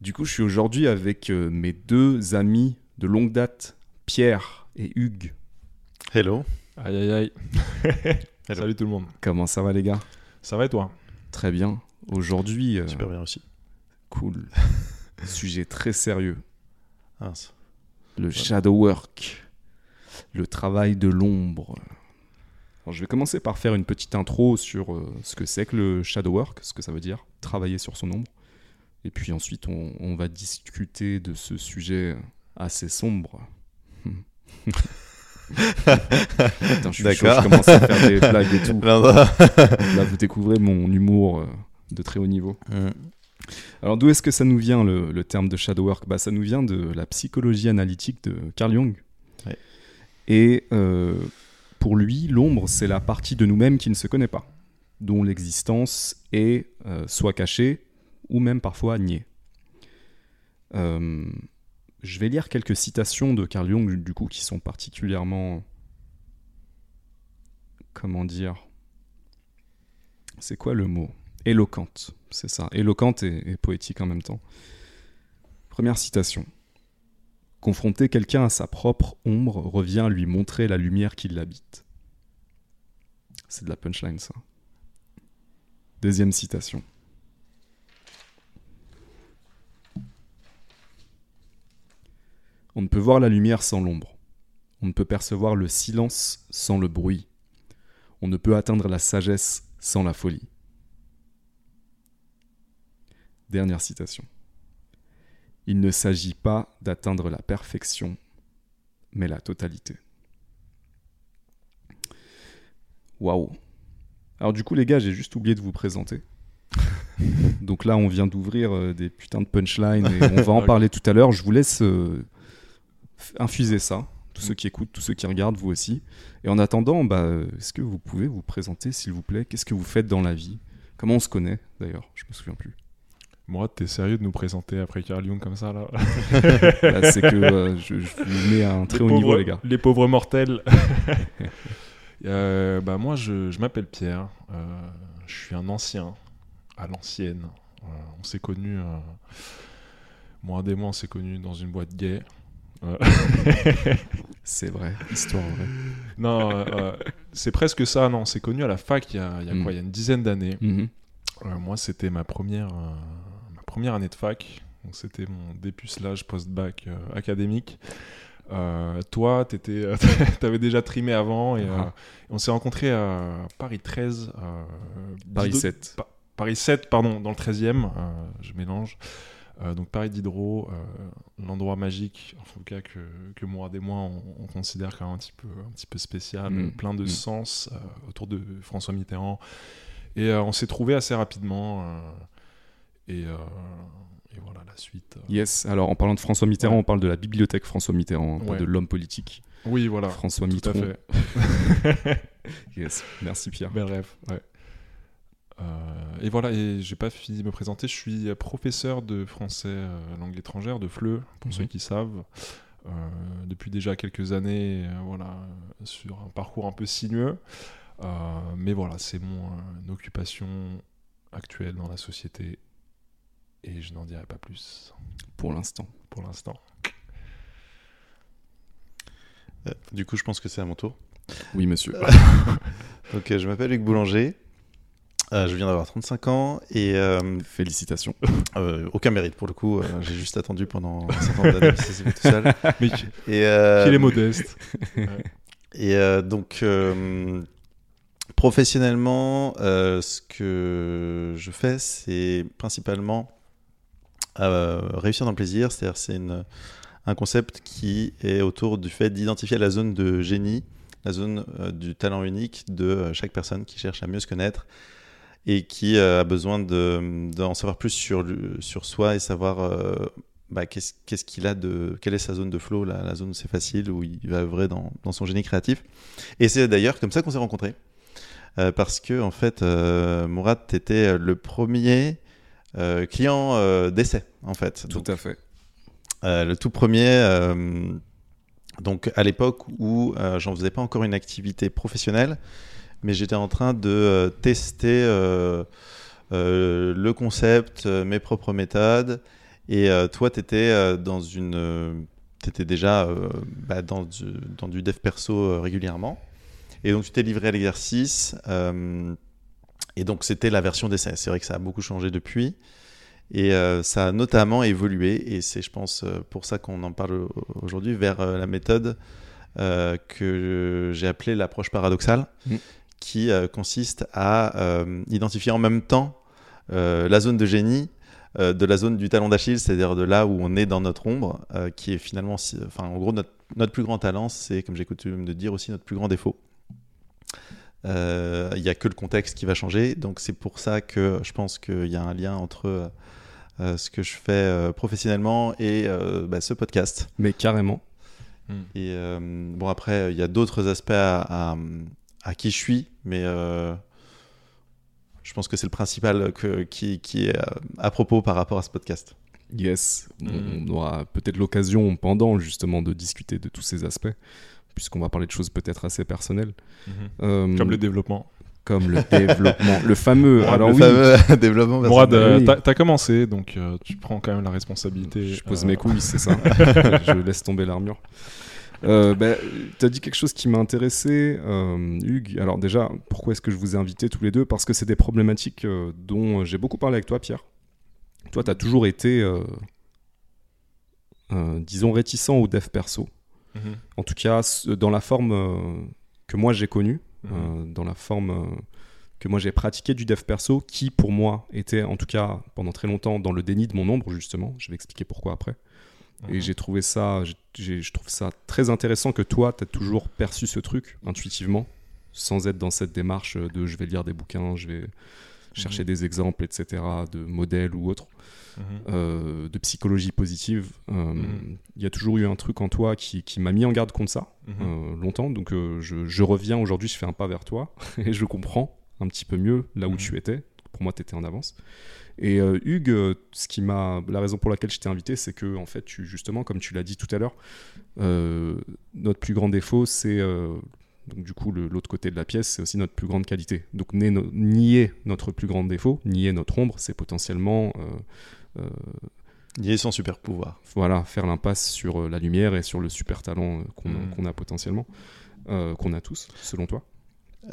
Du coup, je suis aujourd'hui avec euh, mes deux amis de longue date, Pierre et Hugues. Hello. Aïe aïe aïe. Hello. Salut tout le monde. Comment ça va les gars? Ça va et toi? Très bien. Aujourd'hui, euh, Super bien aussi. cool. Sujet très sérieux. Ah, Le shadow work. Le travail de l'ombre. Alors, je vais commencer par faire une petite intro sur euh, ce que c'est que le shadow work, ce que ça veut dire, travailler sur son ombre. Et puis ensuite, on, on va discuter de ce sujet assez sombre. Putain, je suis chaud, je D'accord. commence à faire des blagues et tout. Non, non. Là, vous découvrez mon humour euh, de très haut niveau. Mm. Alors d'où est-ce que ça nous vient le, le terme de shadow work? Bah, Ça nous vient de la psychologie analytique de Carl Jung. Ouais. Et euh, pour lui, l'ombre, c'est la partie de nous-mêmes qui ne se connaît pas, dont l'existence est euh, soit cachée ou même parfois niée. Euh, je vais lire quelques citations de Carl Jung, du coup, qui sont particulièrement... Comment dire C'est quoi le mot? Éloquente, c'est ça. Éloquente et, et poétique en même temps. Première citation. Confronter quelqu'un à sa propre ombre revient à lui montrer la lumière qui l'habite. C'est de la punchline, ça. Deuxième citation. On ne peut voir la lumière sans l'ombre. On ne peut percevoir le silence sans le bruit. On ne peut atteindre la sagesse sans la folie. Dernière citation. Il ne s'agit pas d'atteindre la perfection, mais la totalité. Waouh. Alors du coup les gars, j'ai juste oublié de vous présenter. Donc là, on vient d'ouvrir euh, des putains de punchlines et on va en parler tout à l'heure. Je vous laisse euh, infuser ça, tous ceux qui écoutent, tous ceux qui regardent, vous aussi. Et en attendant, bah, est-ce que vous pouvez vous présenter, s'il vous plaît? Qu'est-ce que vous faites dans la vie? Comment on se connaît, d'ailleurs? Je me souviens plus. Moi, t'es sérieux de nous présenter après Carl Jung comme ça là? Là, c'est que euh, je, je vous mets à un très Les haut niveau, les gars. Les pauvres mortels. Euh, bah moi, je, je m'appelle Pierre. Euh, je suis un ancien, à l'ancienne. Euh, on s'est connus. Euh... Moi et moi, on s'est connus dans une boîte gay. C'est vrai, histoire vraie. non, euh, euh, c'est presque ça. Non, on s'est connus à la fac il y a, il y a Mm. quoi Il y a une dizaine d'années. Mhm. Euh, moi, c'était ma première, euh, ma première année de fac. Donc, c'était mon dépucelage post-bac académique. Toi, t'avais déjà trimé avant et Ah. on s'est rencontrés à Paris 13. euh, Paris Dido- 7. Pa- Paris 7, pardon, dans le 13e. euh, je mélange. Euh, donc Paris Diderot, euh, l'endroit magique, en tout cas que, que moi et moi on, on considère quand même un petit peu, un petit peu spécial, Mm. plein de Mm. sens euh, autour de François Mitterrand. Et on s'est trouvé assez rapidement. et, et voilà la suite. Yes, alors en parlant de François Mitterrand, Ouais. on parle de la bibliothèque François Mitterrand, hein, pas de l'homme politique. Oui, voilà. François Tout Mitterrand. à fait. Yes, merci Pierre. Bel rêve, ouais. Euh, et voilà, et j'ai pas fini de me présenter. Je suis professeur de français euh, langue étrangère, de FLE, pour Mhm. ceux qui savent, euh, depuis déjà quelques années, euh, voilà, sur un parcours un peu sinueux. Euh, mais voilà, c'est mon euh, occupation actuelle dans la société, et je n'en dirai pas plus Pour l'instant. pour l'instant. Euh, Du coup, je pense que c'est à mon tour. Oui, monsieur. Donc, euh, je m'appelle Luc Boulanger. Euh, je viens d'avoir 35 ans et euh, Félicitations. euh, aucun mérite pour le coup. J'ai juste attendu pendant un certain nombre d'années, puis ça s'est fait tout seul. Mais qu'il est modeste. Et donc, professionnellement, ce que je fais, c'est principalement réussir dans le plaisir. C'est-à-dire, c'est un concept qui est autour du fait d'identifier la zone de génie, la zone du talent unique de chaque personne qui cherche à mieux se connaître et qui euh, a besoin de- d'en savoir plus sur, sur soi et savoir euh, bah, qu'est-ce qu'il a de quelle est sa zone de flow, la, la zone où c'est facile, où il va œuvrer dans, dans son génie créatif. Et c'est d'ailleurs comme ça qu'on s'est rencontrés. Euh, parce que, en fait, euh, Mourad, tu étais le premier euh, client d'essai, en fait. Tout Donc, à fait. le tout premier, donc à l'époque où j'en faisais pas encore une activité professionnelle, mais j'étais en train de euh, tester euh, euh, le concept, mes propres méthodes, Et toi, tu étais dans une. t'étais déjà bah, dans, du, dev perso régulièrement. Et donc, tu t'es livré à l'exercice. et donc, c'était la version d'essai. C'est vrai que ça a beaucoup changé depuis. Et ça a notamment évolué. Et c'est, je pense, pour ça qu'on en parle au- aujourd'hui, vers la méthode que j'ai appelée l'approche paradoxale, Mm. Qui euh, consiste à euh, identifier en même temps euh, la zone de génie de la zone du talon d'Achille, c'est-à-dire de là où on est dans notre ombre, euh, qui est finalement, si- enfin, en gros, notre, notre plus grand talent, c'est, comme j'ai coutume de dire aussi, notre plus grand défaut. Euh, Il n'y a que le contexte qui va changer, donc c'est pour ça que je pense qu'il y a un lien entre euh, ce que je fais euh, professionnellement et euh, bah, ce podcast. Mais carrément. Et euh, bon, après, il y a d'autres aspects à, à- à qui je suis, mais euh, je pense que c'est le principal que- qui, qui est à, à propos par rapport à ce podcast. Yes. On- Mhm. On aura peut-être l'occasion pendant justement de discuter de tous ces aspects, puisqu'on va parler de choses peut-être assez personnelles. Mhm. Euh, Comme le développement. comme le développement, le fameux. Mourad, alors le oui, fameux développement Mourad, euh, t'as t'as commencé, donc euh, tu prends quand même la responsabilité. je pose euh, mes couilles, c'est ça. je laisse tomber l'armure. Euh, bah, tu as dit quelque chose qui m'a intéressé, euh, Hugues. Alors déjà, pourquoi est-ce que je vous ai invités tous les deux? Parce que c'est des problématiques euh, dont j'ai beaucoup parlé avec toi, Pierre. Toi, tu as toujours été, euh, disons, réticent au dev perso. mhm, En tout cas, dans la forme que moi j'ai connue, mhm. dans la forme que moi j'ai pratiqué du dev perso, qui pour moi était en tout cas pendant très longtemps dans le déni de mon ombre, justement. Je vais expliquer pourquoi après. Et Mhm. j'ai trouvé ça, je trouve ça très intéressant que toi, tu as toujours perçu ce truc intuitivement, sans être dans cette démarche de je vais lire des bouquins, je vais chercher Mhm. des exemples, etc., de modèles ou autres, Mhm. euh, de psychologie positive. Euh. Il y a toujours eu un truc en toi qui, qui m'a mis en garde contre ça euh, longtemps. Donc je, je reviens aujourd'hui, je fais un pas vers toi et je comprends un petit peu mieux là où tu étais. Pour moi, tu étais en avance. Et euh, Hugues, euh, ce qui m'a, la raison pour laquelle je t'ai invité, c'est que en fait, tu, justement, comme tu l'as dit tout à l'heure, euh, notre plus grand défaut, c'est euh, donc du coup l'autre côté de la pièce, c'est aussi notre plus grande qualité. Donc no- nier notre plus grand défaut, nier notre ombre, c'est potentiellement Nier son super pouvoir. voilà, faire l'impasse sur la lumière et sur le super talent euh, qu'on a- potentiellement, qu'on a tous, selon toi.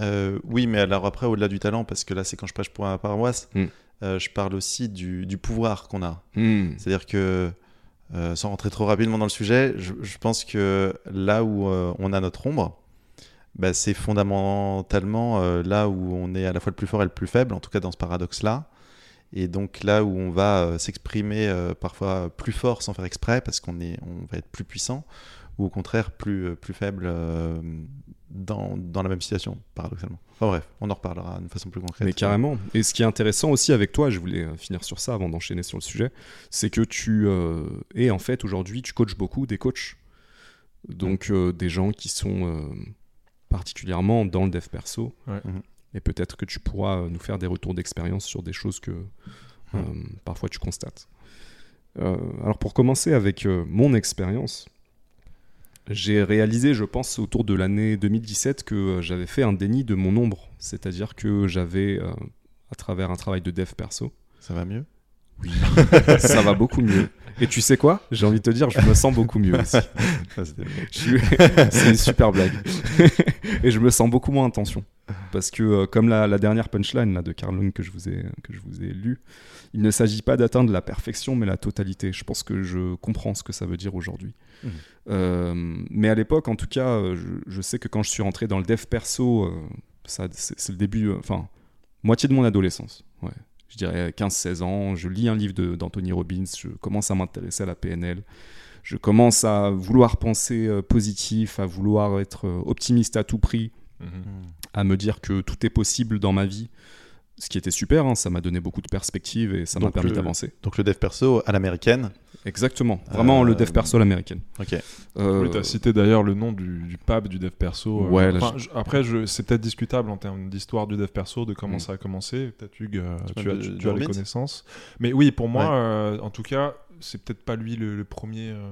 Euh, oui, mais alors après, au-delà du talent, parce que là, c'est quand je prêche pour ma paroisse, Mm. Euh, je parle aussi du, du pouvoir qu'on a. Hmm. C'est-à-dire que, euh, sans rentrer trop rapidement dans le sujet, je, je pense que là où euh, on a notre ombre, bah, c'est fondamentalement là où on est à la fois le plus fort et le plus faible, en tout cas dans ce paradoxe-là. Et donc là où on va s'exprimer parfois plus fort sans faire exprès, parce qu'on est, on va être plus puissant, ou au contraire plus, plus faible dans, dans la même situation, paradoxalement. Enfin bref, on en reparlera d'une façon plus concrète. Mais carrément. Et ce qui est intéressant aussi avec toi, je voulais euh, finir sur ça avant d'enchaîner sur le sujet, c'est que tu euh, es en fait aujourd'hui, tu coaches beaucoup des coachs. Donc euh, des gens qui sont euh, particulièrement dans le dev perso. Ouais. Mhm. Et peut-être que tu pourras nous faire des retours d'expérience sur des choses que euh, parfois tu constates. Euh, alors pour commencer avec euh, mon expérience, j'ai réalisé, je pense, autour de l'année 2017 que euh, j'avais fait un déni de mon ombre. C'est-à-dire que j'avais, euh, à travers un travail de dev perso, Ça va mieux? Oui, ça va beaucoup mieux. Et tu sais quoi? J'ai envie de te dire, je me sens beaucoup mieux aussi. Suis- C'est une super blague. Et je me sens beaucoup moins en tension. Parce que, euh, comme la, la dernière punchline là, de Carl Jung que je vous ai, que je vous ai lu, il ne s'agit pas d'atteindre la perfection, mais la totalité. Je pense que je comprends ce que ça veut dire aujourd'hui. Mhm. Euh, mais à l'époque, en tout cas, euh, je, je sais que quand je suis rentré dans le dev perso, euh, ça, c'est c'est le début, enfin, moitié de mon adolescence. Ouais. Je dirais 15-16 ans, je lis un livre d'Anthony Robbins, je commence à m'intéresser à la PNL je commence à vouloir penser euh, positif, à vouloir être euh, optimiste à tout prix, Mhm. à me dire que tout est possible dans ma vie. Ce qui était super, hein, ça m'a donné beaucoup de perspectives et ça m'a permis d'avancer. Donc le dev perso à l'américaine. Exactement, vraiment le Euh, dev perso à l'américaine. Ok. Euh, Oui, tu as cité d'ailleurs le nom du, du pape du dev perso. euh, Ouais, enfin, je- après, je, c'est peut-être discutable en termes d'histoire du dev perso, de comment Mm. ça a commencé. Peut-être Hugues, euh, Tu as, de- tu- de tu as les connaissances. Mais oui, pour moi, Ouais. euh, en tout cas, c'est peut-être pas lui le, le premier euh,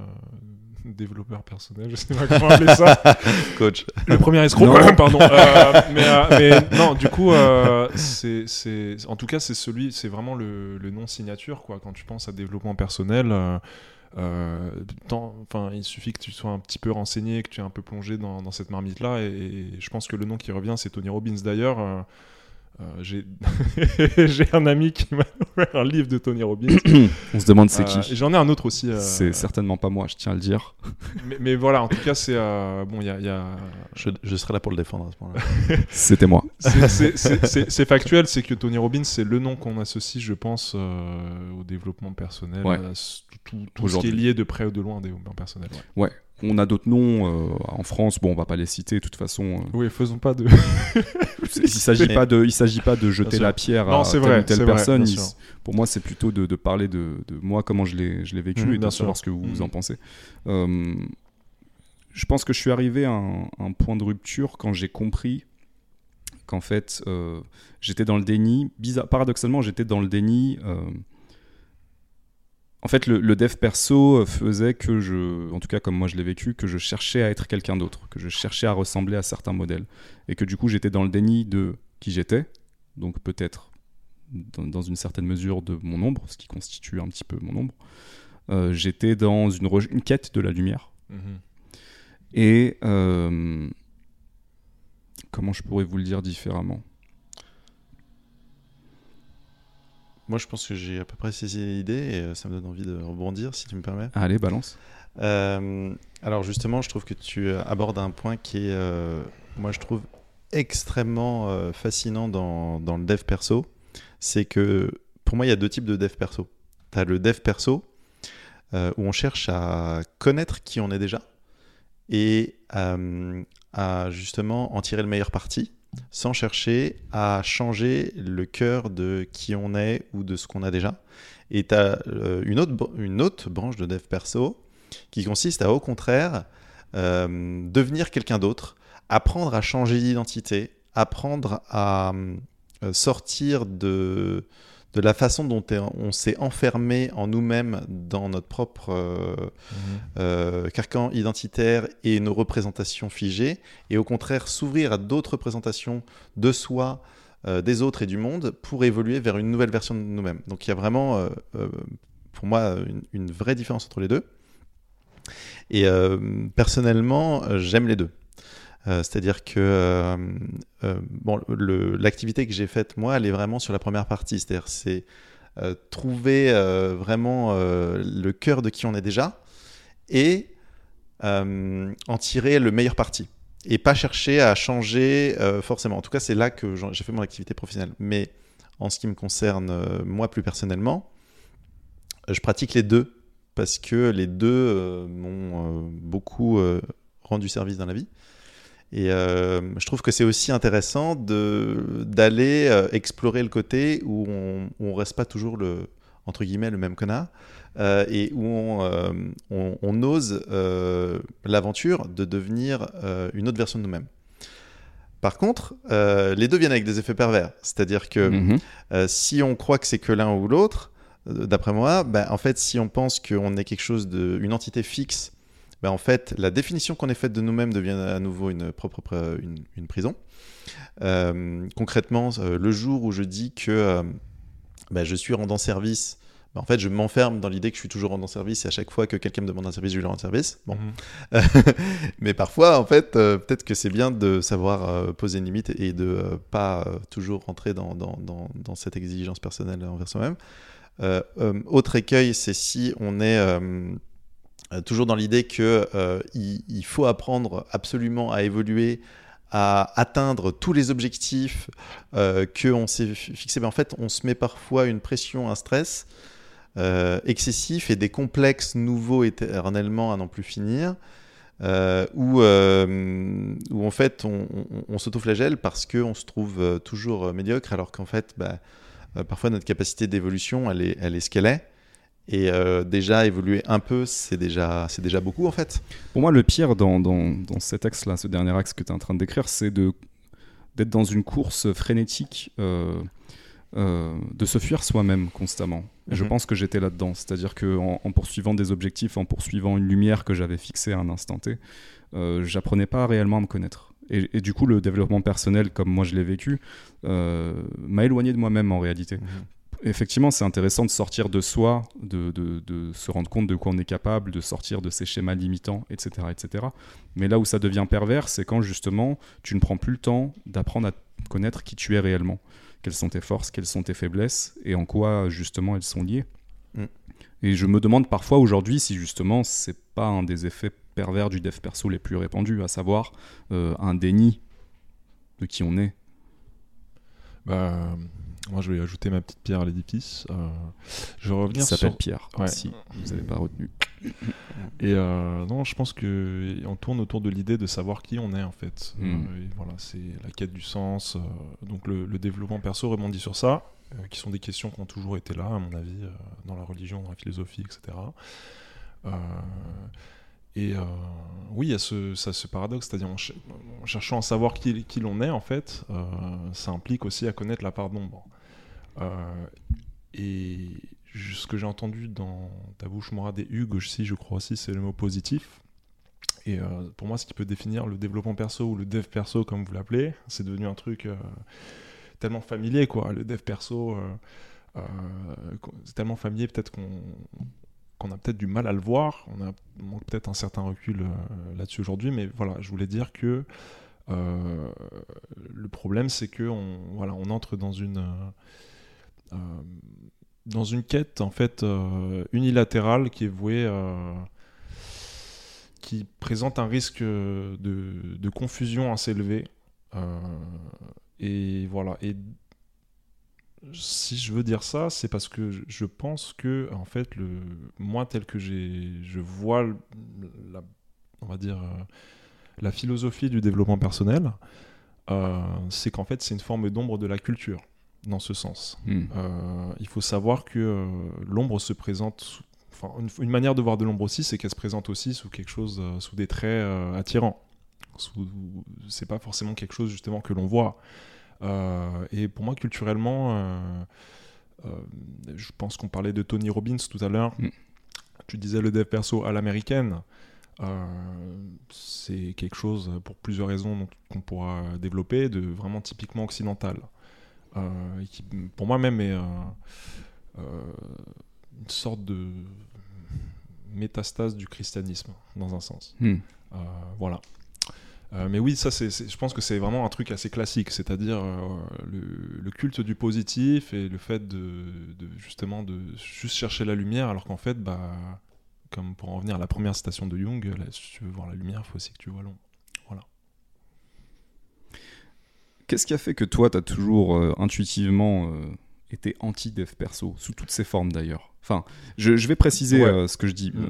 développeur personnel, je sais pas comment appeler ça. Coach. Le premier escroc, Non. pardon. Euh, mais, euh, mais non, du coup, euh, c'est, c'est, en tout cas, c'est celui, c'est vraiment le, le nom signature, quoi. Quand tu penses à développement personnel, enfin, il suffit que tu sois un petit peu renseigné, que tu es un peu plongé dans, dans cette marmite-là, et, et je pense que le nom qui revient, c'est Tony Robbins d'ailleurs. Euh, j'ai... un ami qui m'a ouvert un livre de Tony Robbins. On se demande c'est Euh, qui. J'en ai un autre aussi. euh, C'est certainement pas moi, je tiens à le dire. mais, mais voilà, en tout cas, c'est euh, bon. Il y a, il y a- Je, je serai là pour le défendre à ce moment-là. C'était moi. c'est- factuel, c'est que Tony Robbins, c'est le nom qu'on associe, je pense, euh, au développement personnel, Ouais. à tout, tout ce qui est lié de près ou de loin au développement personnel. ouais. On a d'autres noms euh, en France, bon, on va pas les citer, de toute façon. euh, Oui, faisons pas de. il s'agit pas de, il s'agit pas de jeter la pierre Non, à telle vrai, ou telle vrai, personne. Il- pour moi, c'est plutôt de, de parler de, de moi, comment je l'ai, je l'ai vécu Mhm, et de bien savoir ce que vous Mhm. en pensez. Euh, je pense que je suis arrivé à un, un point de rupture quand j'ai compris qu'en fait, euh, j'étais dans le déni. Bizarre, paradoxalement, j'étais dans le déni. Euh, en fait, le, le dev perso faisait que je, en tout cas comme moi je l'ai vécu, que je cherchais à être quelqu'un d'autre, que je cherchais à ressembler à certains modèles, et que du coup j'étais dans le déni de qui j'étais, donc peut-être dans, dans une certaine mesure de mon ombre, ce qui constitue un petit peu mon ombre. Euh, j'étais dans une quête de la lumière, Mhm. et euh, comment je pourrais vous le dire différemment? Moi, je pense que j'ai à peu près saisi l'idée et euh, ça me donne envie de rebondir, si tu me permets. Allez, balance. Euh, alors justement, je trouve que tu euh, abordes un point qui est, euh, moi je trouve extrêmement euh, fascinant dans, dans le dev perso. C'est que pour moi, il y a deux types de dev perso. Tu as le dev perso où on cherche à connaître qui on est déjà et à justement en tirer le meilleur parti sans chercher à changer le cœur de qui on est ou de ce qu'on a déjà. Et tu as une, autre, br- une autre branche de dev perso qui consiste à, au contraire, euh, devenir quelqu'un d'autre, apprendre à changer d'identité, apprendre à euh, sortir de, de la façon dont on s'est enfermé en nous-mêmes dans notre propre euh, Mhm. euh, carcan identitaire et nos représentations figées, et au contraire s'ouvrir à d'autres représentations de soi, euh, des autres et du monde pour évoluer vers une nouvelle version de nous-mêmes. Donc il y a vraiment, pour moi, une, une vraie différence entre les deux. Et personnellement, j'aime les deux. Euh, C'est-à-dire que euh, euh, bon, l'activité que j'ai faite moi, elle est vraiment sur la première partie. C'est-à-dire c'est trouver vraiment le cœur de qui on est déjà et en tirer le meilleur parti et pas chercher à changer forcément. En tout cas, c'est là que j'ai fait mon activité professionnelle. Mais en ce qui me concerne, moi plus personnellement, je pratique les deux parce que les deux m'ont beaucoup rendu service dans la vie. Et euh, je trouve que c'est aussi intéressant d'aller euh, explorer le côté où on, où on reste pas toujours le entre guillemets le même connard euh, et où on, euh, on- on ose l'aventure de devenir une autre version de nous-mêmes. Par contre, les deux viennent avec des effets pervers. C'est-à-dire que Mhm. euh, si on croit que c'est que l'un ou l'autre, d'après moi, ben, en fait, si on pense qu'on est quelque chose de, une entité fixe, ben, en fait, la définition qu'on est faite de nous-mêmes devient à nouveau une propre pr- une, une prison. Euh, concrètement, euh, le jour où je dis que euh, ben, je suis rendant service, ben, en fait, je m'enferme dans l'idée que je suis toujours rendant service et à chaque fois que quelqu'un me demande un service, je lui rends service. Bon, Mhm. mais parfois, en fait, euh, peut-être que c'est bien de savoir euh, poser une limite et de euh, pas euh, toujours rentrer dans, dans, dans, dans cette exigence personnelle envers soi-même. Euh, euh, autre écueil, c'est si on est euh, euh, toujours dans l'idée que euh, il, faut apprendre absolument à évoluer, à atteindre tous les objectifs euh, qu'on s'est fi- fixés. Mais en fait, on se met parfois une pression, un stress euh, excessif et des complexes nouveaux éternellement à n'en plus finir. Euh, où, euh, où en fait on, s'autoflagelle parce qu'on se trouve euh, toujours euh, médiocre alors qu'en fait bah, euh, parfois notre capacité d'évolution elle est, elle est ce qu'elle est et euh, déjà évoluer un peu c'est déjà, c'est déjà beaucoup en fait. Pour moi, le pire dans, dans, dans cet axe-là, ce dernier axe que tu es en train de décrire, c'est de, d'être dans une course frénétique euh, euh, de se fuir soi-même constamment. Et je Mhm. pense que j'étais là-dedans. C'est-à-dire qu'en en poursuivant des objectifs, en poursuivant une lumière que j'avais fixée à un instant T, j'apprenais pas réellement à me connaître. Et, et du coup, le développement personnel, comme moi je l'ai vécu, m'a éloigné de moi-même en réalité. Mhm. Effectivement, c'est intéressant de sortir de soi, de, de- de se rendre compte de quoi on est capable, de sortir de ses schémas limitants, etc., etc. Mais là où ça devient pervers, c'est quand justement tu ne prends plus le temps d'apprendre à connaître qui tu es réellement. Quelles sont tes forces, quelles sont tes faiblesses, et en quoi justement elles sont liées. Mm. Et je me demande parfois aujourd'hui si justement c'est pas un des effets pervers du dev perso les plus répandus, à savoir euh, un déni de qui on est. Bah, moi, je vais ajouter ma petite pierre à l'édifice. Euh, je vais revenir s'appelle sur... Pierre, Ouais. si vous n'avez pas retenu. Et euh, non, je pense que on tourne autour de l'idée de savoir qui on est en fait. Mm. Euh, voilà, c'est la quête du sens. donc le, le développement perso rebondit sur ça, qui sont des questions qui ont toujours été là, à mon avis, dans la religion, dans la philosophie, etc. Euh, et euh, oui, il y a ce, ça, ce paradoxe, c'est-à-dire en, ch- en cherchant à savoir qui, l'on est, en fait, euh, ça implique aussi à connaître la part d'ombre. Euh, et ce que j'ai entendu dans ta bouche, Mourad et Hugues aussi, je crois aussi, c'est le mot positif. Et pour moi, ce qui peut définir le développement perso ou le dev perso, comme vous l'appelez, c'est devenu un truc tellement familier, quoi. Le dev perso, c'est tellement familier, peut-être qu'on qu'on a peut-être du mal à le voir. On manque peut-être un certain recul euh, là-dessus aujourd'hui, mais voilà, je voulais dire que euh, le problème, c'est que on, entre dans une euh, dans une quête en fait unilatérale qui est vouée qui présente un risque de, confusion assez élevé et voilà si je veux dire ça c'est parce que je- pense que en fait le moi tel que je vois la, on va dire euh, la philosophie du développement personnel euh, c'est qu'en fait c'est une forme d'ombre de la culture dans ce sens. Hmm. euh, il faut savoir que euh, l'ombre se présente enfin, une, une manière de voir de l'ombre aussi c'est qu'elle se présente aussi sous quelque chose sous des traits attirants. C'est pas forcément quelque chose justement que l'on voit et pour moi culturellement euh, euh, je pense qu'on parlait de Tony Robbins tout à l'heure. Mm. tu disais le dev perso à l'américaine. Euh, c'est quelque chose pour plusieurs raisons qu'on pourra développer de vraiment typiquement occidental. Euh, et qui pour moi même est euh, euh, une sorte de métastase du christianisme dans un sens. Hmm. Euh, voilà Euh, mais oui, ça, c'est, je pense que c'est vraiment un truc assez classique, c'est-à-dire euh, le, le culte du positif et le fait de, de, justement de juste chercher la lumière, alors qu'en fait, bah, comme pour en revenir à la première citation de Jung, là, si tu veux voir la lumière, il faut aussi que tu vois l'ombre. Qu'est-ce qui a fait que toi, tu as toujours euh, intuitivement été anti-dev perso, sous toutes ses formes d'ailleurs? Enfin, je, je vais préciser Ouais. ce que je dis. Mm.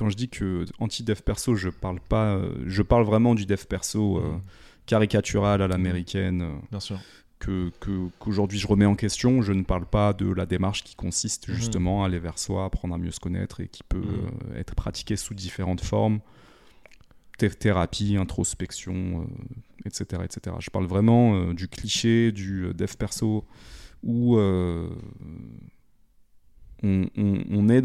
Quand je dis que anti-dev perso, je parle pas, euh, je parle vraiment du dev perso euh, caricatural à l'américaine, euh, Bien sûr. que qu'aujourd'hui je remets en question. Je ne parle pas de la démarche qui consiste Mhm. justement à aller vers soi, apprendre à mieux se connaître et qui peut euh, être pratiquée sous différentes formes. Thé- Thérapie, introspection, euh, etc., etc. Je parle vraiment du cliché, du dev perso, où on, on- on est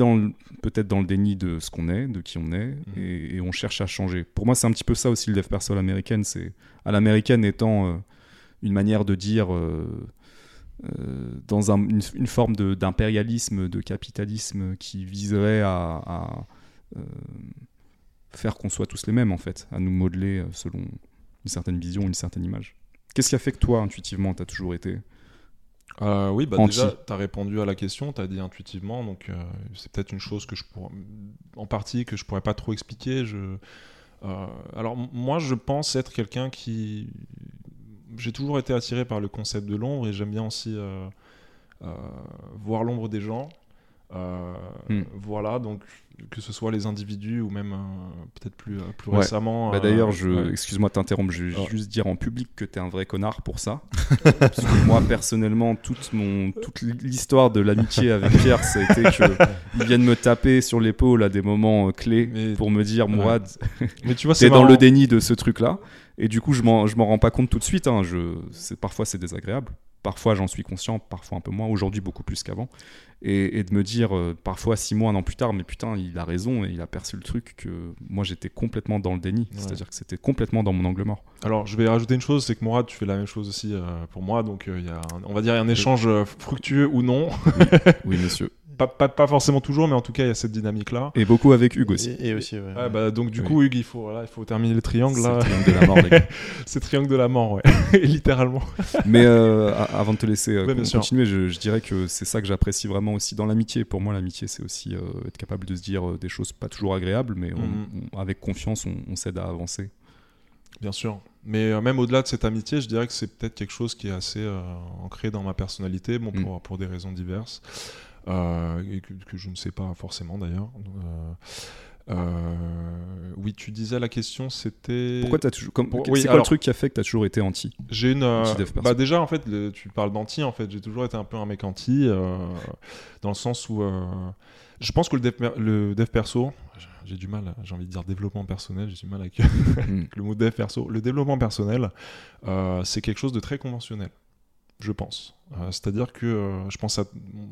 peut-être dans le déni de ce qu'on est, de qui on est, Mhm. et, et on cherche à changer. Pour moi, c'est un petit peu ça aussi le dev perso à l'américaine. C'est à l'américaine étant euh, une manière de dire euh, euh, dans un- une, une forme d'impérialisme, de, capitalisme qui viserait à, à, faire qu'on soit tous les mêmes en fait, à nous modeler selon une certaine vision, une certaine image. Qu'est-ce qui a fait que toi, intuitivement, tu as toujours été Euh, oui, bah Anti. déjà, tu as répondu à la question, tu as dit intuitivement, donc euh, c'est peut-être une chose que je pourrais, en partie que je pourrais pas trop expliquer. Je, euh, alors moi, je pense être quelqu'un qui, j'ai toujours été attiré par le concept de l'ombre et j'aime bien aussi voir l'ombre des gens. Hmm. Voilà, donc que ce soit les individus ou même euh, peut-être plus, euh, plus Ouais. récemment. Bah, euh, D'ailleurs, je, ouais. excuse-moi de t'interrompre, je vais Ah. juste dire en public que t'es un vrai connard pour ça. Parce que moi, personnellement, toute, mon, toute l'histoire de l'amitié avec Pierre, ça a été qu'il vienne me taper sur l'épaule à des moments euh, clés Mais- pour me dire. Mourad, Mais tu vois, t'es dans le déni de ce truc-là. Et du coup, je m'en rends pas compte tout de suite. hein. Je, parfois, c'est désagréable. Parfois j'en suis conscient, parfois un peu moins, aujourd'hui beaucoup plus qu'avant. Et, et de me dire, euh, parfois six mois, un an plus tard, mais putain, il a raison et il a perçu le truc que moi j'étais complètement dans le déni. Ouais. C'est-à-dire que c'était complètement dans mon angle mort. Alors, je vais rajouter une chose, c'est que Mourad, tu fais la même chose aussi euh, pour moi, donc euh, il y a, un- on va dire, un échange euh, fructueux ou non. Oui, monsieur. Pas, pas, pas forcément toujours, mais en tout cas, il y a cette dynamique-là. Et beaucoup avec Hugues aussi. Et, et aussi, ouais. Ouais, bah, donc du Oui. coup, Hugues, il faut, voilà, il faut terminer le triangle C'est là. le triangle de la mort, les gars. C'est triangle de la mort, ouais, littéralement. Mais euh, avant de te laisser euh, Ouais, continuer, je, je dirais que c'est ça que j'apprécie vraiment aussi dans l'amitié. Pour moi, l'amitié, c'est aussi euh, être capable de se dire des choses pas toujours agréables, mais on- Mhm. on- avec confiance, on, on s'aide à avancer. Bien sûr. Mais euh, même au-delà de cette amitié, je dirais que c'est peut-être quelque chose qui est assez euh, ancré dans ma personnalité, bon, pour, pour des raisons diverses, et que, que je ne sais pas forcément d'ailleurs. Euh, euh, oui, tu disais la question, c'était. Pourquoi t'as toujours. comme- C'est quoi le truc qui a fait que t'as toujours été anti? J'ai une. euh, perso. bah déjà, en fait, le- tu parles d'anti, en fait. J'ai toujours été un peu un mec anti, euh, dans le sens où. euh, je pense que le dev, per- le dev perso, j'ai du mal, j'ai envie de dire développement personnel, j'ai du mal avec Mm. le mot dev perso. Le développement personnel, euh, c'est quelque chose de très conventionnel, je pense. Euh, C'est-à-dire que euh, je pense à.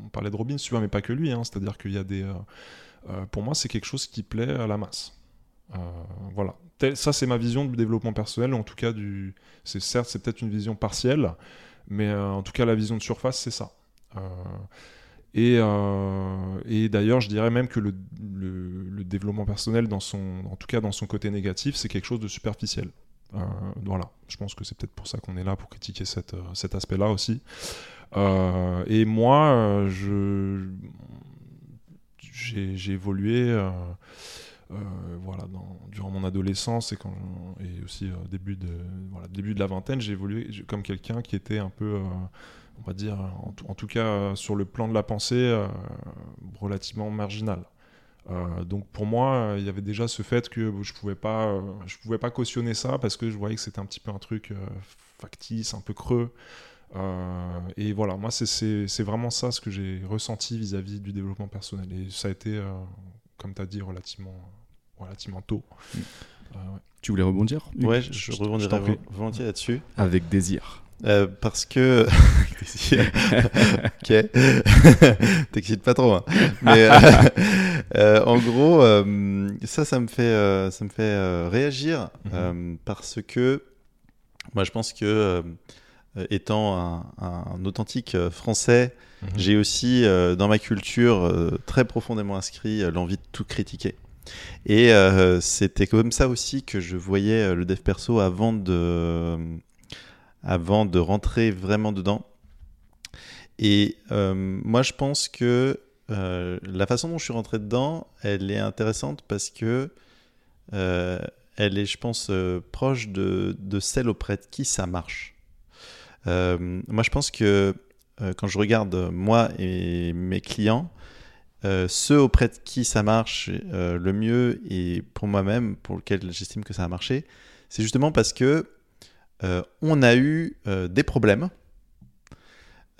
On parlait de Robbins, tu vois, mais pas que lui. hein. C'est-à-dire qu'il y a des. euh, pour moi, c'est quelque chose qui plaît à la masse. Voilà. Ça, c'est ma vision du développement personnel, en tout cas. C'est certes, c'est peut-être une vision partielle, mais en tout cas, la vision de surface, c'est ça. Et, d'ailleurs, je dirais même que le, le- le développement personnel, dans son, en tout cas dans son côté négatif, c'est quelque chose de superficiel. Euh, voilà, je pense que c'est peut-être pour ça qu'on est là, pour critiquer euh, cet aspect-là aussi. Euh, et moi, j'ai, évolué voilà, durant mon adolescence et, quand, aussi euh, début, de, la vingtaine, j'ai évolué comme quelqu'un qui était un peu, on va dire, en, tout- cas sur le plan de la pensée, relativement marginal. Euh, donc pour moi, euh, il y avait déjà ce fait que je pouvais pas, euh, je pouvais pas cautionner ça parce que je voyais que c'était un petit peu un truc euh, factice, un peu creux. Euh, et voilà, moi c'est- c'est c'est vraiment ça ce que j'ai ressenti vis-à-vis du développement personnel. Et ça a été, euh, comme tu as dit, relativement, relativement tôt. Mm. Euh, ouais. Tu voulais rebondir Ouais, je, je- rebondirai volontiers là-dessus. Avec désir. Euh, parce que. ok. T'excites pas trop. hein. Mais euh, en gros, euh, ça, ça me fait, euh, ça me fait réagir Mhm. parce que moi, je pense que étant un, un authentique français, Mhm. j'ai aussi dans ma culture très profondément inscrit l'envie de tout critiquer. Et euh, c'était comme ça aussi que je voyais le dev perso avant de, avant de rentrer vraiment dedans. Et euh, moi, je pense que euh, la façon dont je suis rentré dedans, elle est intéressante parce que euh, elle est, je pense, euh, proche de, de celle auprès de qui ça marche. Moi, je pense que quand je regarde moi et mes clients, ceux auprès de qui ça marche le mieux et pour moi-même, pour lequel j'estime que ça a marché, c'est justement parce que on a eu des problèmes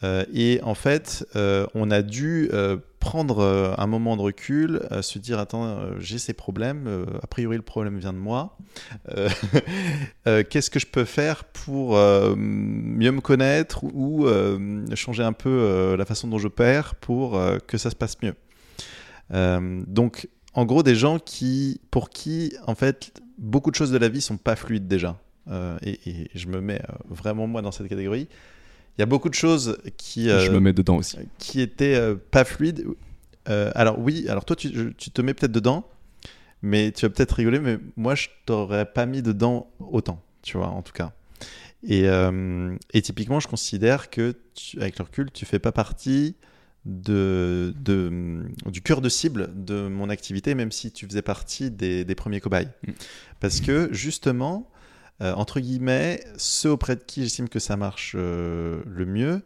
et en fait, euh, on a dû euh, prendre euh, un moment de recul, euh, se dire attends, euh, j'ai ces problèmes, euh, a priori le problème vient de moi. Euh, euh, Qu'est-ce que je peux faire pour euh, mieux me connaître ou euh, changer un peu euh, la façon dont je perds pour euh, que ça se passe mieux? Euh, donc, en gros, des gens qui, pour qui, en fait, beaucoup de choses de la vie sont pas fluides déjà. Euh, et, je me mets euh, vraiment moi dans cette catégorie. Il y a beaucoup de choses qui, euh, Je me mets dedans aussi. qui étaient euh, pas fluides. Euh, alors oui, alors toi tu, te mets peut-être dedans, mais tu vas peut-être rigoler, mais moi je t'aurais pas mis dedans autant, tu vois, en tout cas. Et, euh, et typiquement, je considère que, tu- avec le recul, tu fais pas partie de, de, du cœur de cible de mon activité, même si tu faisais partie des, des premiers cobayes. Mm. Parce que justement, euh, entre guillemets, ceux auprès de qui j'estime que ça marche euh, le mieux,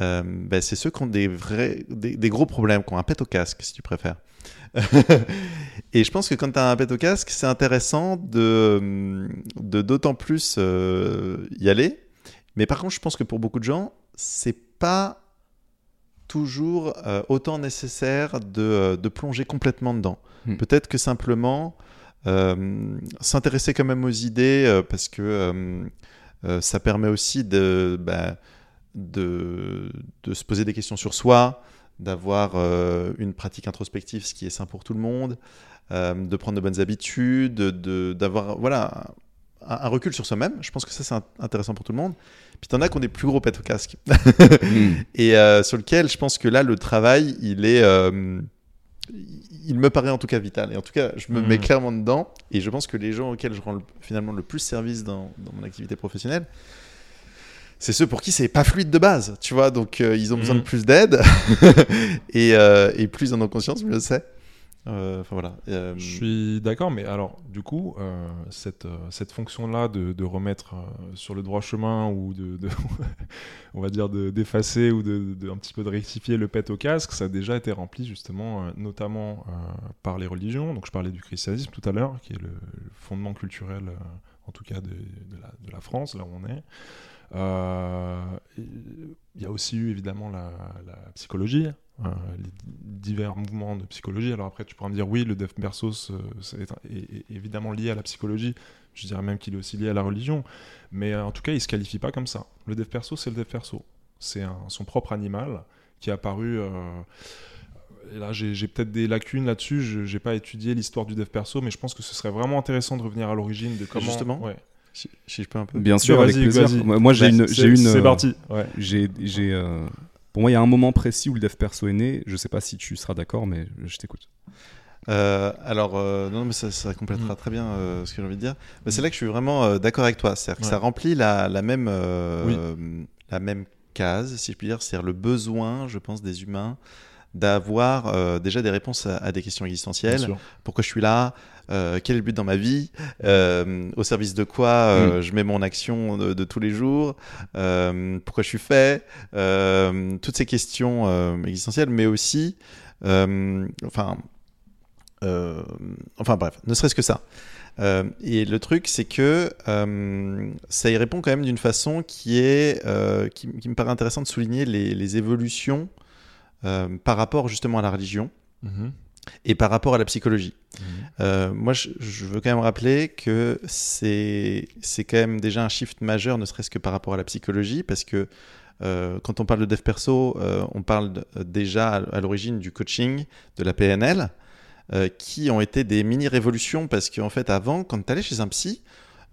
euh, ben, c'est ceux qui ont des, vrais, des, des gros problèmes, qui ont un pet au casque, si tu préfères. et je pense que quand tu as un pet au casque, c'est intéressant de d'autant plus y aller. Mais par contre, je pense que pour beaucoup de gens, c'est pas toujours autant nécessaire de, de plonger complètement dedans. Hmm. Peut-être que simplement s'intéresser quand même aux idées, euh, parce que euh, euh, ça permet aussi de, bah, de, de se poser des questions sur soi, d'avoir euh, une pratique introspective, ce qui est sain pour tout le monde, euh, de prendre de bonnes habitudes, de- d'avoir voilà, un, un recul sur soi-même. Je pense que ça, c'est int- intéressant pour tout le monde. Puis t'en as qui ont des plus gros pets au casque. Et euh, sur lequel je pense que là, le travail, il est. il me paraît en tout cas vital. Et en tout cas, je me Mhm. mets clairement dedans. Et je pense que les gens auxquels je rends le- finalement le plus service dans, dans mon activité professionnelle, c'est ceux pour qui c'est pas fluide de base. Tu vois, donc euh, ils ont besoin Mhm. de plus d'aide. et, euh, et plus ils en ont conscience, mieux c'est. Euh, voilà. Euh, Je suis d'accord, mais alors, du coup, euh, cette, cette fonction-là de, remettre sur le droit chemin ou de, on va dire, de- d'effacer ou de, un petit peu de rectifier le pet au casque, ça a déjà été rempli justement, notamment par les religions. Donc, je parlais du christianisme tout à l'heure, qui est le, fondement culturel, en tout cas, de, la, France, là où on est. Il y a aussi eu évidemment la, psychologie, les divers mouvements de psychologie. Alors après, tu pourras me dire oui, le Dev Persos euh, est, est- est évidemment lié à la psychologie. Je dirais même qu'il est aussi lié à la religion. Mais euh, en tout cas, il se qualifie pas comme ça. Le Dev Perso, c'est le Dev Perso. C'est son propre animal qui est apparu. euh, et là, j'ai peut-être des lacunes là-dessus. Je n'ai pas étudié l'histoire du Dev Perso, mais je pense que ce serait vraiment intéressant de revenir à l'origine de comment. Justement. Ouais. si, si je peux un peu. Bien sûr, avec vas-y, plaisir. vas-y. Moi, j'ai une, C'est- euh, parti. Ouais. J'ai, euh, pour moi, il y a un moment précis où le dev perso est né. Je sais pas si tu seras d'accord, mais je t'écoute. Euh, alors, euh, non, mais ça, ça complétera Mm. très bien euh, ce que j'ai envie de dire. Mais c'est là que je suis vraiment euh, d'accord avec toi. C'est-à-dire que Ouais. ça remplit la, la même, euh, Oui. euh, la même case, si je puis dire. C'est-à-dire le besoin, je pense, des humains d'avoir euh, déjà des réponses à, à des questions existentielles. Pourquoi je suis là? Euh, Quel est le but dans ma vie? Euh, Au service de quoi euh, je mets mon action de, de tous les jours? Pourquoi je suis fait? Toutes ces questions existentielles, mais aussi, enfin, enfin bref, ne serait-ce que ça. Euh, et le truc, c'est que euh, ça y répond quand même d'une façon qui est, euh, qui, qui me paraît intéressant de souligner les, les évolutions euh, par rapport justement à la religion Mhm. et par rapport à la psychologie. Mhm. Euh, moi, je, je veux quand même rappeler que c'est quand même déjà un shift majeur, ne serait-ce que par rapport à la psychologie, parce que euh, quand on parle de dev perso, on parle de- déjà à, à l'origine du coaching, de la PNL, qui ont été des mini-révolutions, parce qu'en fait, avant, quand tu allais chez un psy,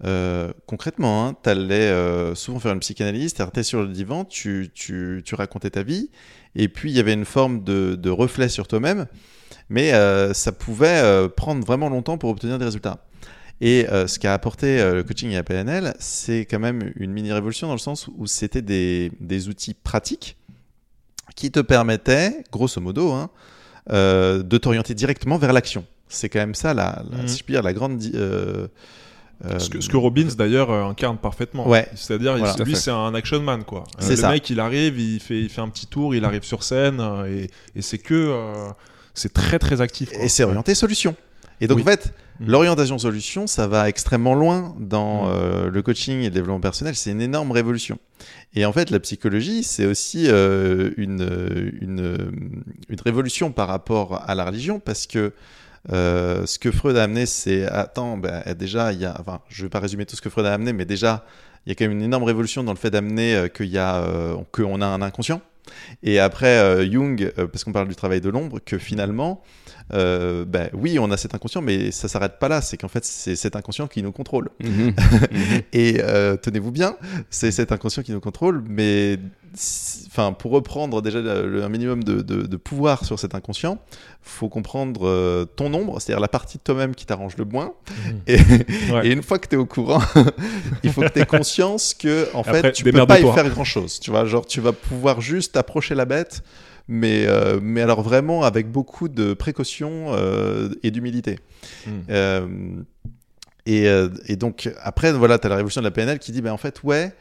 euh, concrètement, tu allais souvent faire une psychanalyse, tu sur le divan, tu, tu, tu racontais ta vie, et puis il y avait une forme de, de reflet sur toi-même, mais euh, ça pouvait euh, prendre vraiment longtemps pour obtenir des résultats. Et euh, ce qu'a apporté le coaching et la PNL, c'est quand même une mini-révolution dans le sens où c'était des, des outils pratiques qui te permettaient, grosso modo, hein, de t'orienter directement vers l'action. C'est quand même ça, la, la- Mhm. si je puis dire, la grande... euh, Ce que, ce que Robbins d'ailleurs euh, incarne parfaitement. Ouais. C'est-à-dire, Voilà. Lui, c'est un action man, quoi. Euh, C'est le ça. mec, il arrive, il fait, il fait un petit tour, il arrive sur scène, euh, et, et c'est que. euh, c'est très, très actif. quoi. Et c'est orienté solution. Et donc, Oui. en fait, Mhm. l'orientation solution, ça va extrêmement loin dans Mhm. euh, le coaching et le développement personnel. C'est une énorme révolution. Et en fait, la psychologie, c'est aussi euh, une, une, une révolution par rapport à la religion parce que euh, ce que Freud a amené, c'est attends, ben, déjà, il y a, enfin, je vais pas résumer tout ce que Freud a amené, mais déjà, il y a quand même une énorme révolution dans le fait d'amener euh, qu'il y a, euh, qu'on a un inconscient. Et après, euh, Jung, parce qu'on parle du travail de l'ombre, que finalement, euh, ben, oui, on a cet inconscient, mais ça s'arrête pas là. C'est qu'en fait, c'est cet inconscient qui nous contrôle. Mhm. Et euh, tenez-vous bien, c'est cet inconscient qui nous contrôle, mais enfin, pour reprendre déjà le- le- un minimum de, de- de pouvoir sur cet inconscient, faut comprendre euh, ton ombre, c'est-à-dire la partie de toi-même qui t'arrange le moins. Mhm. Et, Ouais. et une fois que tu es au courant, il faut que tu aies conscience que en fait, Après, tu peux pas y faire grand-chose. Tu vois, genre tu vas pouvoir juste approcher la bête. Mais, euh, mais alors vraiment avec beaucoup de précautions euh, et d'humilité. Mhm. Euh, et, et donc, après, voilà, tu as la révolution de la PNL qui dit, ben, en fait, ouais,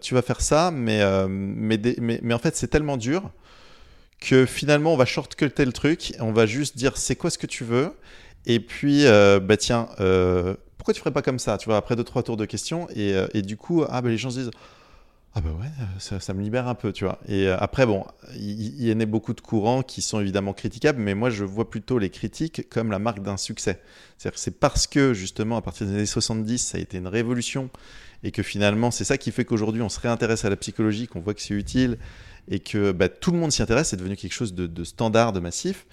tu vas faire ça, mais, mais, des- mais, mais en fait, c'est tellement dur que finalement, on va shortcutter le truc, on va juste dire, c'est quoi ce que tu veux Et puis, bah tiens, pourquoi tu ferais pas comme ça Tu vois, après deux, trois tours de questions, et, et du coup, ah, bah, les gens se disent, ah bah ouais, euh, ça, ça me libère un peu, tu vois. Et euh, après, bon, il y, en a beaucoup de courants qui sont évidemment critiquables, mais moi, je vois plutôt les critiques comme la marque d'un succès. C'est-à-dire que c'est parce que, justement, à partir des années 70, ça a été une révolution et que finalement c'est ça qui fait qu'aujourd'hui on se réintéresse à la psychologie, qu'on voit que c'est utile et que bah, tout le monde s'y intéresse, c'est devenu quelque chose de, de standard, de massif.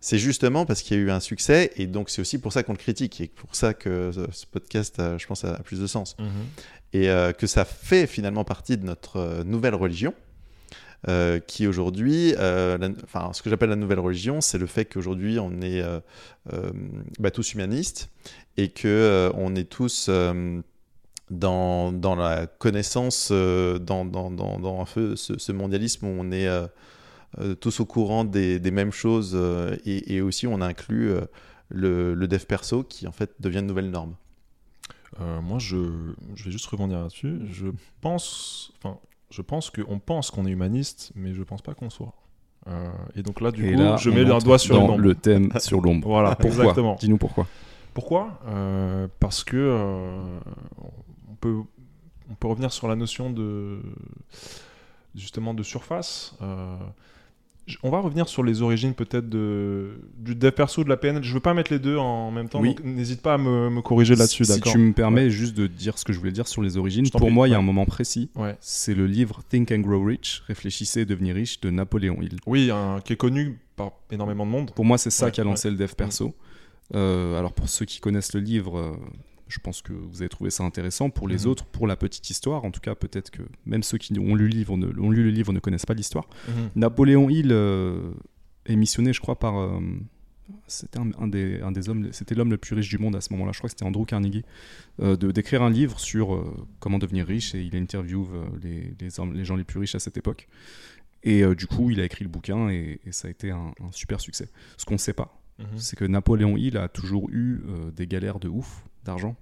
C'est justement parce qu'il y a eu un succès et donc c'est aussi pour ça qu'on le critique et pour ça que ce podcast, je pense, a plus de sens. Mhm. Et euh, que ça fait finalement partie de notre euh, nouvelle religion. euh, qui aujourd'hui, euh, enfin, ce que j'appelle la nouvelle religion, c'est le fait qu'aujourd'hui on est euh, euh, bah, tous humanistes et que euh, on est tous euh, dans, dans la connaissance, euh, dans, dans, dans, un peu ce, ce mondialisme où on est euh, euh, tous au courant des, des mêmes choses euh, et, et aussi on inclut euh, le, le dev perso qui en fait devient une nouvelle norme. Euh, moi, je, je vais juste rebondir là-dessus. Je pense, enfin, je pense qu'on pense qu'on est humaniste, mais je pense pas qu'on soit. Euh, et donc là, du Et coup, là, je mets un entre doigt sur le dans le thème sur l'ombre. Voilà, Pourquoi exactement. Dis-nous pourquoi. Pourquoi? Euh, Parce que euh, on peut on peut revenir sur la notion de justement de surface. On va revenir sur les origines peut-être de du dev perso de la PNL. Je veux pas mettre les deux en même temps, Oui. donc n'hésite pas à me, me corriger là-dessus, Si tu me permets juste de dire ce que je voulais dire sur les origines, pour prie, moi, il y a un moment précis. Ouais. C'est le livre Think and Grow Rich, Réfléchissez et devenez riche de Napoléon Hill. Oui, un- qui est connu par énormément de monde. Pour moi, c'est ça qui a lancé le dev perso. Euh, alors, pour ceux qui connaissent le livre, euh, je pense que vous avez trouvé ça intéressant. Pour les Mhm. autres, pour la petite histoire, en tout cas, peut-être que même ceux qui ont lu le livre ne, ont lu le livre ne connaissent pas l'histoire. Mhm. Napoléon Hill euh, est missionné, je crois, par. euh, c'était un, un des, un des hommes, c'était l'homme le plus riche du monde à ce moment-là. Je crois que c'était Andrew Carnegie, euh, de d'écrire un livre sur comment devenir riche et il interviewe les, les, hommes- les gens les plus riches à cette époque. Et du coup, il a écrit le bouquin et, et ça a été un, un super succès. Ce qu'on ne sait pas, Mhm. c'est que Napoléon Hill a toujours eu euh, des galères de ouf d'argent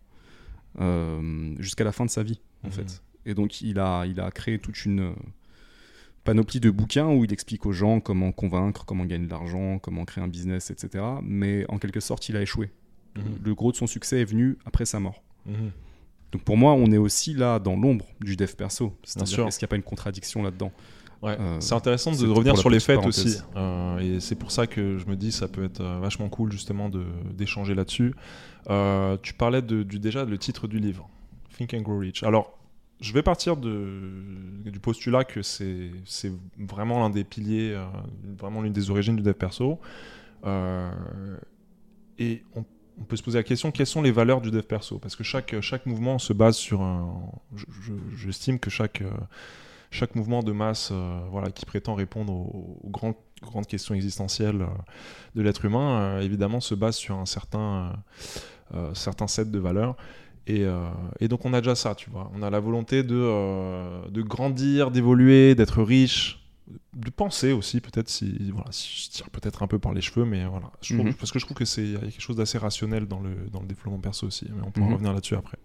euh, jusqu'à la fin de sa vie, en Mhm. fait. Et donc, il a, il a créé toute une euh, panoplie de bouquins où il explique aux gens comment convaincre, comment gagner de l'argent, comment créer un business, etc. Mais en quelque sorte, il a échoué. Mhm. Le gros de son succès est venu après sa mort. Mhm. Donc pour moi, on est aussi là dans l'ombre du dev perso. C'est-à-dire est-ce qu'il n'y a pas une contradiction là-dedans? Ouais, Euh, c'est intéressant de revenir sur les fêtes parenthèse. aussi. Euh, et c'est pour ça que je me dis ça peut être euh, vachement cool justement d'échanger là-dessus. Euh, tu parlais de, du, déjà le titre du livre, Think and Grow Rich. Alors, je vais partir de, du postulat que c'est vraiment l'un des piliers, vraiment l'une des origines du dev perso. Et on, on peut se poser la question quelles sont les valeurs du dev perso? Parce que chaque, chaque mouvement se base sur un. je- je- J'estime que chaque. Chaque mouvement de masse euh, voilà, qui prétend répondre aux, grandes, questions existentielles euh, de l'être humain, euh, évidemment, se base sur un certain, certain set de valeurs. Et, et donc on a déjà ça, tu vois. On a la volonté de, de grandir, d'évoluer, d'être riche, de penser aussi, peut-être si, voilà, si je tire peut-être un peu par les cheveux, mais voilà. Je trouve- Mhm. Parce que je trouve que c'est y a quelque chose d'assez rationnel dans le, dans le développement perso aussi, mais on pourra Mhm. revenir là-dessus après.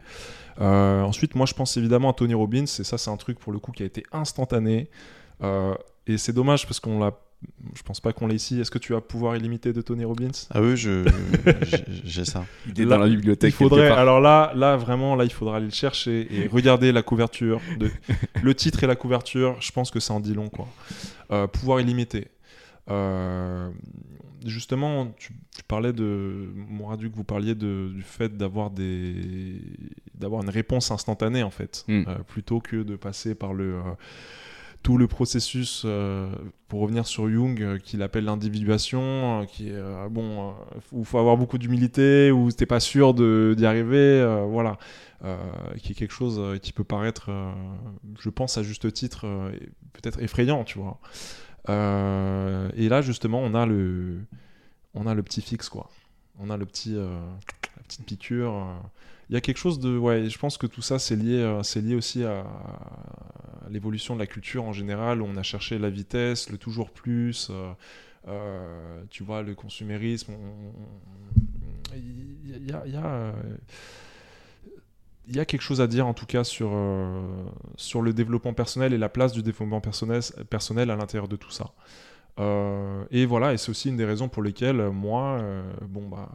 Euh, ensuite, moi je pense évidemment à Tony Robbins, et ça c'est un truc pour le coup qui a été instantané. Euh, et c'est dommage parce qu'on l'a. Je pense pas qu'on l'a ici. Est-ce que tu as pouvoir illimité de Tony Robbins? Ah oui, je, j'ai- ça. Il est Là, dans la bibliothèque. il faudrait, alors là, là vraiment, là, il faudra aller le chercher et regarder la couverture, de, le titre et la couverture. Je pense que ça en dit long, quoi. Euh, pouvoir illimité. Euh, justement, tu, tu parlais de Mouradu, que vous parliez de, du fait d'avoir des, d'avoir une réponse instantanée en fait, Mm. euh, plutôt que de passer par le euh, tout le processus, euh, pour revenir sur Jung, euh, qu'il appelle l'individuation, euh, qui euh, bon, euh, où faut avoir beaucoup d'humilité, où t'es pas sûr d'y arriver, voilà, qui est quelque chose qui peut paraître, je pense à juste titre, peut-être effrayant, tu vois. Et là, justement, on a le, on a le petit fixe, quoi. On a le petit, la petite piqûre. Il y a quelque chose de, ouais, je pense que tout ça, c'est lié, euh, c'est lié aussi à, l'évolution de la culture en général, on a cherché la vitesse, le toujours plus. euh, euh, tu vois, le consumérisme. on- on- Il y a, y y a quelque chose à dire en tout cas sur, sur le développement personnel et la place du développement personnel, à l'intérieur de tout ça. Et voilà, et c'est aussi une des raisons pour lesquelles moi, bon bah,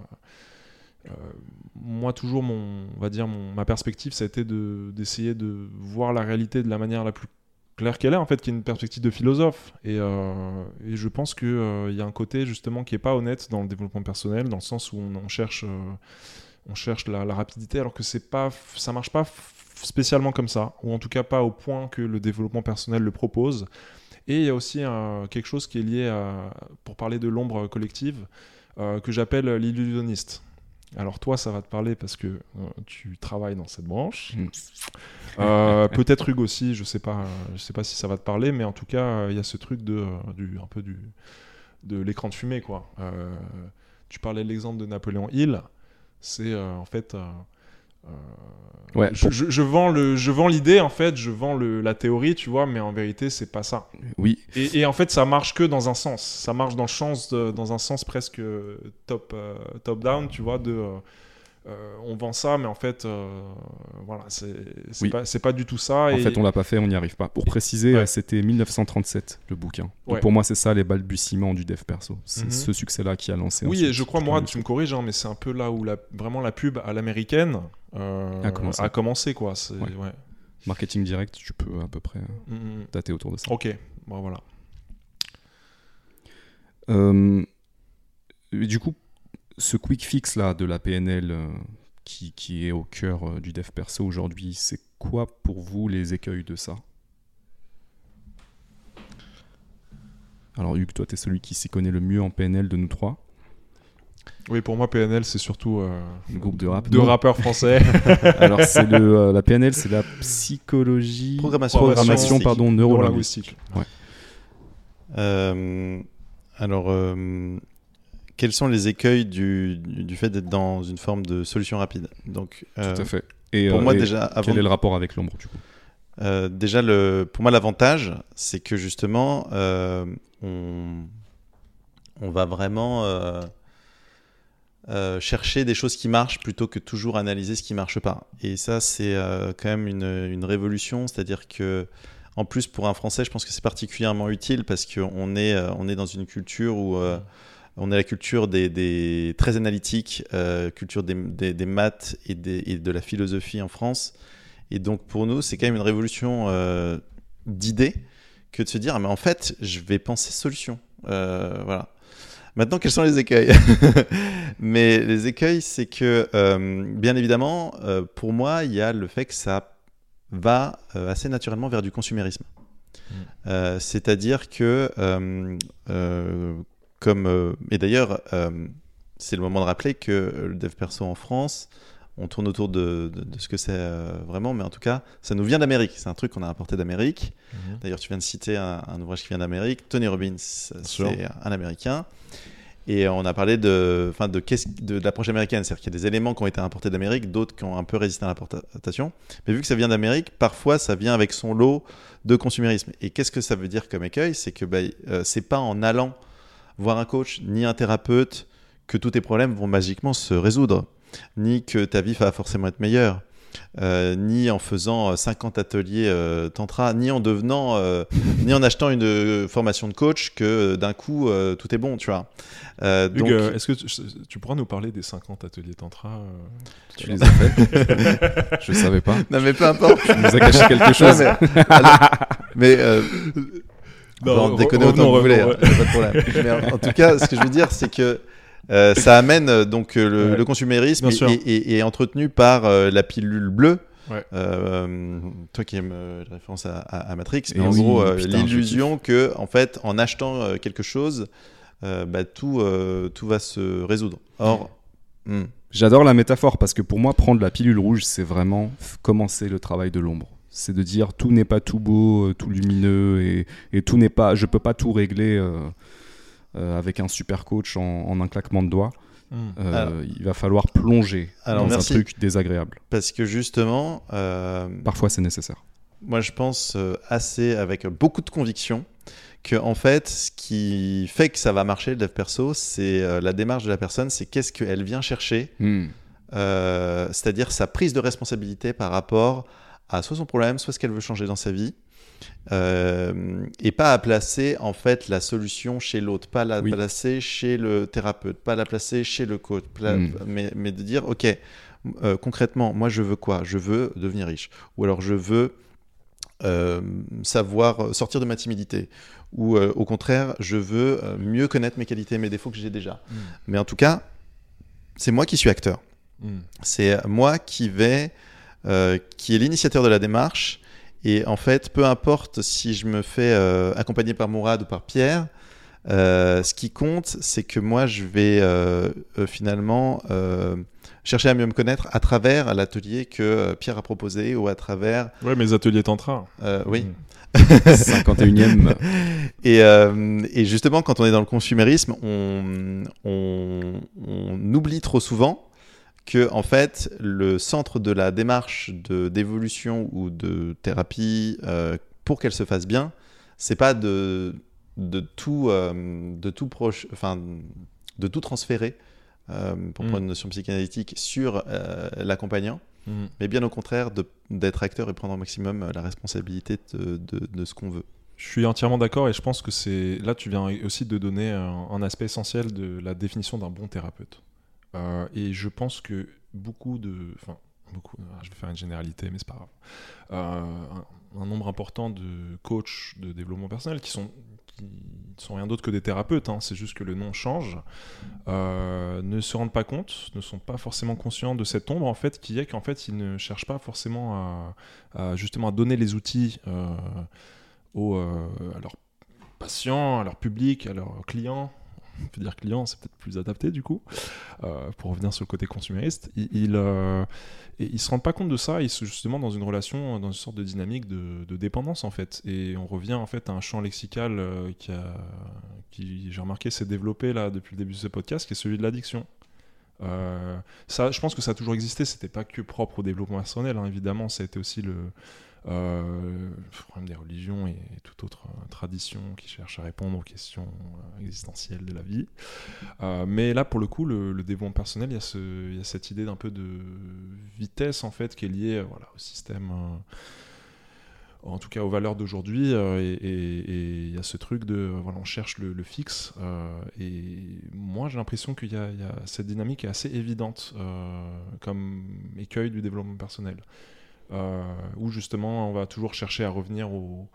moi toujours on va dire ma perspective, ça a été de d'essayer de voir la réalité de la manière la plus claire qu'elle est en fait, qui est une perspective de philosophe. Et, euh, je pense que euh, y a un côté justement qui est pas honnête dans le développement personnel, dans le sens où on, cherche, euh, la, rapidité, alors que pas, ça marche pas spécialement comme ça, ou en tout cas pas au point que le développement personnel le propose. Et il y a aussi euh, quelque chose qui est lié à, pour parler de l'ombre collective, euh, que j'appelle l'illusionniste. Alors toi, ça va te parler parce que euh, tu travailles dans cette branche. Mm. Euh, Peut-être Hugues aussi, je sais pas, je sais pas si ça va te parler, mais en tout cas, euh, il y a ce truc de, du, un peu du, de l'écran de fumée, quoi. Tu parlais de l'exemple de Napoléon Hill, c'est en fait. Euh, Ouais, je, je- je vends le, je vends l'idée en fait, je vends le, la théorie, tu vois, mais en vérité c'est pas ça. Oui, Et, et en fait, ça marche que dans un sens. Ça marche dans, le sens de- dans un sens presque top, euh, top down, tu vois, de euh, euh, on vend ça, mais en fait, euh, voilà, c'est Oui. pas, du tout ça. en et- fait, on l'a pas fait, on n'y arrive pas. Pour préciser, Ouais. euh, c'était 1937 le bouquin. Ouais. pour moi, c'est ça les balbutiements du dev perso. C'est Mhm. ce succès-là qui a lancé. Oui, et je crois, moi, tu me corriges, hein, mais c'est un peu là où la, vraiment la pub à l'américaine euh, A commencé. a commencé, quoi. Ouais. Marketing direct, tu peux à peu près Mm, mm. dater autour de ça. Ok, bon, voilà. Du coup, ce quick fix là de la PNL euh, qui, qui est au cœur euh, du dev perso aujourd'hui, c'est quoi pour vous les écueils de ça? Alors Hugues, toi, tu es celui qui s'y connaît le mieux en PNL de nous trois. Oui, pour moi, PNL, c'est surtout euh, Le groupe de rap. rappeurs français. Alors c'est le, euh, la PNL, c'est la psychologie, Programmation pardon, neurolinguistique. Euh, alors, euh, quels sont les écueils du, du, fait d'être dans une forme de solution rapide Donc, euh, Tout à fait. Et, pour euh, moi, et déjà, avant, quel est le rapport avec l'ombre du coup euh, déjà le, pour moi, l'avantage, c'est que justement, euh, on, on va vraiment euh, euh, chercher des choses qui marchent plutôt que toujours analyser ce qui marche pas. Et ça, c'est euh, quand même une, une révolution, c'est-à-dire que en plus, pour un Français, je pense que c'est particulièrement utile parce qu'on est, euh, on est dans une culture où euh, on est la culture des, des très analytiques, euh, culture des, des- des maths et, de la philosophie en France. Et donc pour nous, c'est quand même une révolution euh, d'idées que de se dire, ah, mais en fait, je vais penser solution. Euh, voilà. Maintenant, quels sont les écueils Mais les écueils, c'est que, bien évidemment, pour moi, il y a le fait que ça va assez naturellement vers du consumérisme. Euh, C'est-à-dire que, euh, euh, comme, euh, et d'ailleurs, euh, c'est le moment de rappeler que le dev perso en France, on tourne autour de, de- de ce que c'est euh, vraiment, mais en tout cas, ça nous vient d'Amérique. C'est un truc qu'on a importé d'Amérique. Mhm. D'ailleurs, tu viens de citer un, un ouvrage qui vient d'Amérique. Tony Robbins, c'est un Américain. Et on a parlé de, enfin, de, de, de l'approche américaine. C'est-à-dire qu'il y a des éléments qui ont été importés d'Amérique, d'autres qui ont un peu résisté à l'importation. Mais vu que ça vient d'Amérique, parfois ça vient avec son lot de consumérisme. Et qu'est-ce que ça veut dire comme écueil? C'est que bah, euh, c'est pas en allant voir un coach ni un thérapeute que tous tes problèmes vont magiquement se résoudre, ni que ta vie va forcément être meilleure. euh, ni en faisant euh, 50 ateliers euh, tantra, ni en devenant, euh, ni en achetant une euh, formation de coach que euh, d'un coup euh, tout est bon, tu vois. Euh, Hugues, donc, euh, est-ce que tu, tu pourras nous parler des 50 ateliers Tantra euh, Tu les as fait Je savais pas. non mais peu importe. Tu nous as caché quelque Non, chose. mais alors, mais, on va en re- déconner autant que vous voulez, hein, y a pas de problème. Mais en, en tout cas, ce que je veux dire, c'est que euh, ça amène euh, donc euh, le, Ouais. le consumérisme et est entretenu par euh, la pilule bleue. Ouais. Euh, toi qui aimes la référence à, à- à Matrix, mais Et en oui, gros, euh, l'illusion que, en fait, en achetant euh, quelque chose, euh, bah, tout, euh, tout va se résoudre. Or, hmm, J'adore la métaphore parce que pour moi, prendre la pilule rouge, c'est vraiment commencer le travail de l'ombre. C'est de dire tout n'est pas tout beau, euh, tout lumineux et, et tout n'est pas. Je peux pas tout régler euh, euh, avec un super coach en, en un claquement de doigts. Alors- il va falloir plonger Alors, dans merci. un truc désagréable. parce que justement, Parfois, c'est nécessaire. moi je pense assez avec beaucoup de conviction que en fait ce qui fait que ça va marcher le dev perso c'est la démarche de la personne c'est qu'est-ce qu'elle vient chercher Hmm. euh, c'est-à-dire sa prise de responsabilité par rapport à soit son problème soit ce qu'elle veut changer dans sa vie euh, et pas à placer en fait la solution chez l'autre pas la Oui. placer chez le thérapeute pas la placer chez le coach pla- Mm. mais, mais de dire ok euh, concrètement moi je veux quoi? Je veux devenir riche ou alors je veux euh, savoir sortir de ma timidité ou au contraire je veux mieux connaître mes qualités et mes défauts que j'ai déjà Mm. mais en tout cas c'est moi qui suis acteur Mhm. c'est moi qui vais euh, qui est l'initiateur de la démarche. Et en fait, peu importe si je me fais euh, accompagner par Mourad ou par Pierre, euh, ce qui compte, c'est que moi, je vais euh, finalement euh, chercher à mieux me connaître à travers l'atelier que euh, Pierre a proposé ou à travers. Ouais, mes ateliers tantra. euh, oui. Mm. 51e. Et, euh, et justement, quand on est dans le consumérisme, on, on, on oublie trop souvent que en fait, le centre de la démarche de d'évolution ou de thérapie, euh, pour qu'elle se fasse bien, c'est pas de de tout euh, de tout proche, enfin de tout transférer. euh, pour Mm. prendre une notion psychanalytique sur l'accompagnant, Mm. mais bien au contraire d'être acteur et prendre au maximum la responsabilité de, de- de ce qu'on veut. Je suis entièrement d'accord et je pense que c'est là tu viens aussi de donner un, un aspect essentiel de la définition d'un bon thérapeute. Euh, et je pense que beaucoup de, enfin beaucoup, ah, je vais faire une généralité mais c'est pas grave. Euh, un, nombre important de coachs de développement personnel qui sont qui sont rien d'autre que des thérapeutes, hein, c'est juste que le nom change, euh, ne se rendent pas compte, ne sont pas forcément conscients de cette ombre en fait qui est qu'en fait ils ne cherchent pas forcément à, justement à donner les outils aux, à leurs patients, à leur public, à leurs clients. On peut dire clients, c'est peut-être plus adapté du coup, euh, pour revenir sur le côté consumériste. Ils, ils, euh, se rendent pas compte de ça, ils sont justement dans une relation, dans une sorte de dynamique de, dépendance en fait. Et on revient en fait à un champ lexical euh, qui, qui j'ai remarqué, s'est développé là depuis le début de ce podcast, qui est celui de l'addiction. Ça, je pense que ça a toujours existé. C'était pas que propre au développement personnel, hein, évidemment. Ça a été aussi le, le problème des religions et, toute autre euh, tradition qui cherche à répondre aux questions euh, existentielles de la vie. Euh, mais là, pour le coup, le, le développement personnel, il y, a cette idée d'un peu de vitesse en fait qui est liée, euh, au système. euh, en tout cas aux valeurs d'aujourd'hui, euh, et- il y a ce truc de, euh, voilà, on cherche le, fixe, euh, et moi j'ai l'impression qu'il y, a cette dynamique est assez évidente euh, comme écueil du développement personnel, euh, où justement on va toujours chercher à revenir au,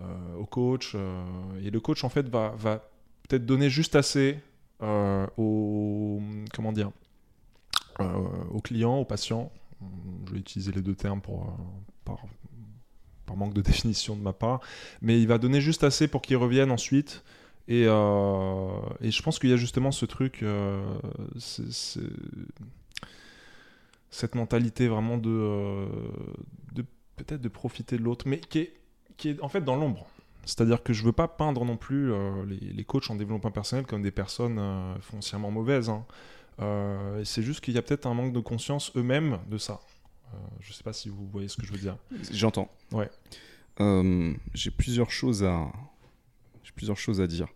euh, coach, euh, et le coach en fait va, peut-être donner juste assez euh, au, comment dire, euh, au client, au patient, je vais utiliser les deux termes pour, euh, par, manque de définition de ma part, mais il va donner juste assez pour qu'il revienne ensuite. Et, euh, je pense qu'il y a justement ce truc, euh, cette mentalité vraiment de, euh, de peut-être de profiter de l'autre, mais qui est, qui est en fait dans l'ombre. C'est-à-dire que je veux pas peindre non plus euh, les, les coachs en développement personnel comme des personnes euh, foncièrement mauvaises. hein. Euh, c'est juste qu'il y a peut-être un manque de conscience eux-mêmes de ça. Je sais pas si vous voyez ce que je veux dire. J'entends. Ouais. J'ai plusieurs choses à, j'ai plusieurs choses à dire.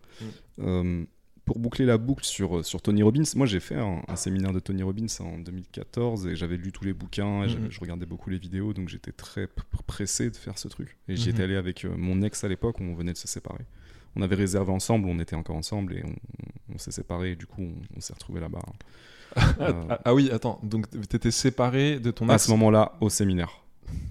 Euh, pour boucler la boucle sur, sur Tony Robbins, moi j'ai fait un, un séminaire de Tony Robbins en 2014 et j'avais lu tous les bouquins, et Mhm. je regardais beaucoup les vidéos, donc j'étais très pressé de faire ce truc. Et j'y Mhm. étais allé avec euh, mon ex à l'époque, on venait de se séparer. On avait réservé ensemble, on était encore ensemble et on, on s'est séparés, et du coup on, on s'est retrouvés là-bas. Ah, Euh, ah, ah oui, attends, donc t'étais séparé de ton à ex? ce moment-là, au séminaire.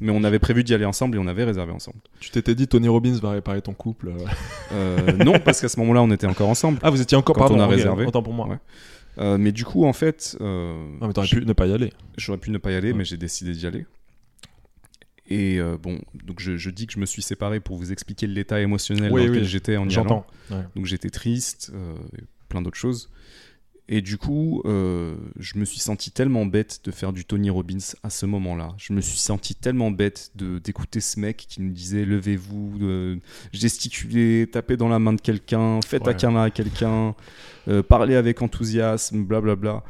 Mais on avait prévu d'y aller ensemble et on avait réservé ensemble. Tu t'étais dit Tony Robbins va réparer ton couple. euh. Euh, non, parce qu'à ce moment-là, on était encore ensemble. Ah, vous étiez encore Quand pardon, on a réservé. Autant pour moi. Ouais. Euh, mais du coup, en fait, euh, Non, mais t'aurais pu ne pas y aller. j'aurais pu ne pas y aller, Ouais. mais j'ai décidé d'y aller. Et euh, bon, donc je, je dis que je me suis séparé pour vous expliquer l'état émotionnel Oui, dans lequel oui, j'étais en y allant. J'entends. Ouais. Donc j'étais triste, plein d'autres choses. Et du coup, euh, je me suis senti tellement bête de faire du Tony Robbins à ce moment-là. Je me suis senti tellement bête de d'écouter ce mec qui nous disait levez-vous, euh, gesticulez, tapez dans la main de quelqu'un, faites Ouais. câlin à quelqu'un, euh, parlez avec enthousiasme, blablabla.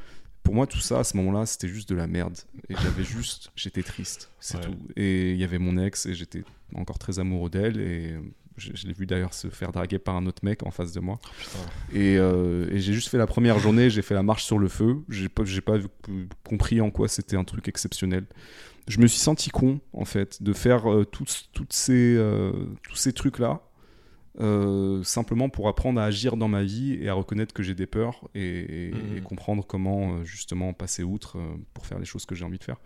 Pour moi, tout ça, à ce moment-là, c'était juste de la merde. Et j'avais juste, j'étais triste, c'est Ouais. tout. Et il y avait mon ex, et j'étais encore très amoureux d'elle, et je, je l'ai vu d'ailleurs se faire draguer par un autre mec en face de moi. Et, euh, et j'ai juste fait la première journée, j'ai fait la marche sur le feu. J'ai pas, j'ai pas compris en quoi c'était un truc exceptionnel. Je me suis senti con, en fait, de faire euh, tous- toutes ces, euh, tous ces trucs-là, euh, simplement pour apprendre à agir dans ma vie et à reconnaître que j'ai des peurs et, et- Mhm. et comprendre comment, euh, justement, passer outre euh, pour faire les choses que j'ai envie de faire.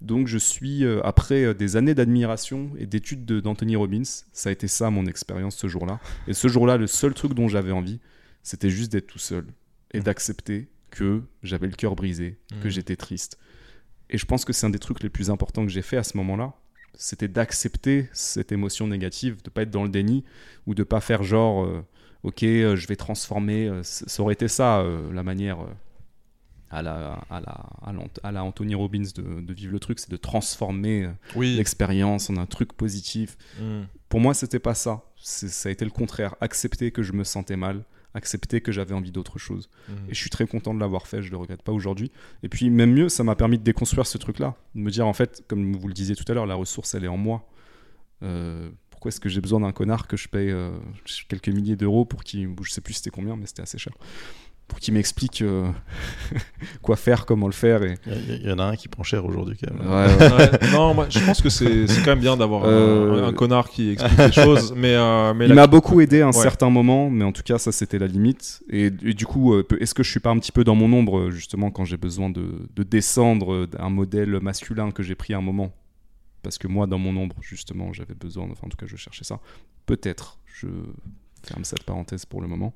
Donc, je suis, après des années d'admiration et d'études de- d'Anthony Robbins, ça a été ça mon expérience ce jour-là. Et ce jour-là, le seul truc dont j'avais envie, c'était juste d'être tout seul et Mhm. d'accepter que j'avais le cœur brisé, que Mhm. j'étais triste. Et je pense que c'est un des trucs les plus importants que j'ai fait à ce moment-là. C'était d'accepter cette émotion négative, de pas être dans le déni ou de pas faire genre, euh, ok, euh, je vais transformer. euh, ça aurait été ça la manière à la, à la, à l'Ant- à la Anthony Robbins de, de vivre le truc, c'est de transformer Oui. l'expérience en un truc positif. Mm. Pour moi, c'était pas ça. Ça a été le contraire. Accepter que je me sentais mal, accepter que j'avais envie d'autre chose. Mm. Et je suis très content de l'avoir fait, je le regrette pas aujourd'hui. Et puis, même mieux, ça m'a permis de déconstruire ce truc-là. De me dire, en fait, comme vous le disiez tout à l'heure, la ressource, elle est en moi. Euh, pourquoi est-ce que j'ai besoin d'un connard que je paye euh, quelques milliers d'euros pour qu'il. Je sais plus c'était combien, mais c'était assez cher. Pour qu'il m'explique euh, quoi faire, comment le faire. Et... Il y, il y en a un qui prend cher aujourd'hui quand même. Ouais, ouais. Ouais, non, moi, je pense que c'est quand même bien d'avoir un- Euh, un, connard qui explique les choses, mais, euh, mais Il m'a beaucoup aidé à un Ouais. certain moment, mais en tout cas, ça c'était la limite. Et, et du coup, est-ce que je suis pas un petit peu dans mon ombre, justement, quand j'ai besoin de, de descendre d'un modèle masculin que j'ai pris à un moment? Parce que moi, dans mon ombre, justement, j'avais besoin, enfin, en tout cas, je cherchais ça. Peut-être, je ferme cette parenthèse pour le moment.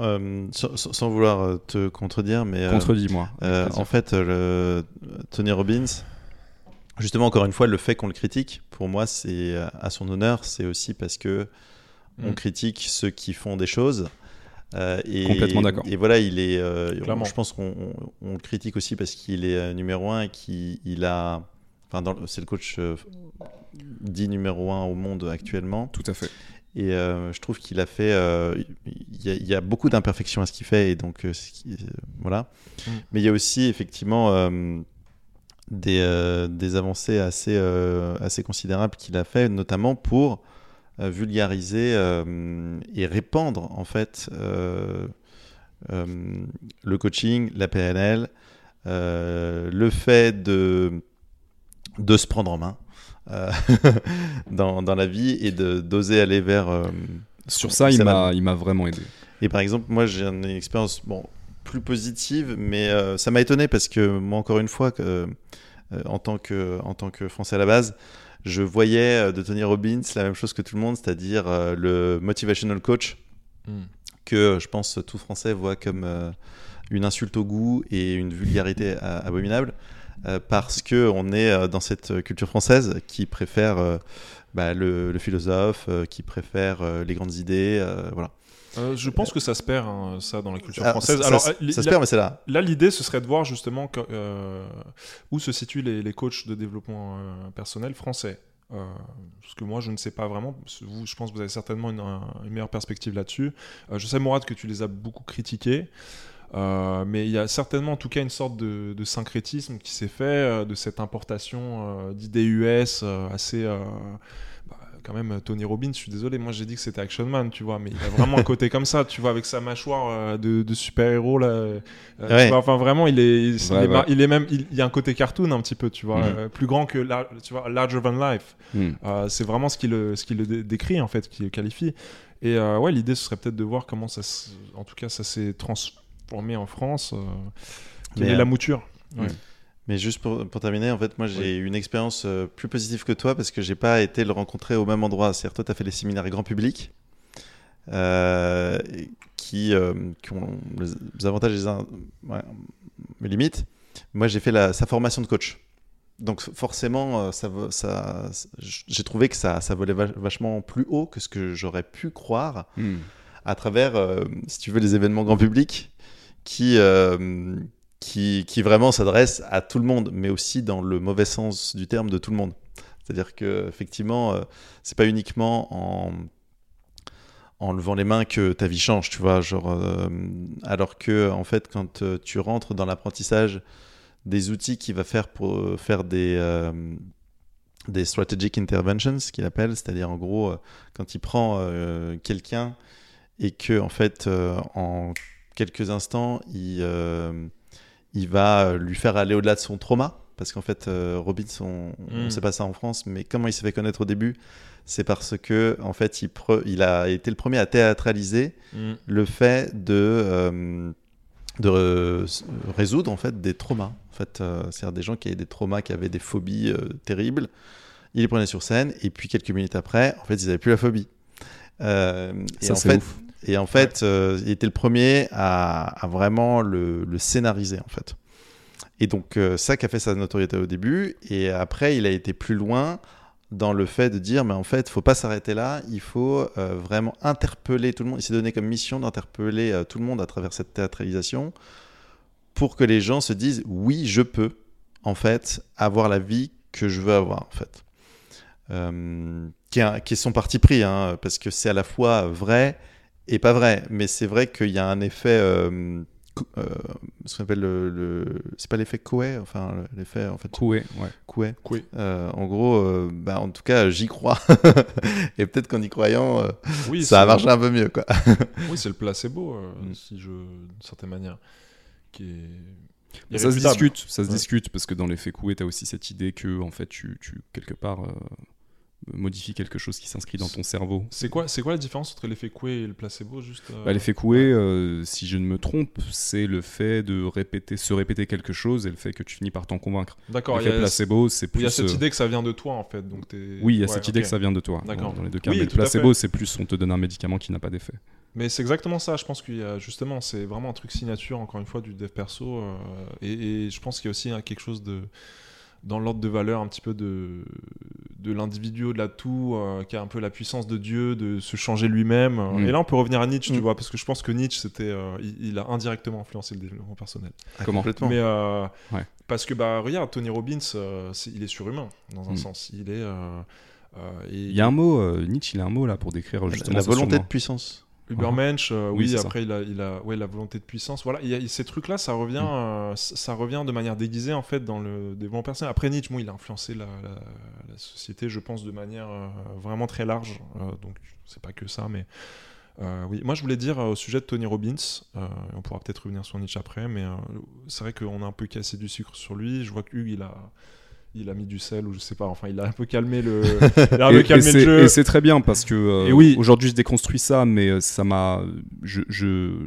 Euh, sans, vouloir euh, te contredire, mais euh, Contredis-moi. euh, en fait, le, Tony Robbins, justement, encore une fois, le fait qu'on le critique, pour moi, c'est à son honneur, c'est aussi parce que on Mm. critique ceux qui font des choses. euh, et, Complètement d'accord. Et voilà, il est. euh, Clairement. je pense qu'on on- on le critique aussi parce qu'il est numéro un et qu'il il a. Enfin, c'est le coach euh, dit numéro un au monde actuellement. Tout à fait. Et euh, je trouve qu'il a fait. euh, Il y, a- il y a beaucoup d'imperfections à ce qu'il fait, et donc euh, voilà. Mm. Mais il y a aussi effectivement des, des avancées assez, assez considérables qu'il a fait, notamment pour vulgariser et répandre en fait le coaching, la PNL, le fait de, de se prendre en main dans, dans la vie et de d'oser aller vers. euh, Sur ça, il m'a il m'a vraiment aidé. et par exemple, moi, j'ai une expérience bon, plus positive, mais euh, ça m'a étonné parce que moi, encore une fois, que, euh, en, tant que, en tant que Français à la base, je voyais euh, de Tony Robbins la même chose que tout le monde, c'est-à-dire euh, le motivational coach Mm. que euh, je pense tout Français voit comme euh, une insulte au goût et une vulgarité abominable. Euh, parce que on est euh, dans cette culture française qui préfère euh, bah, le, le philosophe, euh, qui préfère euh, les grandes idées, euh, voilà. Euh, je pense que ça se perd, hein, ça, dans la culture Alors, française. ça, Alors, ça, euh, li- ça se perd, mais c'est là. Là, l'idée, ce serait de voir justement que- euh, où se situent les, les coachs de développement euh, personnel français. Euh, parce que moi, je ne sais pas vraiment. Vous, je pense que vous avez certainement une, un- une meilleure perspective là-dessus. Euh, je sais, Mourad, que tu les as beaucoup critiqués. Euh, mais il y a certainement en tout cas une sorte de, de syncrétisme qui s'est fait euh, de cette importation euh, d'idées US euh, assez bah, quand même Tony Robbins je suis désolé moi j'ai dit que c'était Action Man tu vois mais il a vraiment un côté comme ça tu vois avec sa mâchoire de, de super héros là tu Ouais. vois, enfin vraiment il est il, Ouais, est, mar- ouais. il est même il, il y a un côté cartoon un petit peu tu vois euh, plus grand que tu vois larger than life euh, c'est vraiment ce qui le, ce qui le dé- décrit en fait, qui le qualifie. Et ouais, l'idée ce serait peut-être de voir comment ça, en tout cas, ça s'est transformé en France. euh, quelle Mais, est euh, la mouture Ouais. Mais juste pour, pour terminer, en fait, moi j'ai eu une expérience euh, plus positive que toi parce que j'ai pas été le rencontrer au même endroit. C'est-à-dire, toi, tu as fait les séminaires grand public euh, qui, euh, qui ont les avantages et les, ouais, limites. Moi, j'ai fait la, sa formation de coach. Donc, forcément, euh, ça, ça, j'ai trouvé que ça, ça volait vach- vachement plus haut que ce que j'aurais pu croire Hmm. à travers, euh, si tu veux, les événements grand public qui, euh, qui, qui vraiment s'adressent à tout le monde, mais aussi dans le mauvais sens du terme de tout le monde. C'est-à-dire que effectivement, euh, c'est pas uniquement en en levant les mains que ta vie change, tu vois, genre euh, alors que en fait quand euh, tu rentres dans l'apprentissage des outils qu'il va faire pour faire des des strategic interventions, ce qu'il appelle, c'est-à-dire en gros quand il prend quelqu'un et que en fait en quelques instants il euh, il va lui faire aller au-delà de son trauma parce qu'en fait euh, Robbins on, on Mm. sait pas ça en France mais comment il s'est fait connaître au début c'est parce que en fait il, pre- il a été le premier à théâtraliser Mm. le fait de euh, de re- résoudre en fait des traumas en fait euh, c'est-à-dire des gens qui avaient des traumas qui avaient des phobies euh, terribles il les prenait sur scène et puis quelques minutes après en fait ils avaient plus la phobie Euh, et Ça, en fait ouf. Et en fait, euh, il était le premier à, vraiment le, scénariser, en fait. Et donc, euh, ça qui a fait sa notoriété au début. Et après, il a été plus loin dans le fait de dire, mais en fait, il faut pas s'arrêter là, il faut euh, vraiment interpeller tout le monde. Il s'est donné comme mission d'interpeller tout le monde à travers cette théâtralisation pour que les gens se disent, oui, je peux, en fait, avoir la vie que je veux avoir, en fait. Qui, est, un- qui est son parti pris, hein, parce que c'est à la fois vrai et pas vrai. Mais c'est vrai qu'il y a un effet, euh, euh, ce qu'on appelle le, le- c'est pas l'effet Coué, enfin l'effet en fait Coué, ouais. Coué. Coué. Euh, en gros, euh, bah, en tout cas, j'y crois. et peut-être qu'en y croyant, euh, Oui, ça a marché un peu mieux, quoi. Oui, c'est le placebo, euh, Mm. si je, d'une certaine manière, qui est. Ça se discute, ça se Ouais. discute parce que dans l'effet Coué, tu as aussi cette idée que en fait tu, tu quelque part modifies quelque chose qui s'inscrit dans ton cerveau. C'est quoi, c'est quoi la différence entre l'effet Coué et le placebo juste euh, Bah, l'effet Coué, euh, si je ne me trompe, c'est le fait de répéter, se répéter quelque chose et le fait que tu finis par t'en convaincre. D'accord, L'effet placebo, c'est il y a plus. cette euh, idée que ça vient de toi en fait. Donc t'es- Oui, il y a Ouais, cette idée que ça vient de toi. D'accord. Dans, les deux cas. Oui, mais le placebo, c'est plus on te donne un médicament qui n'a pas d'effet. Mais c'est exactement ça, je pense qu'il y a justement, c'est vraiment un truc signature, encore une fois, du dev perso. euh, et, et je pense qu'il y a aussi hein, quelque chose de. Dans l'ordre de valeur, un petit peu de, de l'individu au-delà de tout, euh, qui a un peu la puissance de Dieu, de se changer lui-même. euh. Mm. Et là, on peut revenir à Nietzsche, tu Mm. vois, parce que je pense que Nietzsche, c'était, euh, il, il a indirectement influencé le développement personnel. Comment Complètement. Mais euh, Ouais. parce que bah regarde Tony Robbins, euh, il est surhumain dans un Mm. sens. Il est. euh, euh, et Il y a un mot, euh, Nietzsche, il a un mot là pour décrire justement la volonté de puissance. Ubermensch, euh, Oui, après il a, il a ouais, la volonté de puissance. Voilà, il y a, ces trucs-là, ça revient, Mm. euh, ça revient de manière déguisée en fait dans le développement personnel. Après Nietzsche, bon, il a influencé la, la- la société, je pense, de manière euh, vraiment très large. Donc c'est pas que ça, mais oui. Moi, je voulais dire au sujet de Tony Robbins, on pourra peut-être revenir sur Nietzsche après, mais c'est vrai qu'on a un peu cassé du sucre sur lui. Je vois que Hugues, il a il a mis du sel ou je sais pas enfin il a un peu calmé le il a un peu Et, et calmé le jeu et c'est très bien parce que euh, Et oui. aujourd'hui je déconstruis ça, mais euh, ça m'a, je,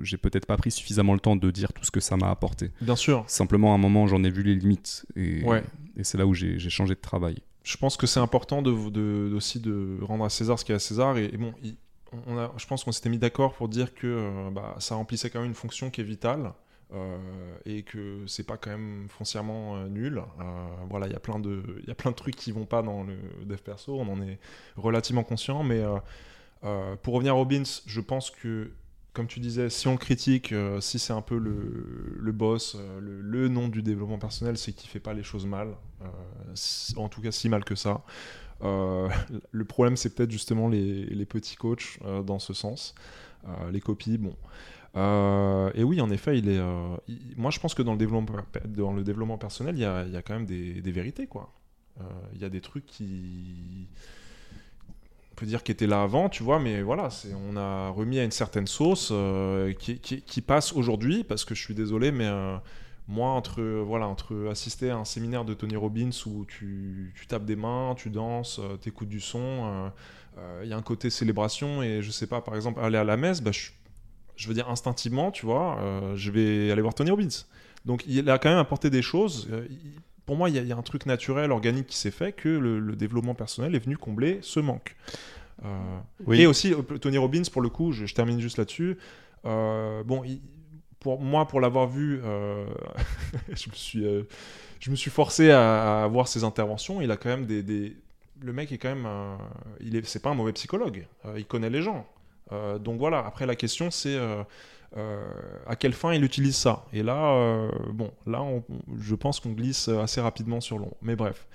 j'ai peut-être pas pris suffisamment le temps de dire tout ce que ça m'a apporté. bien sûr Simplement à un moment j'en ai vu les limites et, Ouais. et c'est là où j'ai changé de travail. je pense que c'est important de, de- aussi de rendre à César ce qui est à César. Et, et bon, il- on a, je pense qu'on s'était mis d'accord pour dire que euh, bah, ça remplissait quand même une fonction qui est vitale. Euh, et que c'est pas quand même foncièrement euh, nul. Euh, voilà, il y a plein de, trucs qui vont pas dans le dev perso. On en est relativement conscient, mais pour revenir à Robbins, je pense que, comme tu disais, si on critique, si c'est un peu le, boss, le, nom du développement personnel, c'est qu'il fait pas les choses mal. En tout cas, si mal que ça. Le problème, c'est peut-être justement les, petits coachs dans ce sens. Les copies, bon. Euh, et oui, en effet, il est. euh, moi, je pense que dans le développement, personnel, il y a, il y a quand même des, vérités, quoi. Euh, Il y a des trucs qui. On peut dire qui étaient là avant, tu vois, mais voilà, on a remis à une certaine sauce qui, passe aujourd'hui, parce que je suis désolé, mais moi, entre, voilà, entre assister à un séminaire de Tony Robbins où tu, tu tapes des mains, tu danses, euh, t'écoutes du son, il y a un côté célébration, et je sais pas, par exemple, aller à la messe, bah, je, je veux dire instinctivement, tu vois, euh, je vais aller voir Tony Robbins. Donc il a quand même apporté des choses. euh, pour moi, il y, a- il y a un truc naturel, organique qui s'est fait, que le, le développement personnel est venu combler ce manque. Euh, Oui. Et aussi, Tony Robbins, pour le coup, je, je termine juste là-dessus. euh, bon, il- pour moi, pour l'avoir vu, je, me suis, je me suis forcé à, à voir ses interventions. Il a quand même des. des- Le mec est quand même. un- il est, c'est pas un mauvais psychologue. Il connaît les gens. Euh, donc voilà, après la question c'est euh, euh, à quelle fin il utilise ça? Et là, bon, là on- je pense qu'on glisse assez rapidement sur l'ombre. Mais bref,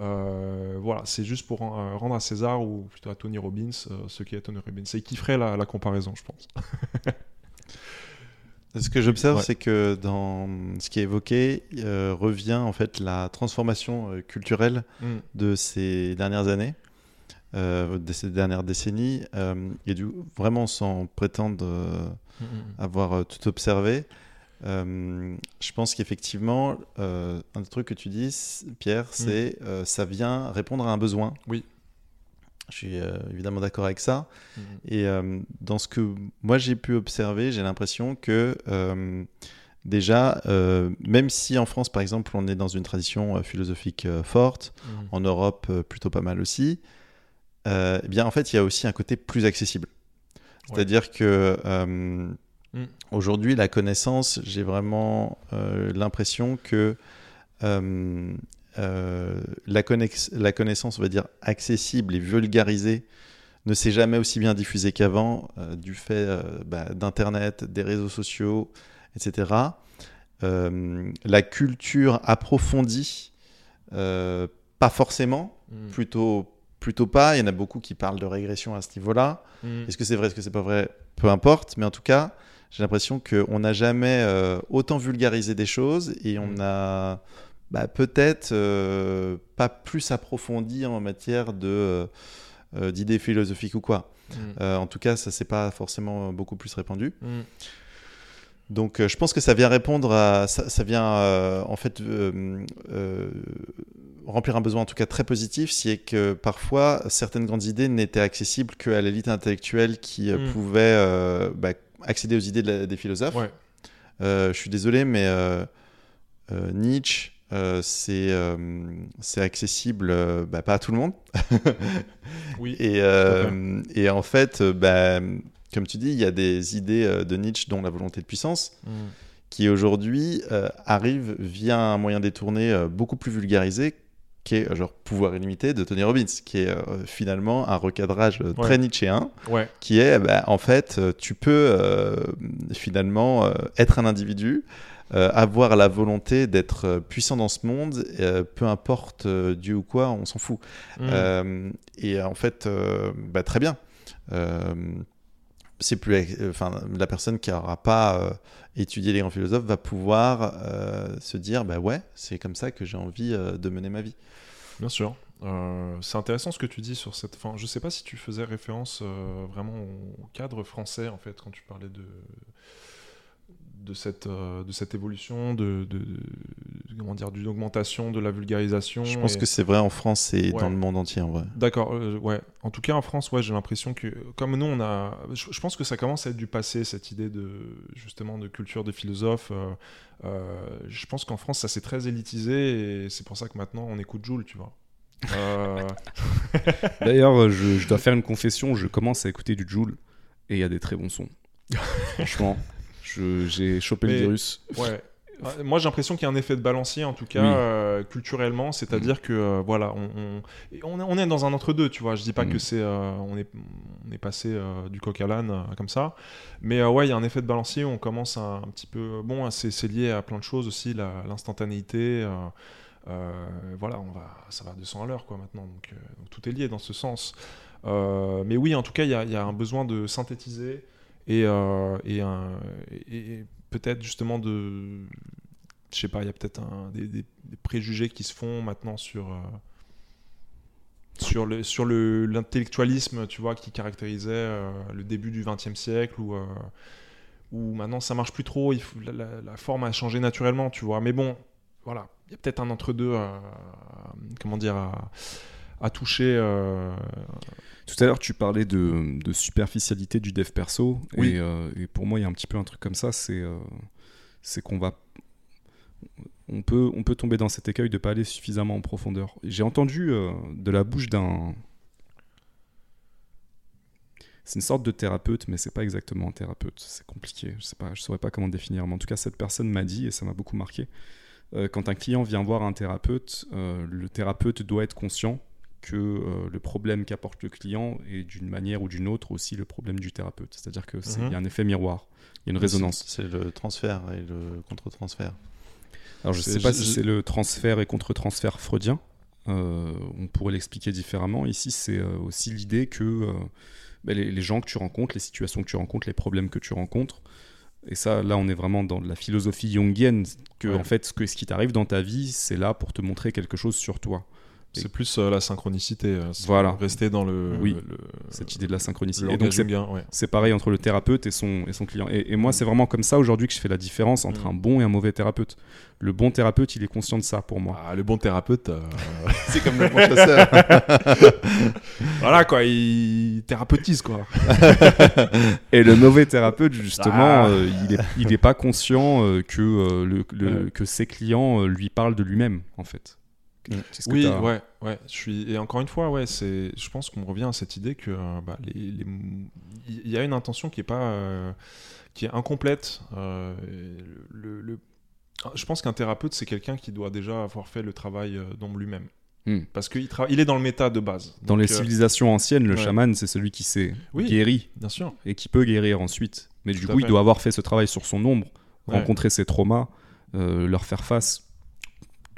Euh, voilà, c'est juste pour euh, rendre à César ou plutôt à Tony Robbins euh, ce qui est Tony Robbins. C'est qui ferait la, la comparaison, je pense. Ce que j'observe, Ouais. c'est que dans ce qui est évoqué, revient en fait la transformation culturelle Mm. de ces dernières années, euh, de ces dernières décennies, euh, et du vraiment sans prétendre euh, Mm, mm, avoir euh, tout observé. je pense qu'effectivement, un des trucs que tu dis, Pierre, c'est euh, ça vient répondre à un besoin. Oui. Je suis évidemment d'accord avec ça. mm. Et dans ce que moi j'ai pu observer, j'ai l'impression que déjà, euh, même si en France par exemple on est dans une tradition euh, philosophique euh, forte, Mm. en Europe plutôt pas mal aussi, euh, eh bien en fait il y a aussi un côté plus accessible. Ouais. C'est-à-dire que euh, Mm. aujourd'hui la connaissance, j'ai vraiment euh, l'impression que la, connex- la connaissance, on va dire, accessible et vulgarisée ne s'est jamais aussi bien diffusée qu'avant, du fait bah, d'Internet, des réseaux sociaux, etc. La culture approfondie, pas forcément, Mm. plutôt, plutôt pas. Il y en a beaucoup qui parlent de régression à ce niveau-là. Mm. Est-ce que c'est vrai, est-ce que c'est pas vrai? Peu importe, mais en tout cas, j'ai l'impression qu'on n'a jamais euh, autant vulgarisé des choses et on Mm. a bah, peut-être euh, pas plus approfondi en matière de, euh, d'idées philosophiques ou quoi. Mm. En tout cas, ça c'est pas forcément beaucoup plus répandu. Donc, euh, je pense que ça vient répondre à. Ça, ça vient euh, en fait euh, remplir un besoin en tout cas très positif, si est que parfois certaines grandes idées n'étaient accessibles qu'à l'élite intellectuelle qui euh, Mm. pouvait bah, accéder aux idées de la- des philosophes. Ouais. Je suis désolé, mais Nietzsche, c'est c'est accessible bah, pas à tout le monde. Oui. Et, et en fait, bah, comme tu dis, il y a des idées euh, de Nietzsche, dont la volonté de puissance, Mm. qui aujourd'hui euh, arrivent via un moyen détourné euh, beaucoup plus vulgarisé, qui est euh, genre Pouvoir illimité de Tony Robbins, qui est euh, finalement un recadrage très Ouais. nietzschéen, Ouais. qui est bah, en fait, tu peux finalement être un individu. avoir la volonté d'être puissant dans ce monde, peu importe Dieu ou quoi, on s'en fout. Mm. Et en fait, bah, très bien. Euh, c'est plus, euh, enfin, la personne qui n'aura pas euh, étudié les grands philosophes va pouvoir euh, se dire, bah ouais, c'est comme ça que j'ai envie de mener ma vie. Bien sûr. C'est intéressant ce que tu dis sur cette fin. Je sais pas si tu faisais référence vraiment au cadre français en fait quand tu parlais de de cette euh, de cette évolution de, de, de- comment dire d'une augmentation de la vulgarisation. Je pense et- que c'est vrai en France et Ouais. dans le monde entier en vrai. D'accord, euh, ouais. En tout cas, en France, ouais, j'ai l'impression que, comme nous, on a. Je, je pense que ça commence à être du passé, cette idée de justement de culture des philosophes. euh, euh, je pense qu'en France, ça s'est très élitisé et c'est pour ça que maintenant, on écoute Joule, tu vois. Euh, D'ailleurs, je, je dois faire une confession, je commence à écouter du Joule et il y a des très bons sons. Franchement, j'ai chopé le virus. ouais. Moi, j'ai l'impression qu'il y a un effet de balancier, en tout cas, Oui. euh, culturellement. C'est-à-dire que, euh, voilà, on, on, et on est- dans un entre-deux, tu vois. Je dis pas Mm. que c'est. euh, on, est, on est passé du coq à l'âne, comme ça. Mais ouais, il y a un effet de balancier où on commence à, un petit peu. Bon, c'est lié à plein de choses aussi, l'instantanéité. voilà, on va, ça va à 200 à l'heure, quoi, maintenant. Donc, donc tout est lié dans ce sens. Mais oui, en tout cas, il y a, il y a un besoin de synthétiser et, euh, et, peut-être justement de. Je sais pas, il y a peut-être des, préjugés qui se font maintenant sur. euh, sur le sur le l'intellectualisme tu vois qui caractérisait euh, le début du XXe siècle où maintenant ça marche plus trop la- la forme a changé naturellement tu vois mais bon voilà il y a peut-être un entre deux comment dire à, toucher euh, Tout à l'heure, tu parlais de, de superficialité du dev perso. Oui. Et, euh, et pour moi, il y a un petit peu un truc comme ça c'est euh, c'est qu'on va. On peut, on peut tomber dans cet écueil de pas aller suffisamment en profondeur. J'ai entendu euh, de la bouche d'un. C'est une sorte de thérapeute, mais c'est pas exactement un thérapeute. C'est compliqué. Je sais pas, je saurais pas comment définir. Mais en tout cas, cette personne m'a dit, et ça m'a beaucoup marqué, quand un client vient voir un thérapeute, le thérapeute doit être conscient que euh, le problème qu'apporte le client est d'une manière ou d'une autre aussi le problème du thérapeute. C'est-à-dire qu'il Mhm. y a un effet miroir, il y a une résonance. C'est le transfert et le contre-transfert. Alors je C'est- sais pas si c'est le transfert et contre-transfert freudien. Euh, on pourrait l'expliquer différemment. Ici, c'est euh, aussi l'idée que bah, les, les gens que tu rencontres, les situations que tu rencontres, les problèmes que tu rencontres, et ça, là, on est vraiment dans la philosophie jungienne, que Ouais. en fait, ce, que, ce qui t'arrive dans ta vie, c'est là pour te montrer quelque chose sur toi. C'est plus euh, la synchronicité euh, Voilà. rester dans le, Oui. le, Cette idée de la le synchronicité. Et donc, c'est ouais. C'est pareil entre le thérapeute et son, et son client. Et, et moi, c'est vraiment comme ça aujourd'hui que je fais la différence entre Mm. un bon et un mauvais thérapeute. Le bon thérapeute, il est conscient de ça pour moi. Ah, le bon thérapeute euh, C'est comme le bon chasseur. voilà quoi il thérapeutise quoi Et le mauvais thérapeute, justement, Ah. il, est, il est pas conscient que, le, que ses clients lui parlent de lui-même, en fait. Mm. Que Oui, ouais, ouais. Je suis et encore une fois, ouais, c'est. Je pense qu'on revient à cette idée que euh, bah, les, les- il y a une intention qui est pas, euh, qui est incomplète. euh, le, le- Je pense qu'un thérapeute, c'est quelqu'un qui doit déjà avoir fait le travail d'ombre lui-même. Hmm. Parce qu'il tra- il est dans le méta de base. Dans Donc, les euh, civilisations anciennes, le ouais. chaman, c'est celui qui s'est Oui. guéri Bien sûr. et qui peut guérir ensuite. Mais du Tout coup, il doit avoir fait ce travail sur son ombre, Ouais. rencontrer ses traumas, euh, leur faire face.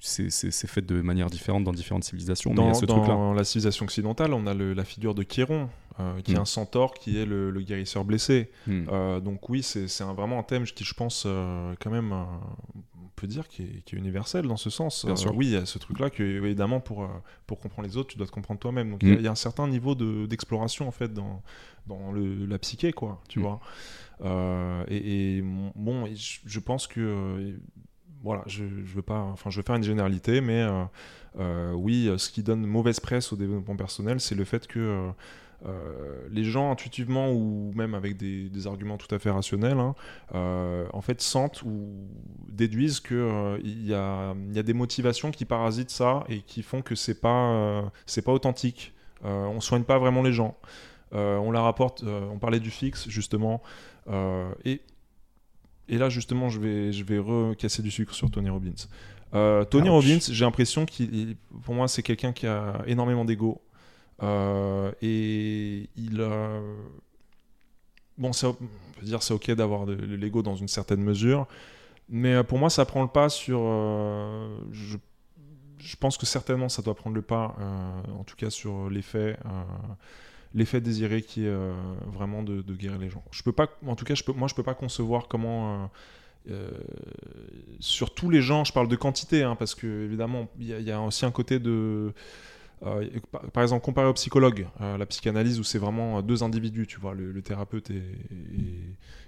C'est- fait de manière différente dans différentes civilisations, mais Dans, ce truc-là. dans la civilisation occidentale, on a le- la figure de Chiron, euh, qui est Mm. un centaure, qui est le, le guérisseur blessé. Hmm. Euh, donc oui, c'est vraiment un thème qui, je pense, euh, quand même, on peut dire, qui est, qui est universel dans ce sens. Bien sûr. Oui, il y a ce truc-là que, évidemment, pour, pour comprendre les autres, tu dois te comprendre toi-même. Donc il y a- Mm. y, a un certain niveau de- d'exploration, en fait, dans, dans le- la psyché, quoi, tu vois. Et, bon, je pense que... voilà, je, veux pas, enfin, je veux faire une généralité, mais euh, euh, oui, euh, ce qui donne mauvaise presse au développement personnel, c'est le fait que les gens intuitivement ou même avec des, arguments tout à fait rationnels, hein, en fait, sentent ou déduisent que il y, y a des motivations qui parasitent ça et qui font que c'est pas, c'est pas authentique. On soigne pas vraiment les gens. On la rapporte. on parlait du fixe justement, et et là, justement, je vais, je vais recasser du sucre sur Tony Robbins. Euh, Tony Ouch. Robbins, j'ai l'impression qu'il, pour moi, c'est quelqu'un qui a énormément d'ego. Euh, et il a. Bon, c'est- on peut dire c'est ok d'avoir de, de l'ego dans une certaine mesure, mais euh, pour moi, ça prend le pas sur. euh, je, je pense que certainement ça doit prendre le pas, en tout cas sur l'effet. euh, l'effet désiré qui est euh, vraiment de, guérir les gens. Je peux pas, en tout cas, je peux, moi, je peux pas concevoir comment, euh, euh, sur tous les gens, je parle de quantité, hein, parce que évidemment, il y, a- aussi un côté de, par, exemple, comparé au psychologue, la psychanalyse où c'est vraiment deux individus, tu vois, le, thérapeute et,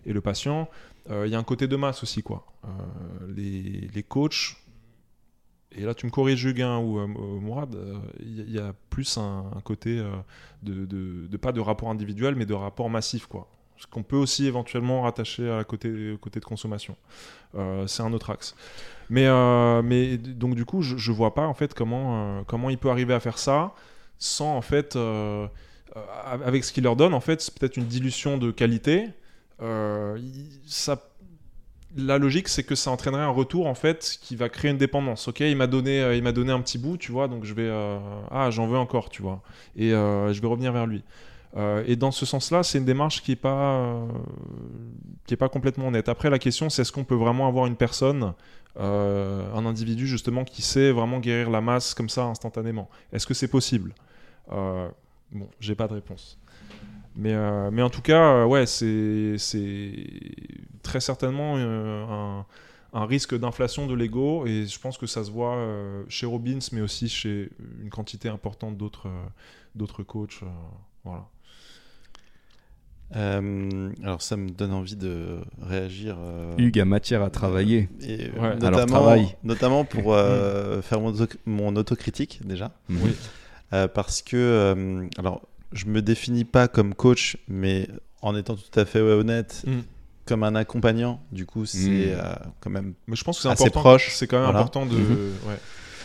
et- le patient. Il y a un côté de masse aussi, quoi. Les, les coachs. Et là, tu me corriges, Huguin ou euh, Mourad, euh, il y, a- il y a plus un, côté euh, de, pas de rapport individuel, mais de rapport massif, quoi. Ce qu'on peut aussi éventuellement rattacher à côté, côté de consommation. Euh, c'est un autre axe. Mais, euh, mais donc du coup, je, je vois pas en fait comment, euh, comment il peut arriver à faire ça sans en fait, euh, euh, avec ce qu'il leur donne, en fait, c'est peut-être une dilution de qualité. Euh, ça la logique, c'est que ça entraînerait un retour en fait qui va créer une dépendance. Ok, il m'a donné, euh, un petit bout, tu vois, donc je vais, euh, ah, j'en veux encore, tu vois, et euh, je vais revenir vers lui. Et dans ce sens-là, c'est une démarche qui est pas, complètement honnête. Après, la question, c'est est-ce qu'on peut vraiment avoir une personne, un individu justement qui sait vraiment guérir la masse comme ça instantanément? Est-ce que c'est possible? Bon, j'ai pas de réponse. Mais, euh, mais en tout cas, euh, ouais, c'est très certainement euh, un, un risque d'inflation de l'ego et je pense que ça se voit euh, chez Robbins, mais aussi chez une quantité importante d'autres euh, d'autres coachs. euh, voilà. Euh, alors ça me donne envie de réagir. euh, Hugues a matière à travailler. et, Ouais. notamment, Alors, travail. notamment pour euh, faire mon, auto- mon autocritique déjà. Mhm. Oui. Euh, parce que, euh, alors, je me définis pas comme coach, mais en étant tout à fait honnête, Mm. comme un accompagnant, du coup, c'est Mm. euh, quand même. Mais je pense que c'est Assez important. proche, C'est quand même voilà. important de, Mhm. ouais,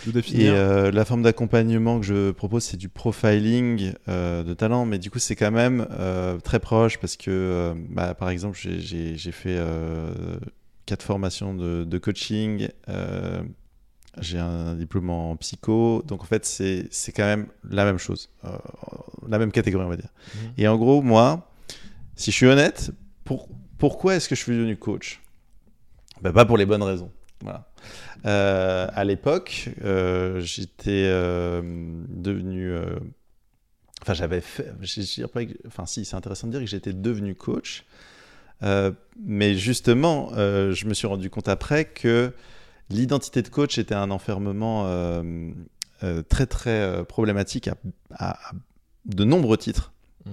de Et définir. euh, la forme d'accompagnement que je propose, c'est du profiling euh, de talent, mais du coup, c'est quand même euh, très proche parce que, euh, bah, par exemple, j'ai- j'ai j'ai fait euh, quatre formations de, de coaching. J'ai un diplôme en psycho, donc en fait c'est quand même la même chose, euh, la même catégorie on va dire. Mhm. Et en gros, moi, si je suis honnête, pour, pourquoi est-ce que je suis devenu coach? Bah, Pas pour les bonnes raisons. Voilà. Euh, à l'époque, euh, j'étais devenu. Enfin, j'avais fait. pas Enfin, si, c'est intéressant de dire que j'étais devenu coach. Mais justement, je me suis rendu compte après que l'identité de coach était un enfermement euh, euh, très très euh, problématique à, à- à de nombreux titres. Mm.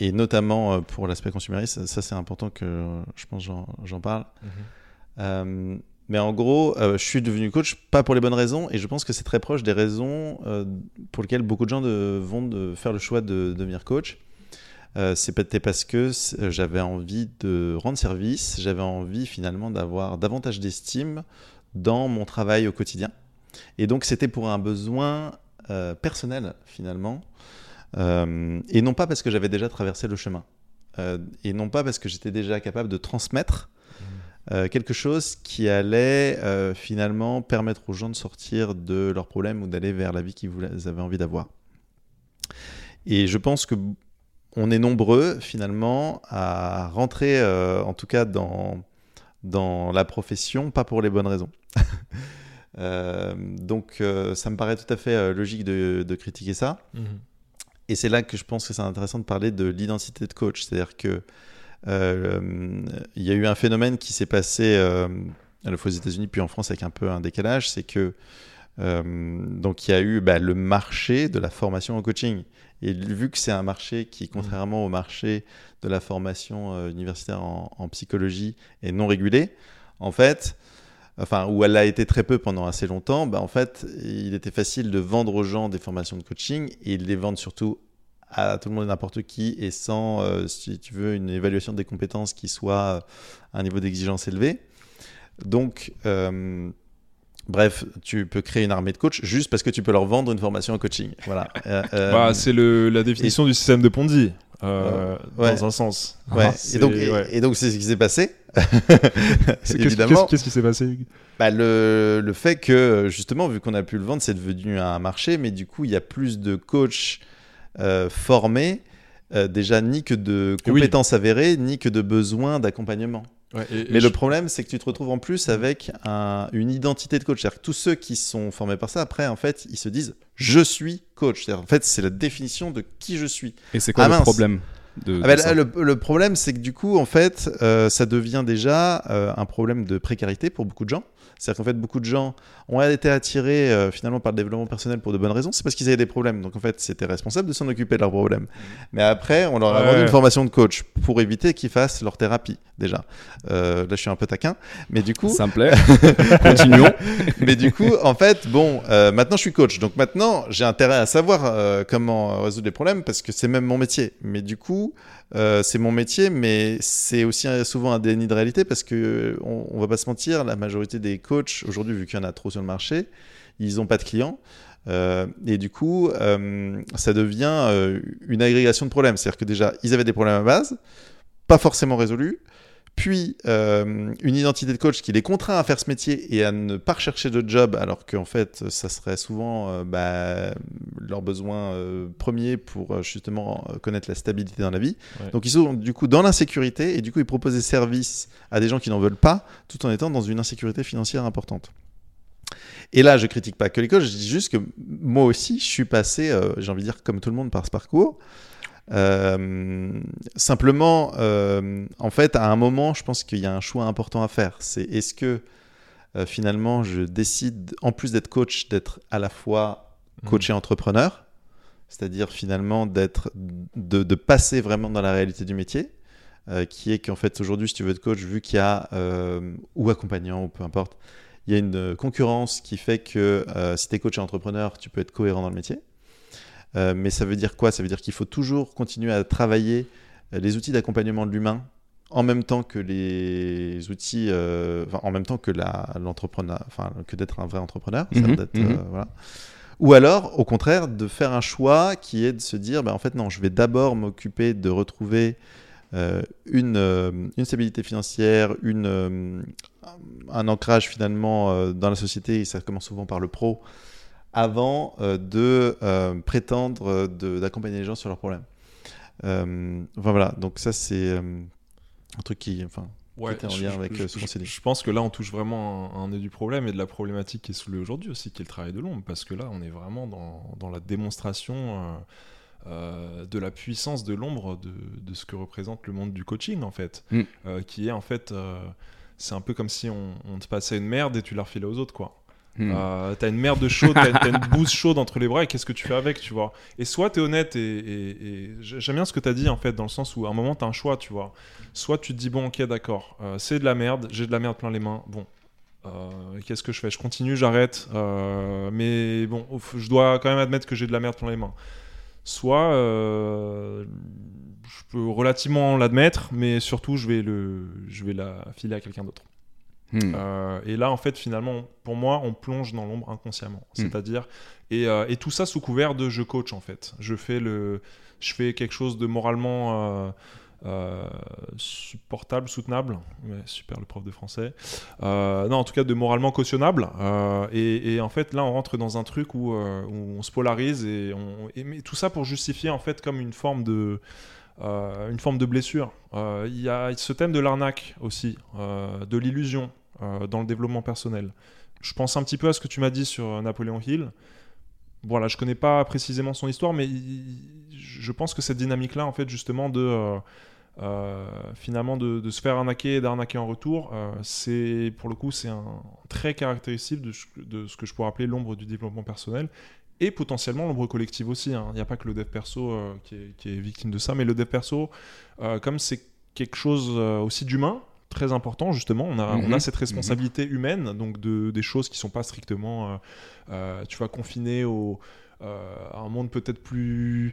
Et notamment pour l'aspect consumériste, ça, ça, c'est important que je pense j'en j'en parle. Mhm. Euh, mais en gros, je suis devenu coach pas pour les bonnes raisons, et je pense que c'est très proche des raisons pour lesquelles beaucoup de gens de- vont de faire le choix de devenir coach. Euh, peut-être parce que c'est- j'avais envie de rendre service, j'avais envie finalement d'avoir davantage d'estime dans mon travail au quotidien. Et donc c'était pour un besoin euh, personnel finalement, Euh, et non pas parce que j'avais déjà traversé le chemin, Euh, et non pas parce que j'étais déjà capable de transmettre euh, quelque chose qui allait euh, finalement permettre aux gens de sortir de leurs problèmes ou d'aller vers la vie qu'ils avaient envie d'avoir. Et je pense que on est nombreux finalement à rentrer, euh, en tout cas dans, dans la profession, pas pour les bonnes raisons. Euh, donc euh, ça me paraît tout à fait logique de, de critiquer ça. Mhm. Et c'est là que je pense que c'est intéressant de parler de l'identité de coach. C'est-à-dire que il y a eu un phénomène qui s'est passé à la fois aux États-Unis puis en France avec un peu un décalage, c'est que donc il y a eu bah, le marché de la formation en coaching. Et vu que c'est un marché qui, contrairement au marché de la formation euh, universitaire en, en psychologie, est non régulé, en fait, enfin où elle a été très peu pendant assez longtemps, bah, en fait, il était facile de vendre aux gens des formations de coaching et de les vendre surtout à tout le monde et n'importe qui et sans, euh, si tu veux, une évaluation des compétences qui soit à un niveau d'exigence élevé. Donc, euh, bref, tu peux créer une armée de coachs juste parce que tu peux leur vendre une formation en coaching. Voilà. Euh, euh, Bah, c'est le- la définition du système de Ponzi, euh, Ouais. dans un sens. ouais. Ah, et donc, ouais. et, et donc, c'est ce qui s'est passé. Évidemment. Qu'est-ce qui s'est passé Bah, le, le fait que, justement, vu qu'on a pu le vendre, c'est devenu un marché, mais du coup, il y a plus de coachs euh, formés, déjà, ni que de oui. compétences avérées, ni que de besoins d'accompagnement. Ouais, et- et Mais je- le problème, c'est que tu te retrouves en plus avec un- une identité de coach. C'est-à-dire que tous ceux qui sont formés par ça, après, en fait, ils se disent je suis coach. C'est-à-dire, en fait, c'est la définition de qui je suis. Et c'est quoi Ah, le mince. problème de, Ah de ben, ça le, le problème, c'est que du coup, en fait, euh, ça devient déjà euh, un problème de précarité pour beaucoup de gens. C'est-à-dire qu'en fait, beaucoup de gens ont été attirés euh, finalement par le développement personnel pour de bonnes raisons. C'est parce qu'ils avaient des problèmes. Donc en fait, c'était responsable de s'en occuper de leurs problèmes. Mais après, on leur a Ouais. vendu une formation de coach pour éviter qu'ils fassent leur thérapie déjà. Euh, là, je suis un peu taquin, mais du coup, Ça me plaît. Continuons. mais du coup, en fait, bon, euh, maintenant je suis coach, donc maintenant j'ai intérêt à savoir euh, comment résoudre les problèmes parce que c'est même mon métier. Mais du coup, euh, c'est mon métier, mais c'est aussi souvent un déni de réalité parce que on, va pas se mentir, la majorité des coachs aujourd'hui, vu qu'il y en a trop sur le marché, ils n'ont pas de clients. Euh, et du coup, euh, ça devient une agrégation de problèmes. C'est-à-dire que déjà, ils avaient des problèmes à base, pas forcément résolus, puis euh, une identité de coach qui les contraint à faire ce métier et à ne pas rechercher de job, alors qu'en fait, ça serait souvent euh, bah, leur besoin euh, premier pour euh, justement euh, connaître la stabilité dans la vie. Ouais. Donc ils sont du coup dans l'insécurité et du coup ils proposent des services à des gens qui n'en veulent pas, tout en étant dans une insécurité financière importante. Et là, je critique pas que les coachs, je dis juste que moi aussi, je suis passé, j'ai envie de dire comme tout le monde, par ce parcours. Euh, simplement, euh, en fait, à un moment, je pense qu'il y a un choix important à faire. C'est est-ce que euh, finalement, je décide, en plus d'être coach, d'être à la fois coach et entrepreneur, c'est-à-dire finalement d'être, de, de passer vraiment dans la réalité du métier, qui est qu'en fait aujourd'hui, si tu veux être coach, vu qu'il y a ou accompagnant ou peu importe, il y a une concurrence qui fait que si tu es coach et entrepreneur, tu peux être cohérent dans le métier. Euh, mais ça veut dire quoi? Ça veut dire qu'il faut toujours continuer à travailler euh, les outils d'accompagnement de l'humain en même temps que les outils, euh, en même temps que l'entrepreneur, enfin que d'être un vrai entrepreneur. ça Mhm, mhm. euh, voilà. Ou alors, au contraire, de faire un choix qui est de se dire, bah, en fait non, je vais d'abord m'occuper de retrouver euh, une, une stabilité financière, une, un ancrage finalement dans la société, et ça commence souvent par le pro, avant euh, de euh, prétendre euh, d'accompagner les gens sur leurs problèmes. Euh, enfin voilà, donc ça c'est euh, un truc qui, enfin, Ouais, était en lien je- avec, je, ce qu'on s'est dit. je pense que là, on touche vraiment un, un nœud du problème et de la problématique qui est soulevée aujourd'hui aussi, qui est le travail de l'ombre, parce que là, on est vraiment dans, dans la démonstration euh, euh, de la puissance de l'ombre de, de ce que représente le monde du coaching, en fait, Mm. Euh, qui est en fait, euh, c'est un peu comme si on, on te passait une merde et tu la refilais aux autres, quoi. Hmm. Euh, t'as une merde chaude, t'as, t'as une bouse chaude entre les bras et qu'est-ce que tu fais avec, tu vois? Et soit t'es honnête et, j'aime bien ce que t'as dit en fait, dans le sens où à un moment t'as un choix, tu vois. Soit tu te dis bon ok d'accord, euh, c'est de la merde, j'ai de la merde plein les mains, bon. euh, qu'est-ce que je fais? Je continue, j'arrête, mais bon, je dois quand même admettre que j'ai de la merde plein les mains. Soit je peux relativement l'admettre, mais surtout je vais le, je vais la filer à quelqu'un d'autre. Hmm. Euh, et là, en fait, finalement, pour moi, on plonge dans l'ombre inconsciemment. Mm. C'est-à-dire, et, euh, et tout ça sous couvert de je coach, en fait. Je fais, le, je fais quelque chose de moralement euh, supportable, soutenable, super le prof de français. Non, en tout cas de moralement cautionnable. Et, et en fait, là, on rentre dans un truc où, où on se polarise et, on, et mais tout ça pour justifier en fait comme une forme de euh, une forme de blessure. Euh, Il y a ce thème de l'arnaque aussi, euh, de l'illusion euh, dans le développement personnel. Je pense un petit peu à ce que tu m'as dit sur Napoléon Hill. Voilà, je connais pas précisément son histoire, mais je pense que cette dynamique-là, en fait, justement, de euh, euh, finalement de, se faire arnaquer et d'arnaquer en retour, euh, c'est pour le coup, c'est un trait caractéristique de, ce- que je pourrais appeler l'ombre du développement personnel et potentiellement l'ombre collective aussi. hein. Il n'y a pas que le dev perso euh, qui, est, victime de ça, mais le dev perso, euh, comme c'est quelque chose euh, aussi d'humain, très important justement, on a, on a Mhm. cette responsabilité humaine, donc de, des choses qui sont pas strictement, euh, euh, tu vois, confinées au, euh, à un monde peut-être plus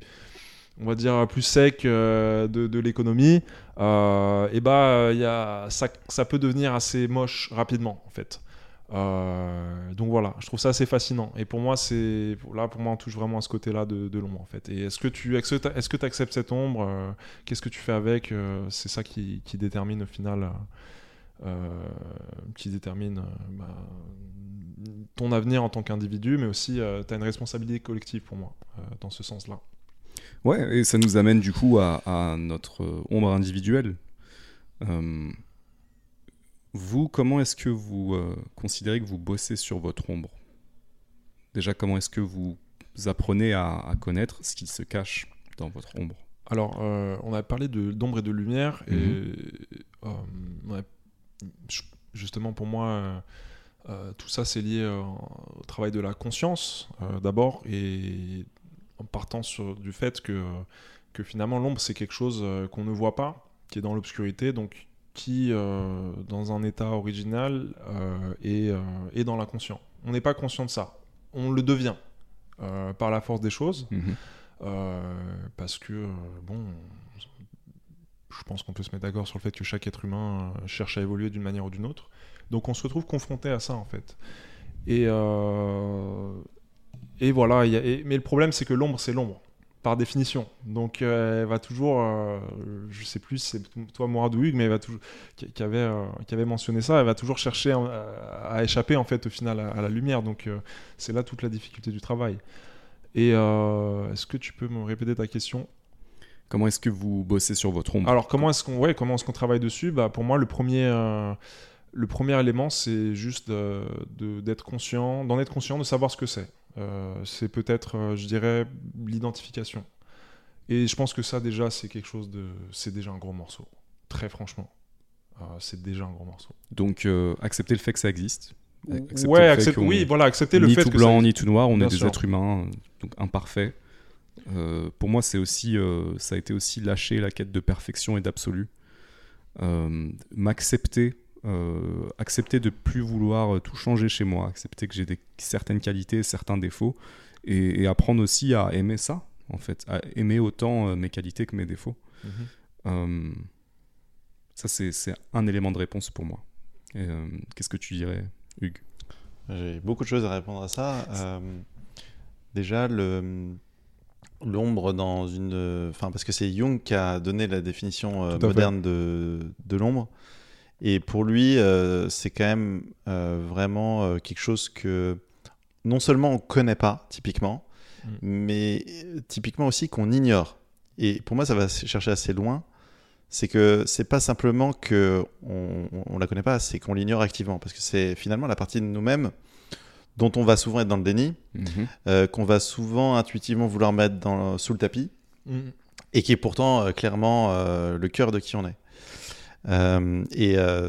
on va dire plus sec de, de l'économie, et bah il y a, ça, ça peut devenir assez moche rapidement en fait. Euh, donc voilà, je trouve ça assez fascinant. Et pour moi, c'est là pour moi on touche vraiment à ce côté-là de, l'ombre en fait. Et est-ce que tu est-ce que acceptes cette ombre euh, Qu'est-ce que tu fais avec Euh, C'est ça qui, détermine au final, qui détermine bah, ton avenir en tant qu'individu, mais aussi tu as une responsabilité collective pour moi dans ce sens-là. Ouais, et ça nous amène du coup à, notre ombre individuelle. Vous, comment est-ce que vous euh, considérez que vous bossez sur votre ombre? Déjà, comment est-ce que vous apprenez à, à connaître ce qui se cache dans votre ombre? Alors, euh, on a parlé de- d'ombre et de lumière, et Mhm. euh, justement pour moi, tout ça c'est lié au travail de la conscience d'abord, et en partant sur, du fait que, que finalement l'ombre c'est quelque chose qu'on ne voit pas, qui est dans l'obscurité, donc qui, euh, dans un état original, euh, est, euh, est dans l'inconscient. On n'est pas conscient de ça, on le devient par la force des choses. Mhm. Parce que, bon, je pense qu'on peut se mettre d'accord sur le fait que chaque être humain cherche à évoluer d'une manière ou d'une autre. Donc on se retrouve confronté à ça, en fait. Et, euh, et voilà, il y a- et- mais le problème, c'est que l'ombre, c'est l'ombre, par définition. Donc euh, elle va toujours, euh, je sais plus si c'est toi, Mourad ou Hugues, mais elle va toujours, qui, qui avait, euh, qui avait mentionné ça, elle va toujours chercher euh, à échapper, en fait, au final, à, à la lumière. Donc c'est là toute la difficulté du travail. Et est-ce que tu peux me répéter ta question? Comment est-ce que vous bossez sur votre ombre? Alors comment est-ce qu'on ouais, comment est-ce qu'on travaille dessus? Bah, Pour moi, le premier, le premier élément, c'est juste d'être conscient, d'en être conscient, de savoir ce que c'est. Euh, c'est peut-être, euh, je dirais, l'identification. Et je pense que ça, déjà, c'est quelque chose de... C'est déjà un gros morceau. Très franchement. Euh, c'est déjà un gros morceau. Donc, euh, accepter le fait que ça existe. Accepter ouais, le fait accepte- oui, voilà, accepter le ni fait tout que blanc ça... ni tout noir, on Bien est des sûr. êtres humains, donc imparfaits. Euh, pour moi, c'est aussi, euh, ça a été aussi lâcher la quête de perfection et d'absolu. Euh, M'accepter, euh, accepter de plus vouloir euh, tout changer chez moi, accepter que j'ai certaines qualités, certains défauts, et, et apprendre aussi à aimer ça, en fait, à aimer autant euh, mes qualités que mes défauts. Mhm. Euh, ça, c'est un élément de réponse pour moi. Qu'est-ce que tu dirais, Hugues? J'ai beaucoup de choses à répondre à ça. Déjà, le l'ombre dans une... Enfin, parce que c'est Jung qui a donné la définition euh, moderne de, de l'ombre. Et pour lui, euh, c'est quand même euh, vraiment euh, quelque chose que non seulement on connaît pas, typiquement, Mm. mais typiquement aussi qu'on ignore. Et pour moi, ça va chercher assez loin. C'est que c'est pas simplement que on, on la connaît pas, c'est qu'on l'ignore activement, parce que c'est finalement la partie de nous-mêmes dont on va souvent être dans le déni, Mhm. euh, qu'on va souvent intuitivement vouloir mettre dans, sous le tapis, Mhm. et qui est pourtant euh, clairement euh, le cœur de qui on est. Euh, et euh,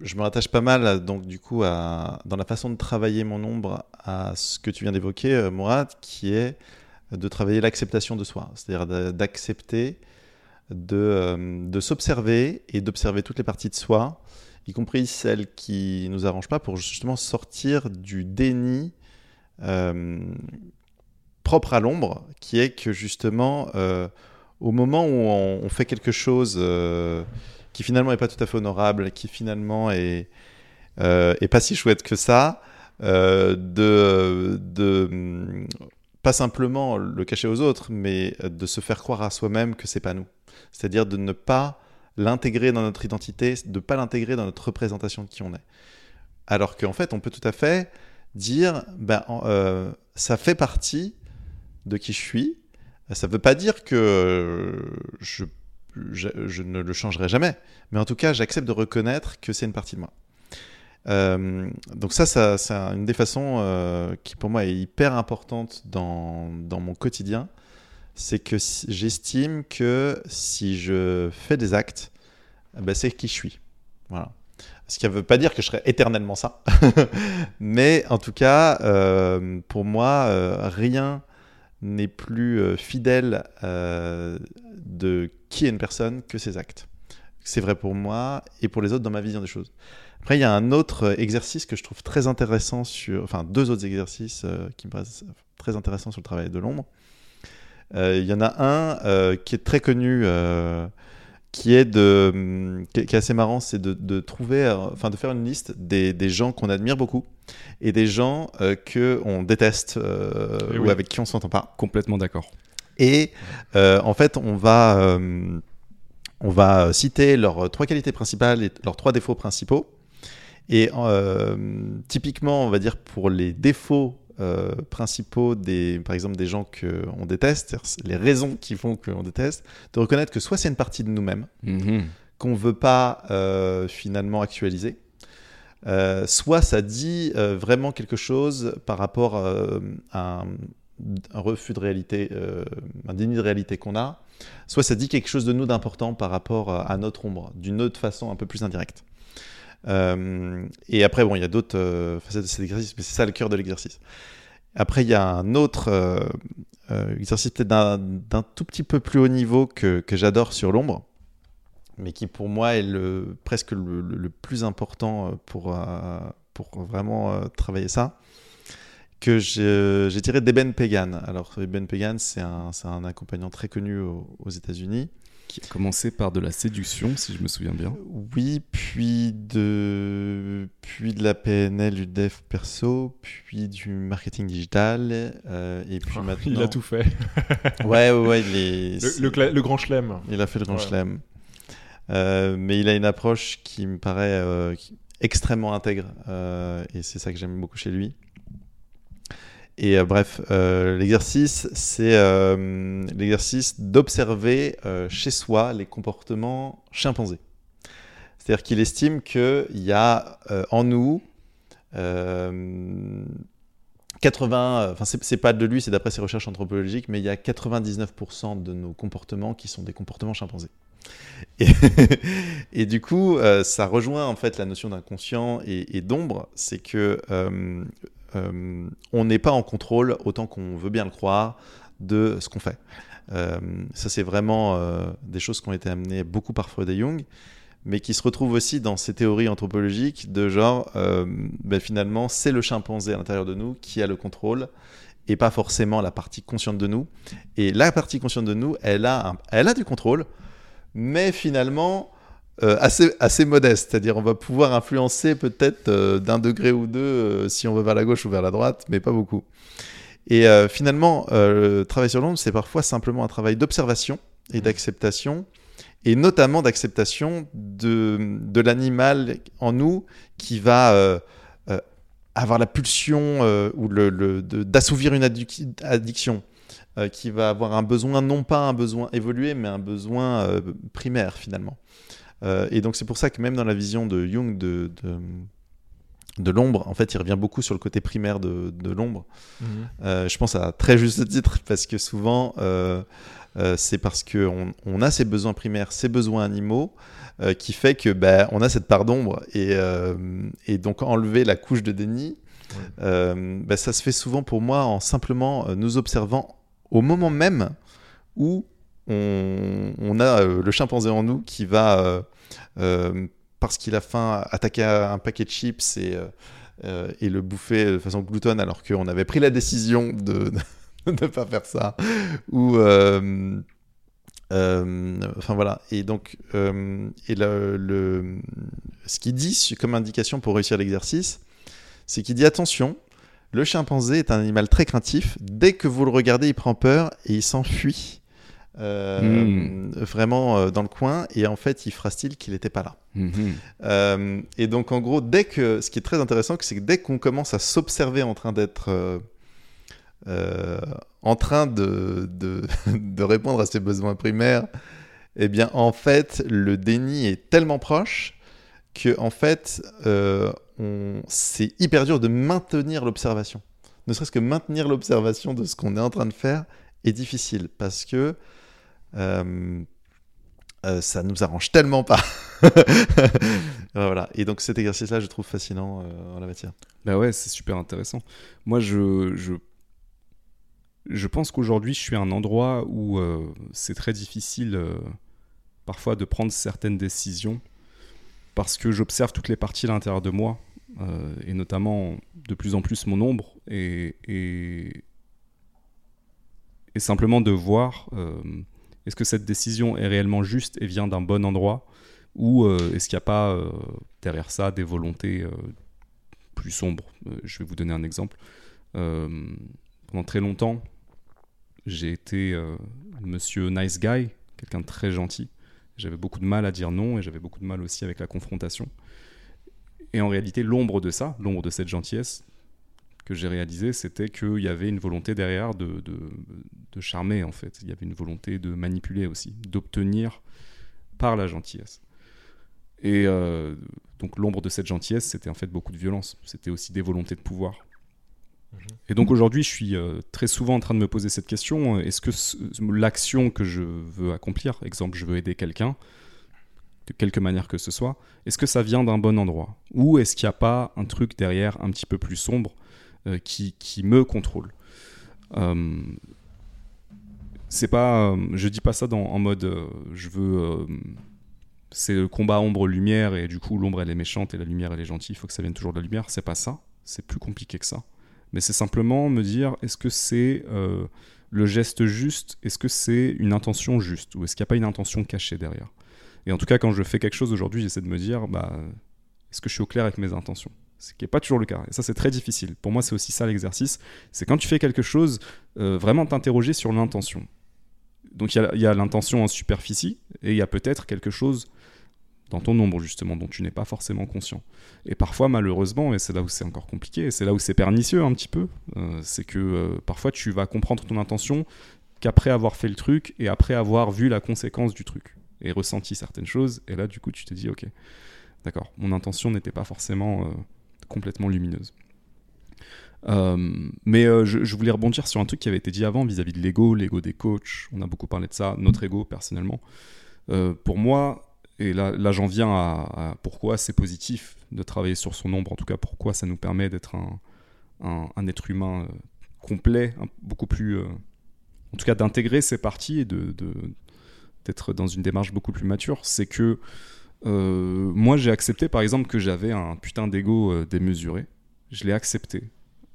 je me rattache pas mal, donc du coup, à, dans la façon de travailler mon ombre à ce que tu viens d'évoquer, euh, Mourad, qui est de travailler l'acceptation de soi, c'est-à-dire d'a- d'accepter de, de s'observer et d'observer toutes les parties de soi, y compris celles qui nous arrangent pas, pour justement sortir du déni propre à l'ombre, qui est que justement, au moment où on, fait quelque chose qui finalement est pas tout à fait honorable, qui finalement est, euh, pas si chouette que ça, euh, de, de hum, pas simplement le cacher aux autres, mais de se faire croire à soi-même que c'est pas nous. C'est-à-dire de ne pas l'intégrer dans notre identité, de ne pas l'intégrer dans notre représentation de qui on est. Alors qu'en fait, on peut tout à fait dire, ben, euh, ça fait partie de qui je suis. Ça ne veut pas dire que je, je, ne le changerai jamais, mais en tout cas, j'accepte de reconnaître que c'est une partie de moi. Euh, donc ça, c'est une des façons euh, qui pour moi est hyper importante dans, mon quotidien, c'est que j'estime que si je fais des actes, ben c'est qui je suis. Voilà. Ce qui ne veut pas dire que je serai éternellement ça. Mais en tout cas, euh, pour moi, rien n'est plus fidèle de qui est une personne que ses actes. C'est vrai pour moi et pour les autres dans ma vision des choses. Après, il y a un autre exercice que je trouve très intéressant sur, enfin deux autres exercices qui me paraissent très intéressants sur le travail de l'ombre. Il y en a un qui est très connu qui est de qui est assez marrant c'est de, de, trouver euh, enfin de faire une liste des, des gens qu'on admire beaucoup et des gens euh, que on déteste euh, eh ou avec qui on s'entend pas complètement d'accord et en fait on va on va citer leurs trois qualités principales et leurs trois défauts principaux et typiquement on va dire pour les défauts euh, principaux des, par exemple, des gens qu'on déteste, les raisons qui font qu'on déteste, de reconnaître que soit c'est une partie de nous-mêmes mhm. qu'on ne veut pas euh, finalement actualiser, euh, soit ça dit vraiment quelque chose par rapport à un, refus de réalité, un déni de réalité qu'on a, soit ça dit quelque chose de nous d'important par rapport à notre ombre, d'une autre façon un peu plus indirecte. Euh, et après, bon, il y a d'autres euh, facettes de cet exercice, mais c'est ça le cœur de l'exercice. Après, il y a un autre euh, exercice peut-être d'un tout petit peu plus haut niveau que, j'adore sur l'ombre, mais qui pour moi est le, presque le, plus important pour, pour vraiment travailler ça, que j'ai tiré d'Eben Pagan. Alors, Eben Pagan, c'est un, un, accompagnant très connu aux États-Unis qui a commencé par de la séduction, si je me souviens bien. Oui, puis de, puis de la PNL, du dev perso, puis du marketing digital, euh, et puis maintenant... Il a tout fait. ouais, ouais, ouais, il est... le, grand chelem. Il a fait le grand chelem. Euh, mais il a une approche qui me paraît euh, extrêmement intègre, et c'est ça que j'aime beaucoup chez lui. Et euh, bref, euh, l'exercice, c'est euh, l'exercice d'observer chez soi les comportements chimpanzés. C'est-à-dire qu'il estime qu'il y a en nous 80, enfin c'est pas de lui, c'est d'après ses recherches anthropologiques, mais il y a 99% de nos comportements qui sont des comportements chimpanzés. Et, du coup, ça rejoint en fait la notion d'inconscient et, d'ombre, c'est que on n'est pas en contrôle, autant qu'on veut bien le croire, de ce qu'on fait. Euh, ça, c'est vraiment euh, des choses qui ont été amenées beaucoup par Freud et Jung, mais qui se retrouvent aussi dans ces théories anthropologiques de genre, ben, finalement, c'est le chimpanzé à l'intérieur de nous qui a le contrôle et pas forcément la partie consciente de nous. Et la partie consciente de nous, elle a, elle a du contrôle, mais finalement, euh, assez, assez modeste. C'est-à-dire, on va pouvoir influencer peut-être euh, d'un degré ou deux euh, si on veut vers la gauche ou vers la droite, mais pas beaucoup. Et finalement, le travail sur l'ombre, c'est parfois simplement un travail d'observation et mmh. d'acceptation, et notamment d'acceptation de, de l'animal en nous qui va avoir la pulsion ou le, d'assouvir une addiction. qui va avoir un besoin, non pas un besoin évolué, mais un besoin primaire finalement. Euh, et donc c'est pour ça que même dans la vision de Jung de, de, l'ombre, en fait, il revient beaucoup sur le côté primaire de, de l'ombre. Mhm. Euh, je pense à très juste titre, parce que souvent, euh, c'est parce qu'on on a ces besoins primaires, ces besoins animaux, qui fait que ben, on a cette part d'ombre. Et, et, donc enlever la couche de déni, ben, ça se fait souvent pour moi en simplement nous observant au moment même où on, a euh, le chimpanzé en nous qui va, euh, parce qu'il a faim, attaquer un paquet de chips et, et le bouffer de façon gloutonne alors qu'on avait pris la décision de ne pas faire ça. Ou. enfin voilà. Et donc, et le, ce qu'il dit comme indication pour réussir l'exercice, c'est qu'il dit attention, Le chimpanzé est un animal très craintif. Dès que vous le regardez, il prend peur et il s'enfuit. Hmm. Vraiment euh, dans le coin, et en fait, il fera style qu'il n'était pas là. Mhm. Euh, et donc, en gros, dès que, ce qui est très intéressant, c'est que dès qu'on commence à s'observer en train d'être euh, en train de, de, de répondre à ses besoins primaires, eh bien, en fait, le déni est tellement proche que, en fait, euh, c'est hyper dur de maintenir l'observation. Ne serait-ce que maintenir l'observation de ce qu'on est en train de faire est difficile parce que euh, euh, ça nous arrange tellement pas. voilà. Et donc cet exercice-là, je trouve fascinant euh, en la matière. Bah ouais, c'est super intéressant. Moi, je, je, je pense qu'aujourd'hui, je suis à un endroit où c'est très difficile parfois de prendre certaines décisions parce que j'observe toutes les parties à l'intérieur de moi et notamment de plus en plus mon ombre et, et, simplement de voir est-ce que cette décision est réellement juste et vient d'un bon endroit ou euh, est-ce qu'il n'y a pas euh, derrière ça des volontés euh, plus sombres? Je vais vous donner un exemple. Pendant très longtemps, j'ai été monsieur nice guy, quelqu'un de très gentil. J'avais beaucoup de mal à dire non et j'avais beaucoup de mal aussi avec la confrontation. Et en réalité, l'ombre de ça, l'ombre de cette gentillesse que j'ai réalisé, c'était qu'il y avait une volonté derrière de, de, de charmer, en fait. Il y avait une volonté de manipuler aussi, d'obtenir par la gentillesse. Et euh, donc l'ombre de cette gentillesse, c'était en fait beaucoup de violence. C'était aussi des volontés de pouvoir. Et donc aujourd'hui, je suis euh, très souvent en train de me poser cette question est-ce que ce- l'action que je veux accomplir, exemple, je veux aider quelqu'un, de quelque manière que ce soit, est-ce que ça vient d'un bon endroit? Ou est-ce qu'il n'y a pas un truc derrière un petit peu plus sombre qui, qui me contrôle. Euh, C'est pas, euh, je dis pas ça en mode euh, je veux euh, c'est le combat ombre-lumière et du coup l'ombre elle est méchante et la lumière elle est gentille, il faut que ça vienne toujours de la lumière. C'est pas ça, c'est plus compliqué que ça. Mais c'est simplement me dire est-ce que c'est euh, le geste juste, est-ce que c'est une intention juste? Ou est-ce qu'il n'y a pas une intention cachée derrière? Et en tout cas, quand je fais quelque chose aujourd'hui, j'essaie de me dire bah, est-ce que je suis au clair avec mes intentions? Ce qui n'est pas toujours le cas. Et ça, c'est très difficile. Pour moi, c'est aussi ça l'exercice c'est quand tu fais quelque chose, euh, vraiment t'interroger sur l'intention. Donc il y a- l'intention en superficie et il y a peut-être quelque chose dans ton ombre justement dont tu n'es pas forcément conscient. Et parfois malheureusement, et c'est là où c'est encore compliqué, et c'est là où c'est pernicieux un petit peu, euh, c'est que euh, parfois tu vas comprendre ton intention qu'après avoir fait le truc et après avoir vu la conséquence du truc et ressenti certaines choses, et là du coup tu te dis ok, d'accord, mon intention n'était pas forcément complètement lumineuse. Euh, mais euh, je, voulais rebondir sur un truc qui avait été dit avant vis-à-vis de l'ego, l'ego des coachs. On a beaucoup parlé de ça, notre ego personnellement. Euh, pour moi, et là, j'en viens à, pourquoi c'est positif de travailler sur son ombre, en tout cas pourquoi ça nous permet d'être un, un- être humain complet, beaucoup plus. en tout cas, d'intégrer ces parties et de- d'être dans une démarche beaucoup plus mature. C'est que euh, moi, j'ai accepté par exemple que j'avais un putain d'ego euh, démesuré. Je l'ai accepté.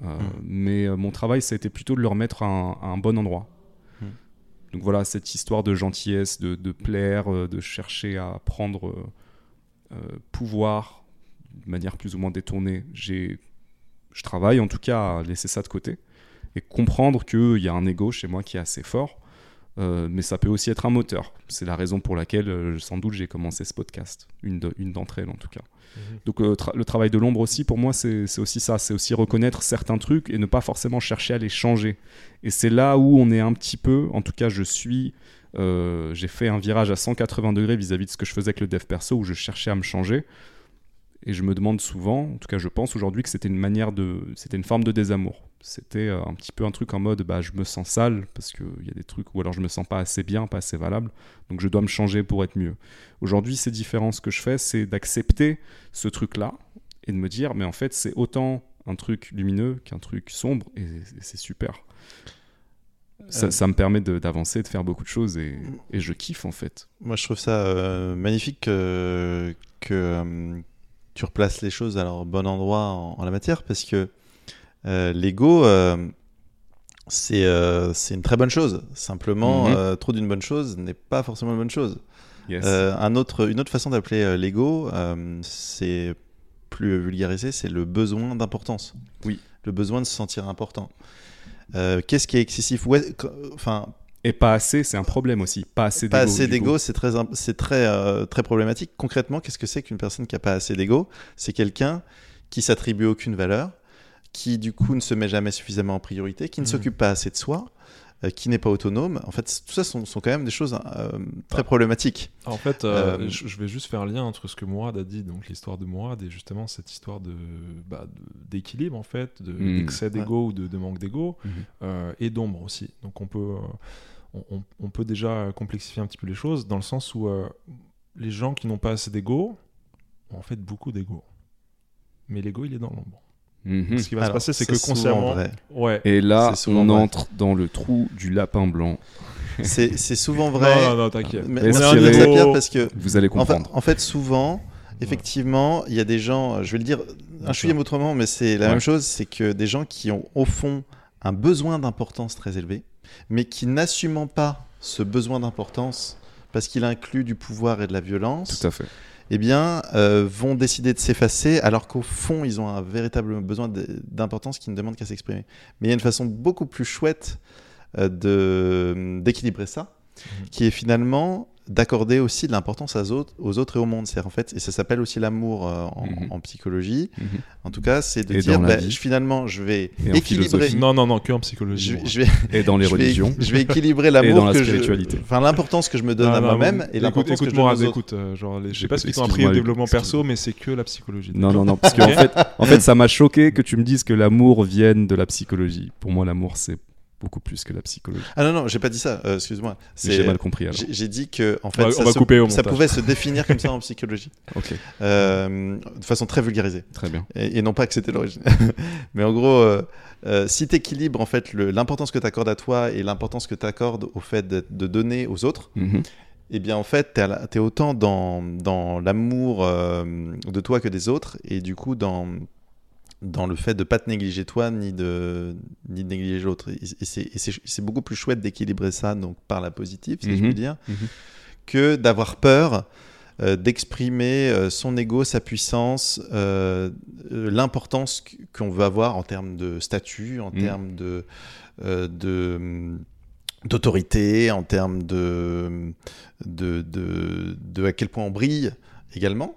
Euh, Mais euh, mon travail, ça a été plutôt de le remettre à un, à un bon endroit. Mm. Donc voilà, cette histoire de gentillesse, de, de plaire, de chercher à prendre pouvoir de manière plus ou moins détournée. J'ai, je travaille en tout cas à laisser ça de côté et comprendre qu'il y a un ego chez moi qui est assez fort. Euh, mais ça peut aussi être un moteur. C'est la raison pour laquelle, euh, sans doute, j'ai commencé ce podcast. Une, de- une d'entre elles, en tout cas. Donc euh, tra- le travail de l'ombre aussi, pour moi, c'est aussi ça. C'est aussi reconnaître certains trucs et ne pas forcément chercher à les changer. Et c'est là où on est un petit peu, en tout cas je suis, j'ai fait un virage à 180 degrés vis-à-vis de ce que je faisais avec le dev perso, où je cherchais à me changer. Et je me demande souvent, en tout cas je pense aujourd'hui que c'était une manière de, c'était une forme de désamour. C'était euh, un petit peu un truc en mode, bah je me sens sale parce qu'il y a des trucs, ou alors je me sens pas assez bien, pas assez valable, donc je dois me changer pour être mieux. Aujourd'hui c'est différent. Ce que je fais, c'est d'accepter ce truc-là et de me dire, mais en fait, c'est autant un truc lumineux qu'un truc sombre et c'est super. Ça, Euh. ça me permet d'avancer, de faire beaucoup de choses et, et je kiffe en fait. Moi, je trouve ça euh, magnifique que, que tu replaces les choses à leur bon endroit en, en la matière parce que euh, l'ego, euh, c'est euh, c'est une très bonne chose. Simplement, Mhm. trop d'une bonne chose n'est pas forcément une bonne chose. Yes. Un autre, une autre façon d'appeler l'ego, c'est plus vulgarisé, c'est le besoin d'importance. Oui. Le besoin de se sentir important. Qu'est-ce qui est excessif? Enfin, Et pas assez, c'est un problème aussi. Pas assez pas d'ego. assez du coup. d'ego, c'est très, c'est très, euh, très problématique. Concrètement, qu'est-ce que c'est qu'une personne qui a pas assez d'ego? C'est quelqu'un qui s'attribue aucune valeur, qui du coup ne se met jamais suffisamment en priorité, qui ne Mhm. s'occupe pas assez de soi, euh, qui n'est pas autonome. En fait, tout ça sont, sont quand même des choses euh, très Ah. problématiques. En fait, euh, Euh, je vais juste faire un lien entre ce que Mourad a dit, donc l'histoire de Mourad, et justement cette histoire de bah, de- d'équilibre en fait, de- Mm. d'excès d'ego ou de, de manque d'ego, Mhm. euh, et d'ombre aussi. Donc on peut, euh, on, peut déjà complexifier un petit peu les choses dans le sens où euh, les gens qui n'ont pas assez d'ego ont en fait beaucoup d'ego. Mais l'ego, il est dans l'ombre. Mhm. Ce qui va se passer, c'est que consciemment, vrai. ouais. Et là, on vrai. entre dans le trou du lapin blanc. C'est souvent vrai. Non, non, non, t'inquiète. Mais- pierre parce que Vous allez en fait, comprendre. en fait, souvent, effectivement, il y a des gens, euh, je vais le dire un chouïa autrement, mais c'est la Ouais. même chose, c'est que des gens qui ont au fond un besoin d'importance très élevé, mais qui n'assument pas ce besoin d'importance parce qu'il inclut du pouvoir et de la violence, Tout à fait. eh bien, euh, vont décider de s'effacer, alors qu'au fond, ils ont un véritable besoin d'importance qui ne demande qu'à s'exprimer. Mais il y a une façon beaucoup plus chouette euh, d'équilibrer ça, Mhm. qui est finalement d'accorder aussi de l'importance aux autres, aux autres et au monde. C'est en fait, et ça s'appelle aussi l'amour euh, en, Mhm. en psychologie. Mhm. En tout cas, c'est de Et dire, bah, je- finalement, je vais Et équilibrer. philosophie. Non, non, non, que en psychologie. Je, vais, Et dans les je vais- religions. je vais équilibrer Et dans l'amour la que je, spiritualité. enfin l'importance que je me donne Non, à non, moi-même et écoute, l'importance que écoute, je donne aux autres. écoute, euh, genre, les- je sais J'ai- pas ce qu'ils excuse-moi, appris au développement perso, mais c'est que la psychologie. Non, non, non, parce qu'en fait, en fait, ça m'a choqué que tu me dises que l'amour vienne de la psychologie. Pour moi, l'amour, c'est beaucoup plus que la psychologie. Ah non non, j'ai pas dit ça. euh, Excuse-moi. J'ai mal compris alors. J'ai dit que en fait, On va- ça, on va se- couper au ça pouvait se définir comme ça en psychologie, Ok, euh, de façon très vulgarisée, très bien. et, et non pas que c'était l'origine. Mais en gros, euh, si tu équilibres en fait le- l'importance que tu accordes à toi et l'importance que tu accordes au fait de, de donner aux autres, Mhm. eh bien en fait, tu es, autant dans, dans l'amour de toi que des autres, et du coup dans dans le fait de pas te négliger toi ni de ni de négliger l'autre et, c'est- beaucoup plus chouette d'équilibrer ça donc par la positive si je Mhm. puis dire Mhm. que d'avoir peur euh, d'exprimer euh, son ego, sa puissance, euh, l'importance qu- qu'on veut avoir en termes de statut, en Mm. termes de, de, hum, d'autorité, en termes de, de, de, de à quel point on brille également.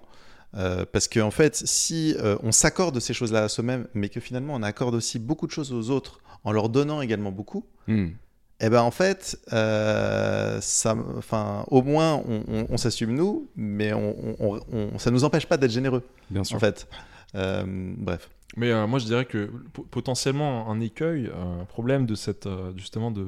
Euh, parce qu'en en fait, si euh, on s'accorde ces choses-là à soi-même, mais que finalement on accorde aussi beaucoup de choses aux autres en leur donnant également beaucoup, Mhm. eh ben en fait, euh, ça, enfin, au moins on, on- on s'assume nous, mais on, on, ça nous empêche pas d'être généreux, Bien sûr. en fait. Bref. Mais euh, moi, je dirais que po- potentiellement un écueil, un problème de cette, justement de,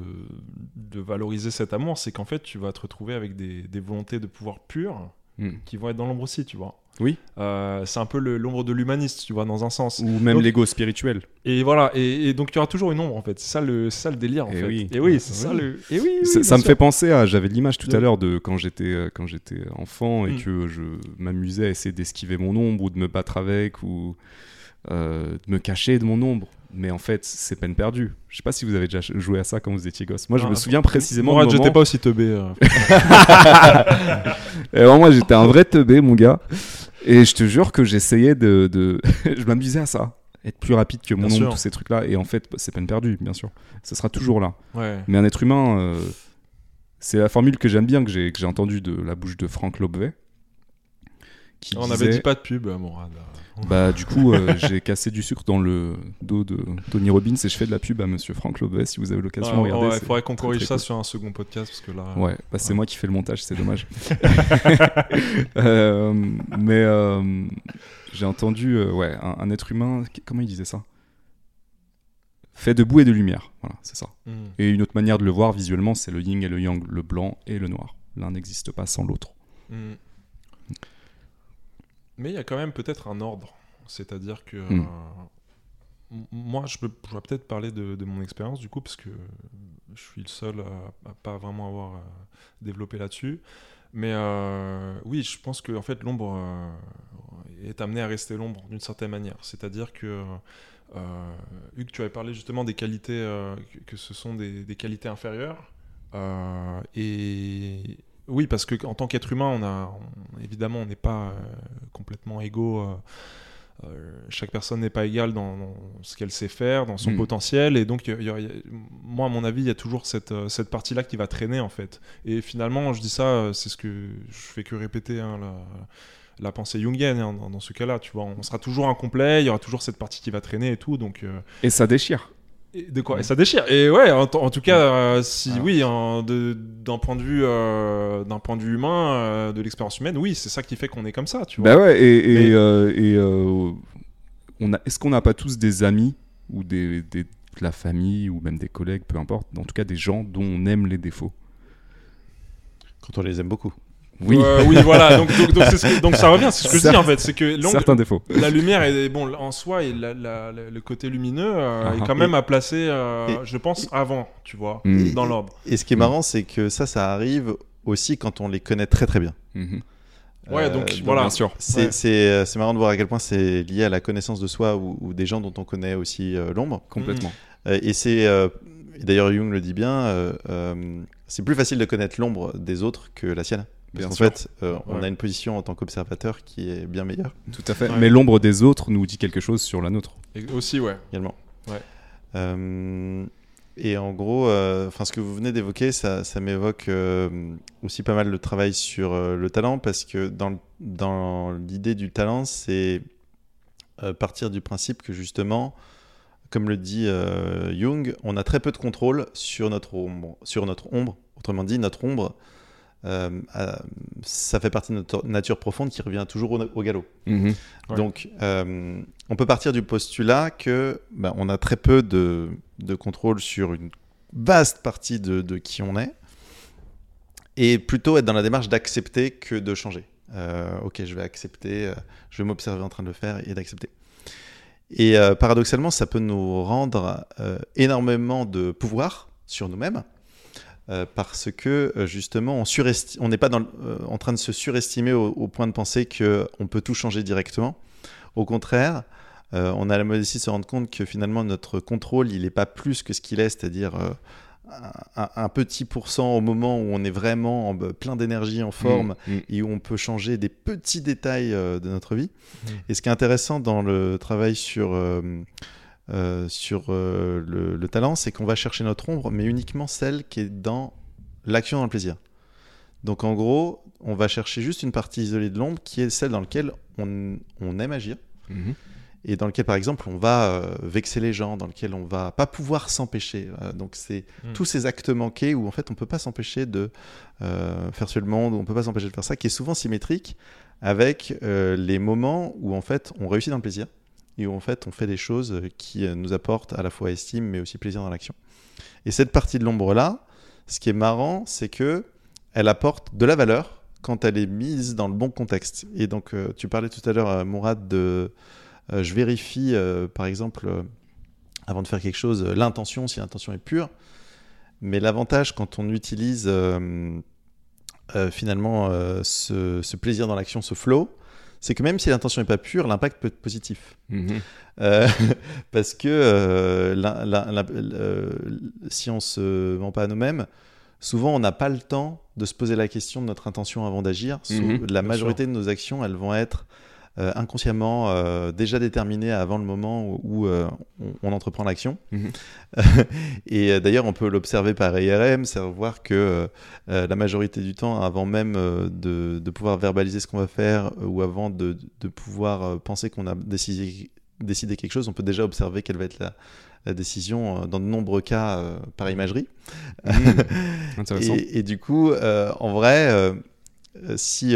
de valoriser cet amour, c'est qu'en fait, tu vas te retrouver avec des, des volontés de pouvoir pures Mhm. qui vont être dans l'ombre aussi, tu vois. Oui. Euh, c'est un peu l'ombre de l'humaniste, tu vois, dans un sens. Ou même l'ego spirituel. Et voilà, et, et donc tu auras toujours une ombre en fait. C'est ça le, ça le délire en Et fait. oui. Et oui, c'est Oui. ça le. Et oui, oui, ça me fait penser à. J'avais l'image tout à l'heure de quand j'étais euh, quand j'étais enfant et Mm. que je m'amusais à essayer d'esquiver mon ombre ou de me battre avec ou euh, de me cacher de mon ombre. Mais en fait, c'est peine perdue. Je sais pas si vous avez déjà joué à ça quand vous étiez gosse. Moi, je Ah, me souviens précisément. Du j'étais pas aussi teubé. euh. Et vraiment, moi, j'étais un vrai teubé, mon gars. Et je te jure que j'essayais de. de- je m'amusais à ça. Être plus rapide que mon sûr. tous ces trucs-là. Et en fait, c'est peine perdue, bien sûr. Ça sera toujours là. Ouais. Mais un être humain, euh, c'est la formule que j'aime bien, que j'ai entendue de la bouche de Frank Lobvet. Qui On disait, avait dit pas de pub, Mourad. Bah, du coup, euh, j'ai cassé du sucre dans le dos de Tony Robbins et je fais de la pub à monsieur Frank Lobvet. Si vous avez l'occasion, Ouais, regardez. ouais, c'est faudrait qu'on corrige ça cool. sur un second podcast parce que là. Ouais, bah, c'est moi qui fais le montage, c'est dommage. Euh, mais euh, j'ai entendu, ouais, un, un être humain, comment il disait ça? Fait de boue et de lumière, voilà, c'est ça. Hmm. Et une autre manière de le voir visuellement, c'est le yin et le yang, le blanc et le noir. L'un n'existe pas sans l'autre. Hmm. Mais il y a quand même peut-être un ordre. C'est-à-dire que. Hmm. euh, moi, je, peux, je vais peut-être parler de, de mon expérience du coup, parce que je suis le seul à, à pas vraiment avoir euh, développé là-dessus. Mais euh, oui, je pense que en fait, l'ombre euh, est amenée à rester l'ombre d'une certaine manière. C'est-à-dire que. Euh, Hugues, tu avais parlé justement des qualités, que, ce sont des, des qualités inférieures. Et oui, parce que en tant qu'être humain, on a, on- évidemment, on n'est pas euh, complètement égaux euh, euh, chaque personne n'est pas égale dans, dans ce qu'elle sait faire, dans son Mm. potentiel, et donc il y a- il y a- moi à mon avis il y a toujours cette, cette partie-là qui va traîner en fait. Et finalement je dis ça, c'est ce que je fais que répéter hein, la, la pensée jungienne hein, dans, dans ce cas-là, tu vois, on sera toujours incomplet, il y aura toujours cette partie qui va traîner et tout, donc euh, Et ça déchire. Et de quoi? Et ça déchire. Et ouais, en, en tout cas, euh, si Alors. oui, d'un point de vue, euh, d'un point de vue humain, euh, de l'expérience humaine, oui, c'est ça qui fait qu'on est comme ça, tu vois. Bah ouais, et, et, Mais- euh, et, euh, on a, est-ce qu'on n'a pas tous des amis ou des, des- de la famille ou même des collègues, peu importe, en tout cas des gens dont on aime les défauts? Quand on les aime beaucoup. Oui, Euh, oui, voilà. Donc, donc, donc, c'est ce que- donc ça revient, c'est ce que je dis en fait, c'est que certains défauts. la lumière est bon en soi et la- la- la- le côté lumineux euh, Ah, est ah. quand même à placer, euh, et- je pense, avant, tu vois, Mm. dans l'ordre. Et ce qui est Mm. marrant, c'est que ça, ça arrive aussi quand on les connaît très très bien. Mhm. Ouais, Euh, donc, voilà. Bien sûr. C'est Ouais. marrant de voir à quel point c'est lié à la connaissance de soi ou, ou des gens dont on connaît aussi euh, l'ombre. Complètement. Euh, et c'est, euh, d'ailleurs Jung le dit bien, euh, euh, c'est plus facile de connaître l'ombre des autres que la sienne. Parce qu'en fait, euh, on Ouais. a une position en tant qu'observateur qui est bien meilleure Tout à fait. Ouais. Mais l'ombre des autres nous dit quelque chose sur la nôtre. Et aussi, ouais. également. Ouais. Euh, et en gros, euh, enfin, ce que vous venez d'évoquer, ça, ça m'évoque euh, aussi pas mal le travail sur euh, le talent, parce que dans, dans l'idée du talent, c'est euh, partir du principe que justement, comme le dit euh, Jung, on a très peu de contrôle sur notre ombre. Sur notre ombre. Autrement dit, notre ombre, euh, a- ça fait partie de notre nature profonde qui revient toujours au, au galop. Mhm. Ouais. Donc, euh, on peut partir du postulat que bah, on a très peu de, de contrôle sur une vaste partie de, de qui on est, et plutôt être dans la démarche d'accepter que de changer. Euh, ok, je vais accepter, euh, je vais m'observer en train de le faire et d'accepter. Et euh, paradoxalement, ça peut nous rendre euh, énormément de pouvoir sur nous-mêmes. Euh, parce que euh, justement, on n'est pas dans le- euh, en train de se surestimer au, au point de penser qu'on peut tout changer directement. Au contraire, euh, on a la modestie de se rendre compte que finalement notre contrôle, il n'est pas plus que ce qu'il est, c'est-à-dire un, un petit pourcent au moment où on est vraiment en- plein d'énergie, en forme, Mhm. et où on peut changer des petits détails de notre vie. Mhm. Et ce qui est intéressant dans le travail sur, euh, sur euh, le, le talent, c'est qu'on va chercher notre ombre, mais uniquement celle qui est dans l'action, dans le plaisir. Donc en gros, on va chercher juste une partie isolée de l'ombre qui est celle dans laquelle on, on aime agir Mhm. et dans lequel par exemple on va euh, vexer les gens, dans lequel on va pas pouvoir s'empêcher. Euh, donc c'est Mm. tous ces actes manqués où en fait on peut pas s'empêcher de euh, faire sur le monde, on peut pas s'empêcher de faire ça, qui est souvent symétrique avec les moments où en fait on réussit dans le plaisir et où en fait on fait des choses qui euh, nous apportent à la fois estime mais aussi plaisir dans l'action. Et cette partie de l'ombre là, ce qui est marrant, c'est que elle apporte de la valeur quand elle est mise dans le bon contexte. Et donc euh, tu parlais tout à l'heure, euh, Mourad, de je vérifie, par exemple, avant de faire quelque chose, l'intention, si l'intention est pure. Mais l'avantage quand on utilise finalement ce plaisir dans l'action, ce flow, c'est que même si l'intention n'est pas pure, l'impact peut être positif. Mhm. Euh, parce que euh, la- la- la- euh, si on se ment pas à nous-mêmes, souvent on n'a pas le temps de se poser la question de notre intention avant d'agir. Mhm, la bien majorité de nos actions, elles vont être euh, inconsciemment euh, déjà déterminées avant le moment où, où, euh, on, on entreprend l'action. Mhm. Et d'ailleurs, on peut l'observer par IRM, c'est voir que la majorité du temps, avant même de, de pouvoir verbaliser ce qu'on va faire ou avant de, de pouvoir penser qu'on a décidé, décidé quelque chose, on peut déjà observer quelle va être la, la décision euh, dans de nombreux cas euh, par imagerie. Intéressant. Et, et du coup, euh, en vrai, si,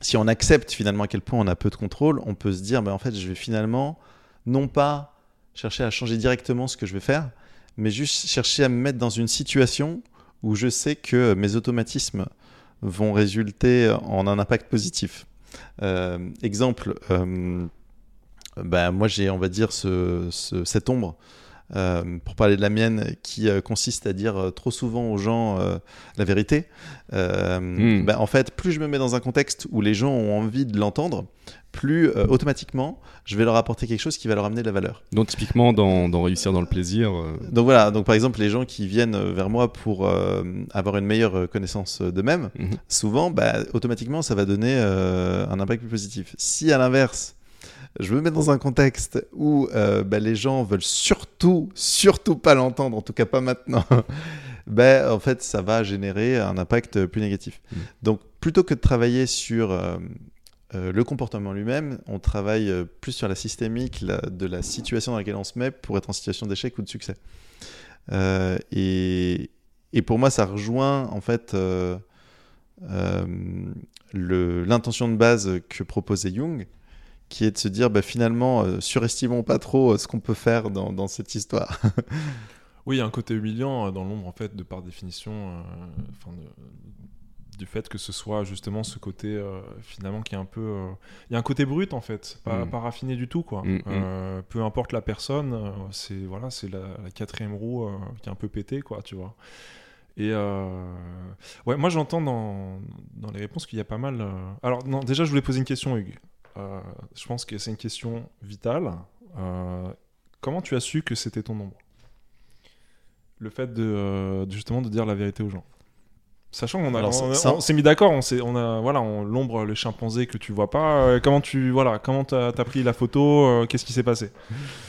si on accepte finalement à quel point on a peu de contrôle, on peut se dire, bah, en fait, je vais finalement non pas chercher à changer directement ce que je vais faire, mais juste chercher à me mettre dans une situation où je sais que mes automatismes vont résulter en un impact positif. Euh, exemple, euh, bah, moi j'ai, on va dire, ce, ce- cette ombre euh, pour parler de la mienne, qui euh, consiste à dire euh, trop souvent aux gens la vérité. Euh, Mm. bah, en fait, plus je me mets dans un contexte où les gens ont envie de l'entendre, plus automatiquement je vais leur apporter quelque chose qui va leur amener de la valeur. Donc typiquement dans, dans réussir dans le plaisir. Donc voilà, donc par exemple les gens qui viennent vers moi pour avoir une meilleure connaissance d'eux-mêmes, Mhm. souvent bah, automatiquement ça va donner un impact plus positif. Si à l'inverse je me mets dans un contexte où euh, bah, les gens veulent surtout, surtout pas l'entendre, en tout cas pas maintenant, ben, en fait, ça va générer un impact plus négatif. Mm. Donc, plutôt que de travailler sur euh, euh, le comportement lui-même, on travaille plus sur la systémique la- de la situation dans laquelle on se met pour être en situation d'échec ou de succès. Et, et pour moi, ça rejoint en fait l'intention de base que proposait Jung, qui est de se dire bah, finalement, euh, surestimons pas trop euh, ce qu'on peut faire dans, dans cette histoire. Oui, il y a un côté humiliant euh, dans l'ombre, en fait, de par définition, enfin, de- du fait que ce soit justement ce côté, finalement, qui est un peu... Il y a un côté brut, en fait, pas, Mm. pas raffiné du tout, quoi. Mm, mm. Peu importe la personne, c'est voilà, c'est la, la quatrième roue qui est un peu pétée, quoi, tu vois. Et euh, ouais, moi j'entends dans, dans les réponses qu'il y a pas mal. Alors non, déjà je voulais poser une question, Hugues. Euh, je pense que c'est une question vitale. Euh, comment tu as su que c'était ton ombre? Le fait de euh, justement de dire la vérité aux gens. Sachant qu'on a, Alors, on, ça- on s'est mis d'accord, on, s'est- on a voilà, l'ombre, le chimpanzé que tu vois pas. euh, comment tu voilà, comment t'as as pris la photo euh, Qu'est-ce qui s'est passé?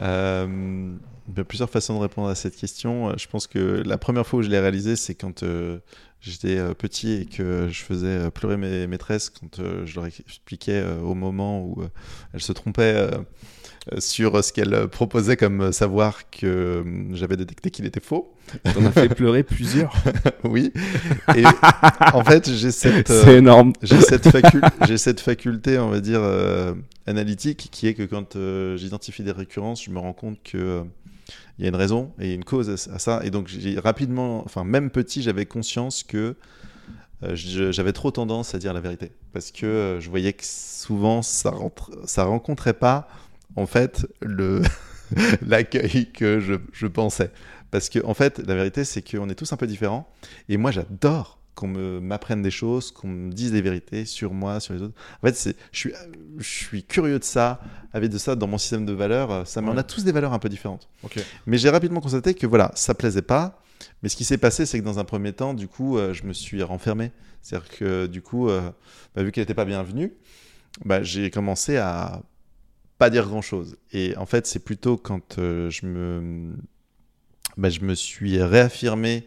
Euh, il y a plusieurs façons de répondre à cette question. Je pense que la première fois où je l'ai réalisé, c'est quand j'étais euh, petit et que je faisais euh, pleurer mes maîtresses quand euh, je leur expliquais au moment où elles se trompaient sur ce qu'elles proposaient comme savoir que j'avais détecté qu'il était faux. T'en as fait pleurer plusieurs. oui. Et en fait, j'ai cette. j'ai cette, faculté, on va dire, euh, analytique, qui est que quand euh, j'identifie des récurrences, je me rends compte que il y a une raison et une cause à, ça. Et donc, j'ai rapidement, enfin, même petit, j'avais conscience que euh, j'avais trop tendance à dire la vérité. Parce que euh, je voyais que souvent, ça, rentre, ça rencontrait pas, en fait, le l'accueil que je, je pensais. Parce que, en fait, la vérité, c'est qu'on est tous un peu différents. Et moi, j'adore qu'on me- m'apprenne des choses, qu'on me dise des vérités sur moi, sur les autres. En fait, je, suis, je suis curieux de ça, avec de ça dans mon système de valeurs. Ça, on a tous des valeurs un peu différentes. Mais j'ai rapidement constaté que voilà, ça plaisait pas. Mais ce qui s'est passé, c'est que dans un premier temps, du coup, euh, je me suis renfermé. C'est-à-dire que du coup, euh, bah, vu qu'elle n'était pas bienvenue, bah, j'ai commencé à pas dire grand-chose. Et en fait, c'est plutôt quand euh, je me, bah, je me suis réaffirmé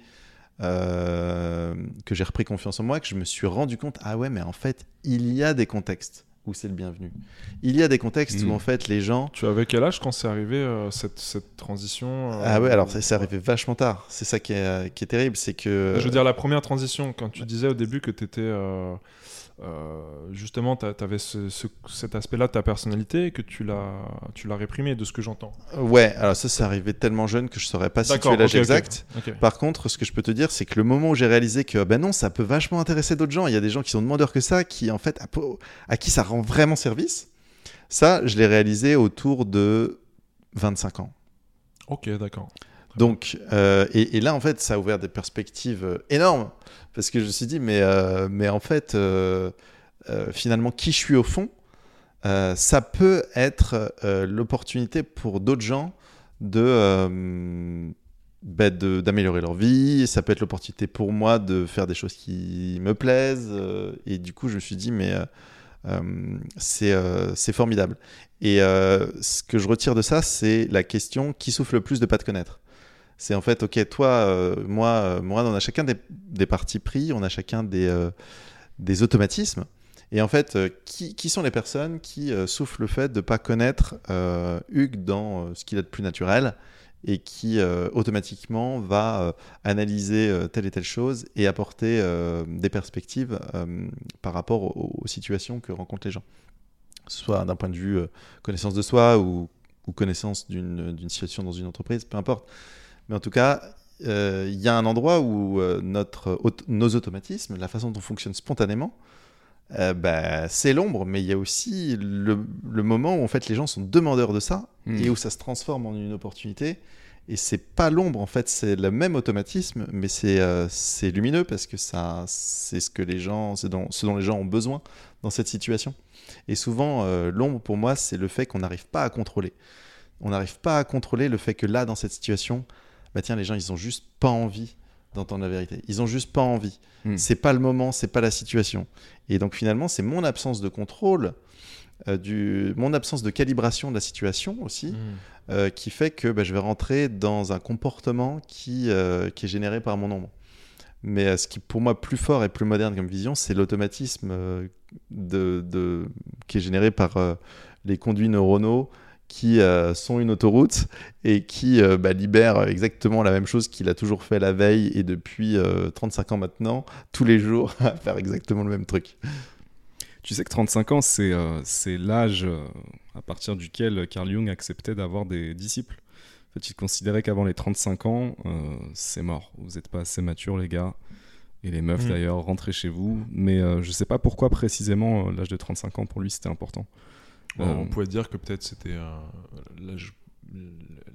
euh, que j'ai repris confiance en moi, que je me suis rendu compte, ah ouais, mais en fait, il y a des contextes où c'est le bienvenu. Il y a des contextes où en fait les gens Tu avais quel âge quand c'est arrivé euh, cette, cette transition euh, Ah ouais, alors c'est c'est arrivé vachement tard. C'est ça qui est, qui est terrible, c'est que... Je veux dire, la première transition, quand tu disais au début que tu étais. Justement, tu avais ce, ce- cet aspect-là de ta personnalité que tu l'as réprimé, de ce que j'entends. Ouais, alors ça, c'est arrivé tellement jeune que je saurais pas situer l'âge exact. Par contre, ce que je peux te dire, c'est que le moment où j'ai réalisé que ben non, ça peut vachement intéresser d'autres gens. Il y a des gens qui sont demandeurs que ça, qui en fait, à, à qui ça rend vraiment service. Ça, je l'ai réalisé autour de 25 ans. Ok, d'accord. Donc, euh, et, là, en fait, ça a ouvert des perspectives euh, énormes. Parce que je me suis dit, mais, euh, en fait, finalement, qui je suis au fond, ça peut être l'opportunité pour d'autres gens de, bah, de- d'améliorer leur vie. Ça peut être l'opportunité pour moi de faire des choses qui me plaisent. et du coup, je me suis dit, mais c'est formidable. Et ce que je retire de ça, c'est la question qui souffle le plus de pas te connaître? C'est en fait, ok, toi, euh, moi, euh, moi, on a chacun des, partis pris, on a chacun des, euh, automatismes. Et en fait, qui, qui sont les personnes qui souffrent le fait de ne pas connaître Hugues dans ce qu'il a de plus naturel et qui automatiquement va analyser telle et telle chose et apporter des perspectives par rapport aux, situations que rencontrent les gens. Soit d'un point de vue connaissance de soi ou, connaissance d'une situation dans une entreprise, peu importe. Mais en tout cas, euh, il y a un endroit où euh, notre, aut- nos automatismes, la façon dont on fonctionne spontanément, euh, bah, c'est l'ombre, mais il y a aussi le, le moment où en fait les gens sont demandeurs de ça Mm. et où ça se transforme en une opportunité. Et c'est pas l'ombre, en fait, c'est le même automatisme, mais c'est euh, lumineux parce que ça, c'est ce que les gens, c'est dont- ce dont les gens ont besoin dans cette situation. Et souvent, euh, l'ombre pour moi, c'est le fait qu'on n'arrive pas à contrôler. On n'arrive pas à contrôler le fait que là, dans cette situation, bah tiens, les gens, ils ont juste pas envie d'entendre la vérité. Ils ont juste pas envie. Mm. C'est pas le moment, c'est pas la situation. Et donc finalement, c'est mon absence de contrôle euh, du, mon absence de calibration de la situation aussi, Mm. euh, qui fait que bah, je vais rentrer dans un comportement qui, euh, qui est généré par mon ombre. Mais ce qui pour moi plus fort et plus moderne comme vision, c'est l'automatisme de, de- qui est généré par les conduits neuronaux qui euh, sont une autoroute et qui euh, bah, libèrent exactement la même chose qu'il a toujours fait la veille et depuis euh, 35 ans maintenant, tous les jours, à faire exactement le même truc. Tu sais que 35 ans, c'est euh, l'âge euh, à partir duquel Carl Jung acceptait d'avoir des disciples. En fait, il considérait qu'avant les 35 ans, euh, c'est mort. Vous n'êtes pas assez mature, les gars. Et les meufs, Mm. d'ailleurs, rentrez chez vous. Mais euh, je sais pas pourquoi précisément euh, l'âge de 35 ans, pour lui, c'était important. Euh, On pourrait dire que peut-être c'était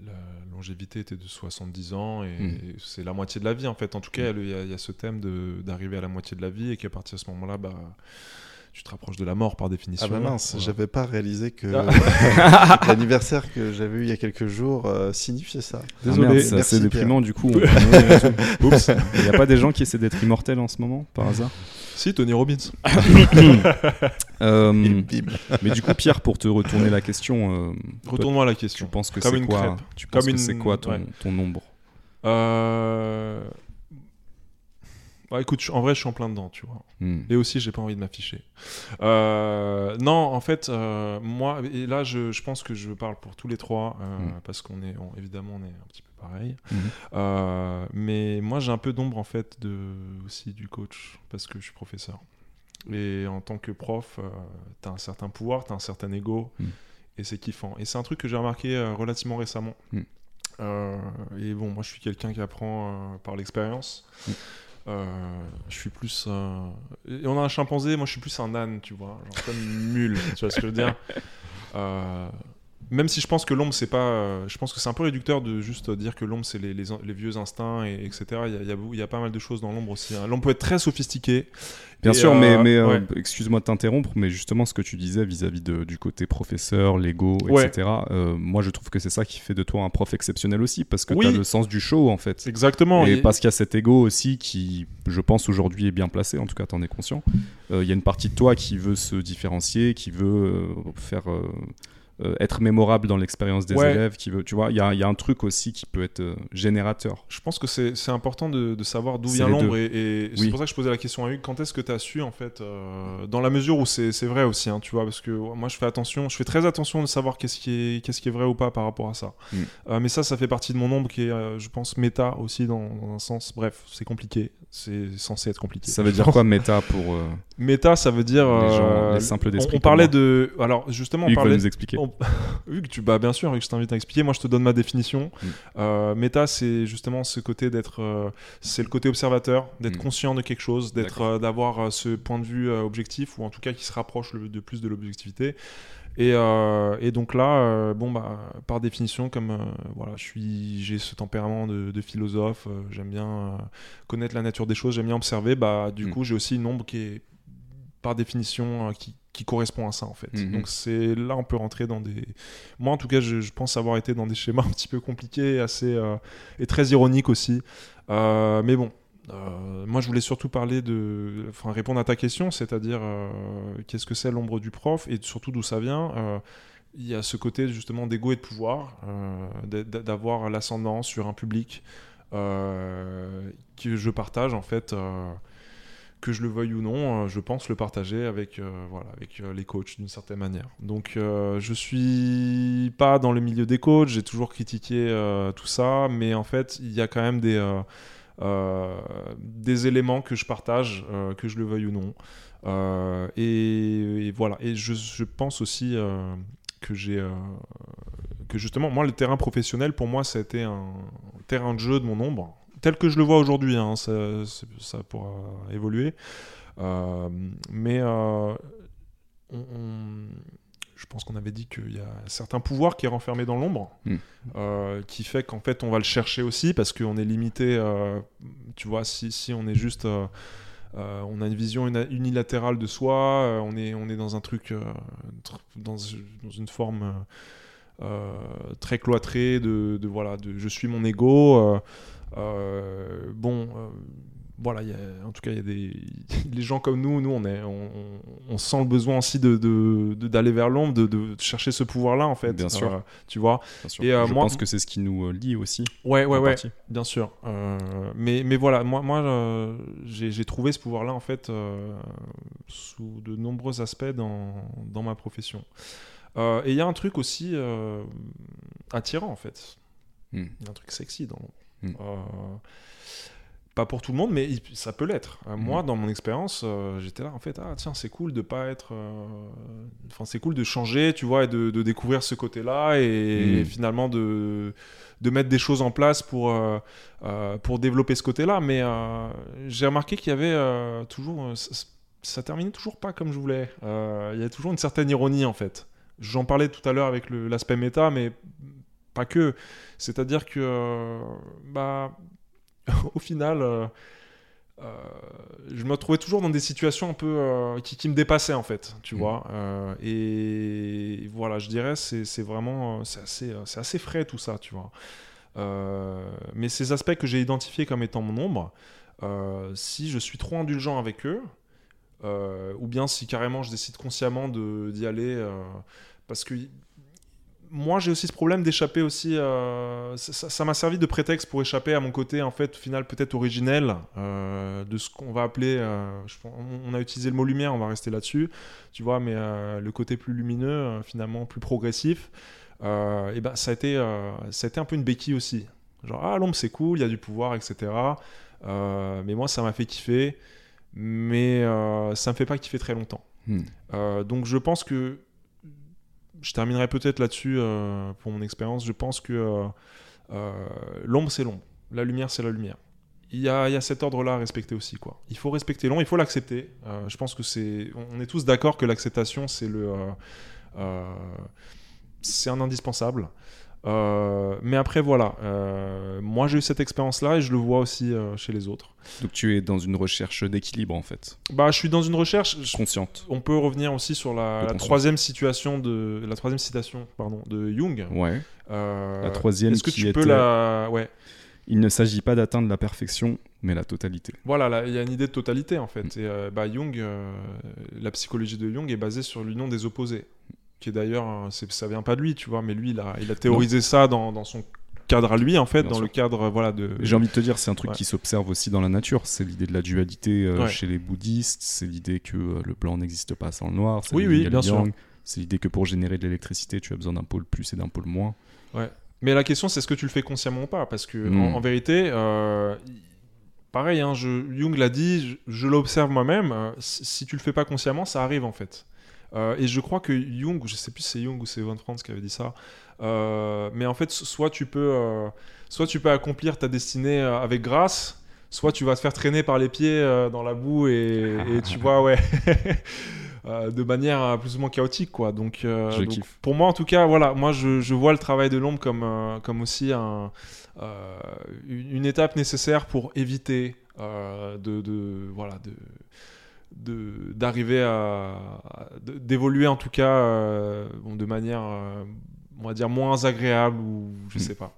la longévité était de 70 ans et, Mm. et c'est la moitié de la vie en fait. En tout cas, il y, y a ce thème d'arriver à la moitié de la vie et qu'à partir de ce moment-là, bah, tu te rapproches de la mort par définition. Ah bah mince, Voilà. j'avais pas réalisé que Ah. l'anniversaire que j'avais eu il y a quelques jours euh, signifiait ça. Ah Désolé. c'est déprimant du coup. on- Oups. Il n'y a pas des gens qui essaient d'être immortels en ce moment, par hasard? Si, Tony Robbins. Euh, bim. Mais du coup, Pierre, pour te retourner la question, euh, à la tu question. penses que c'est quoi crêpe. Tu penses Comme que c'est une- quoi ton, ouais. ton nombre Euh... bah, écoute, en vrai, je suis en plein dedans, tu vois. Hmm. Et aussi, j'ai pas envie de m'afficher. Euh, non, en fait, euh, moi, et là, je, je pense que je parle pour tous les trois, euh, Mm. parce qu'on est, on- évidemment, on est un petit peu pareil. Euh, mais moi, j'ai un peu d'ombre, en fait, de, aussi du coach, parce que je suis professeur. Et en tant que prof, euh, t'as un certain pouvoir, t'as un certain ego, et c'est kiffant. Et c'est un truc que j'ai remarqué relativement récemment. Euh, et bon, moi, je suis quelqu'un qui apprend euh, par l'expérience. Mm. Euh, je suis plus. euh, et on a un chimpanzé, moi je suis plus un âne, tu vois, genre comme une mule, tu vois ce que je veux dire. Euh, même si je pense que l'ombre, c'est pas. euh, je pense que c'est un peu réducteur de juste dire que l'ombre, c'est les, les, les vieux instincts, et, etc. Il y, a, il y a beau- il y a pas mal de choses dans l'ombre aussi. hein. L'ombre peut être très sophistiquée. Bien sûr, euh, mais, mais euh, ouais. excuse-moi de t'interrompre, mais justement ce que tu disais vis-à-vis du côté professeur, l'ego, Ouais. etc. euh, moi, je trouve que c'est ça qui fait de toi un prof exceptionnel aussi, parce que Oui. tu as le sens du show, en fait. Exactement. Et et- parce qu'il y a cet ego aussi qui, je pense, aujourd'hui est bien placé, en tout cas, t'en es conscient. Euh, Il y a une partie de toi qui veut se différencier, qui veut euh, faire euh, être mémorable dans l'expérience des Ouais. élèves, qui veut, tu vois, il y a, il y a un truc aussi qui peut être euh, générateur. Je pense que c'est important de, de savoir d'où vient l'ombre et, et c'est pour ça que je posais la question à Hugues. Quand est-ce que tu as su en fait, euh, dans la mesure où c'est vrai aussi, hein, tu vois, parce que moi je fais attention, je fais très attention de savoir qu'est-ce qui est qu'est-ce qui est vrai ou pas par rapport à ça. Mm. Mais ça, ça fait partie de mon ombre qui est, je pense, méta aussi dans, dans un sens. Bref, c'est compliqué, c'est censé être compliqué. Ça veut dire quoi, méta, pour Méta, ça veut dire les, gens, les simples on, d'esprit on parlait de, alors justement, on va nous expliquer. on- Hugues, tu bah bien sûr, Hugues, je t'invite à expliquer. Moi, je te donne ma définition. Mm. Euh, méta, c'est justement ce côté d'être, euh, c'est le côté observateur, d'être Mm. conscient de quelque chose, d'être, euh, d'avoir ce point de vue objectif ou en tout cas qui se rapproche le, de plus de l'objectivité. Et, euh, et donc là, euh, bon bah, par définition, comme euh, voilà, je suis, j'ai ce tempérament de, de philosophe, j'aime bien connaître la nature des choses, j'aime bien observer. Bah, du Mm. coup, j'ai aussi une ombre qui est par définition qui, qui correspond à ça en fait. Mhm. Donc c'est là on peut rentrer dans des. Moi en tout cas, je, je pense avoir été dans des schémas un petit peu compliqués, assez euh, et très ironiques aussi. Euh, mais bon. euh, moi, je voulais surtout parler de, enfin, répondre à ta question, c'est-à-dire qu'est-ce que c'est l'ombre du prof et surtout d'où ça vient. Il y a ce côté justement d'ego et de pouvoir, d'a- d'a- d'avoir l'ascendant sur un public que je partage en fait, que je le veuille ou non, euh, je pense le partager avec, euh, voilà, avec euh, les coachs d'une certaine manière. Donc euh, je suis pas dans le milieu des coachs, j'ai toujours critiqué tout ça, mais en fait il y a quand même des, éléments que je partage, que je le veuille ou non. Et, voilà, et je, je pense aussi que j'ai que justement, moi, le terrain professionnel, pour moi, ça a été un terrain de jeu de mon ombre, tel que je le vois aujourd'hui. hein, ça, pourra évoluer. Euh, mais euh, on- on- je pense qu'on avait dit qu'il y a un certain pouvoir qui est renfermé dans l'ombre, Mm. euh, qui fait qu'en fait, on va le chercher aussi parce qu'on est limité. tu vois, si, si on est juste. euh, on a une vision uni- unilatérale de soi, euh, on, est, on est dans un truc, euh, tr- dans, dans une forme très cloîtrée de, de, voilà, de je suis mon ego. Euh, bon, euh, voilà, il y a- en tout cas, il y a des les gens comme nous, nous, on est, on, sent le besoin aussi de d'aller vers l'ombre, de, de chercher ce pouvoir-là, en fait. Bien sûr. Euh, tu vois. Bien sûr. Et, euh, je moi- pense que c'est ce qui nous lie aussi. Ouais, ouais, ouais. partie. Bien sûr. Euh, mais, mais voilà, moi, moi j'ai trouvé ce pouvoir-là, en fait, sous de nombreux aspects dans, dans ma profession. Et il y a un truc aussi attirant, en fait. Il y a un truc sexy dans Hmm. Euh, pas pour tout le monde, mais il- ça peut l'être. Euh, Hmm. Moi, dans mon expérience, euh, j'étais là, en fait, ah tiens, c'est cool de pas être. Enfin, c'est cool de changer, tu vois, et de, de découvrir ce côté-là, et Hmm. finalement de, de mettre des choses en place pour, pour développer ce côté-là. Mais j'ai remarqué qu'il y avait toujours. ça, terminait toujours pas comme je voulais. Euh, il y a toujours une certaine ironie, en fait. J'en parlais tout à l'heure avec l'aspect méta, mais pas que. C'est-à-dire que, euh, bah, au final, euh, euh, je me retrouvais toujours dans des situations un peu euh, qui, qui me dépassaient en fait, tu Mm. vois. Euh, et voilà, je dirais, c'est c'est vraiment, c'est assez, c'est assez frais tout ça, tu vois. Mais ces aspects que j'ai identifiés comme étant mon ombre, si je suis trop indulgent avec eux, ou bien si carrément je décide consciemment de- d'y aller, parce que moi j'ai aussi ce problème d'échapper aussi. euh, ça- m'a servi de prétexte pour échapper à mon côté en fait, au final peut-être originel euh, de ce qu'on va appeler. euh, je on, a utilisé le mot lumière, on va rester là-dessus, tu vois, mais le côté plus lumineux, finalement plus progressif. et ben ça a été, ça a été un peu une béquille aussi. Genre ah l'ombre c'est cool, il y a du pouvoir, etc. Mais moi ça m'a fait kiffer, mais ça me fait pas kiffer très longtemps. Hmm. Donc je pense que je terminerai peut-être là-dessus euh, pour mon expérience. Je pense que euh, euh, l'ombre c'est l'ombre, la lumière c'est la lumière. Il y, a, il y a cet ordre-là à respecter aussi. Quoi. Il faut respecter l'ombre, il faut l'accepter. Je pense que c'est, on est tous d'accord que l'acceptation c'est le, c'est un indispensable. Euh, mais après voilà, euh, moi j'ai eu cette expérience-là et je le vois aussi euh, chez les autres. Donc tu es dans une recherche d'équilibre en fait, Bah, je suis dans une recherche. je- consciente. on peut revenir aussi sur la, troisième situation de la troisième citation pardon de Jung. Ouais. La troisième Est-ce que qui tu peux était- la ouais Il ne s'agit pas d'atteindre la perfection, mais la totalité. voilà là, il y a une idée de totalité en fait. Et euh, bah, Jung, la psychologie de Jung est basée sur l'union des opposés, qui est d'ailleurs ça vient pas de lui tu vois, mais lui il a il a théorisé ça dans, dans son cadre à lui en fait, Bien dans sûr. le cadre voilà de J'ai envie de te dire, c'est un truc Ouais. qui s'observe aussi dans la nature. C'est l'idée de la dualité euh, Ouais. chez les bouddhistes. C'est l'idée que euh, le blanc n'existe pas sans le noir. c'est Oui, l'idée oui. C'est l'idée que pour générer de l'électricité, tu as besoin d'un pôle plus et d'un pôle moins. Mais la question, c'est est-ce que tu le fais consciemment ou pas? Parce que en, en vérité, euh, pareil, hein, je, Jung l'a dit, je, je l'observe moi-même. si, si tu le fais pas consciemment, ça arrive en fait. Euh, et je crois que Jung, je sais plus si c'est Jung ou c'est Von Franz qui avait dit ça, euh, mais en fait, soit tu peux, euh, soit tu peux accomplir ta destinée avec grâce, soit tu vas te faire traîner par les pieds dans la boue et, et tu vois, ouais. de manière plus ou moins chaotique quoi donc, Je donc, kiffe. pour moi en tout cas voilà moi je, je vois le travail de l'ombre comme comme aussi un une étape nécessaire pour éviter euh, de, de voilà de- d'arriver à d'évoluer en tout cas euh, bon, de manière euh, on va dire moins agréable ou je Hmm. sais pas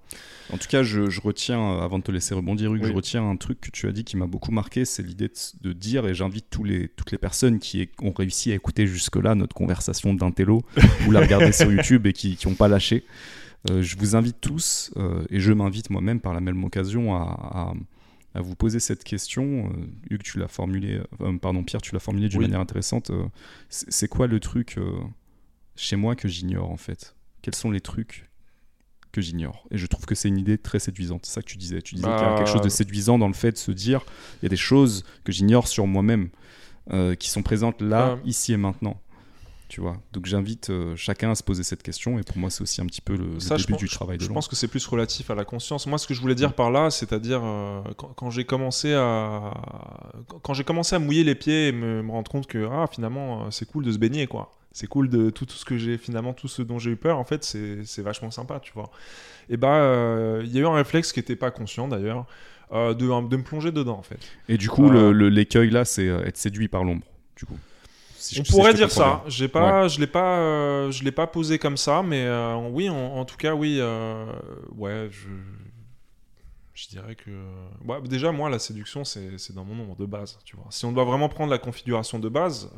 En tout cas, je, je retiens, euh, avant de te laisser rebondir, Hugues, Oui. je retiens un truc que tu as dit qui m'a beaucoup marqué, c'est l'idée de, de dire, et j'invite tous les, toutes les personnes qui ont réussi à écouter jusque-là notre conversation d'intello, ou la regarder sur YouTube et qui n'ont pas lâché, euh, je vous invite tous, et je m'invite moi-même par la même occasion à, à- à vous poser cette question. Euh, Hugues, tu l'as formulé, euh, pardon, Pierre, tu l'as formulé d'une Oui. manière intéressante. Euh, c'est quoi le truc euh, chez moi que j'ignore en fait? Quels sont les trucs que j'ignore? Et je trouve que c'est une idée très séduisante. C'est ça que tu disais. Tu disais qu'il y a Bah, quelque chose de séduisant dans le fait de se dire il y a des choses que j'ignore sur moi-même euh, qui sont présentes là, Euh. ici et maintenant. Tu vois. Donc j'invite euh, chacun à se poser cette question. Et pour moi, c'est aussi un petit peu le, Ça, je début pense- du travail de Je pense que c'est plus relatif à la conscience. Moi, ce que je voulais dire par là, c'est-à-dire euh, quand, quand j'ai commencé à quand, j'ai commencé à mouiller les pieds et me, me rendre compte que ah finalement euh, c'est cool de se baigner quoi. C'est cool de tout, tout ce que j'ai finalement tout ce dont j'ai eu peur en fait c'est vachement sympa tu vois. Et bah euh, il y a eu un réflexe qui était pas conscient d'ailleurs de, de me plonger dedans en fait. Et du coup, l'écueil là, c'est être séduit par l'ombre. Du coup. Si On je pourrait dire ça. J'ai pas, je l'ai pas, euh, je l'ai pas posé comme ça, mais euh, oui, en, en tout cas, oui, euh, ouais, je, Je dirais que. Déjà, moi, la séduction, c'est c'est dans mon nombre de base. Tu vois. Si on doit vraiment prendre la configuration de base,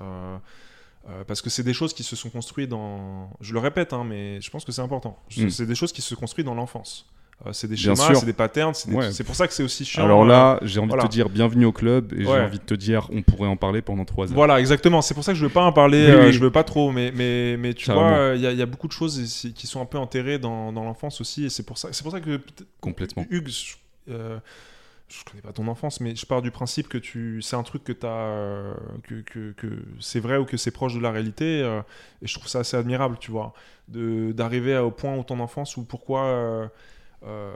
parce que c'est des choses qui se sont construites dans. Je le répète, hein, mais je pense que c'est important. Mm. C'est des choses qui se construisent dans l'enfance. Euh, c'est des Bien schémas, sûr. c'est des patterns. C'est des- Ouais. c'est pour ça que c'est aussi chiant. Alors euh, là, j'ai envie voilà. de te dire bienvenue au club et j'ai envie de te dire on pourrait en parler pendant trois heures. Voilà, exactement. C'est pour ça que je veux pas en parler. Oui, euh, oui. Je veux pas trop, mais mais mais tu vois, euh, il y, a- il y a beaucoup de choses ici qui sont un peu enterrées dans, dans l'enfance aussi, et c'est pour ça. C'est pour ça que Complètement. Hugues, je, euh, je connais pas ton enfance, mais je pars du principe que tu, c'est un truc que tu as, que, que, que c'est vrai ou que c'est proche de la réalité, euh, et je trouve ça assez admirable, tu vois, de d'arriver au point où ton enfance, ou pourquoi. Euh,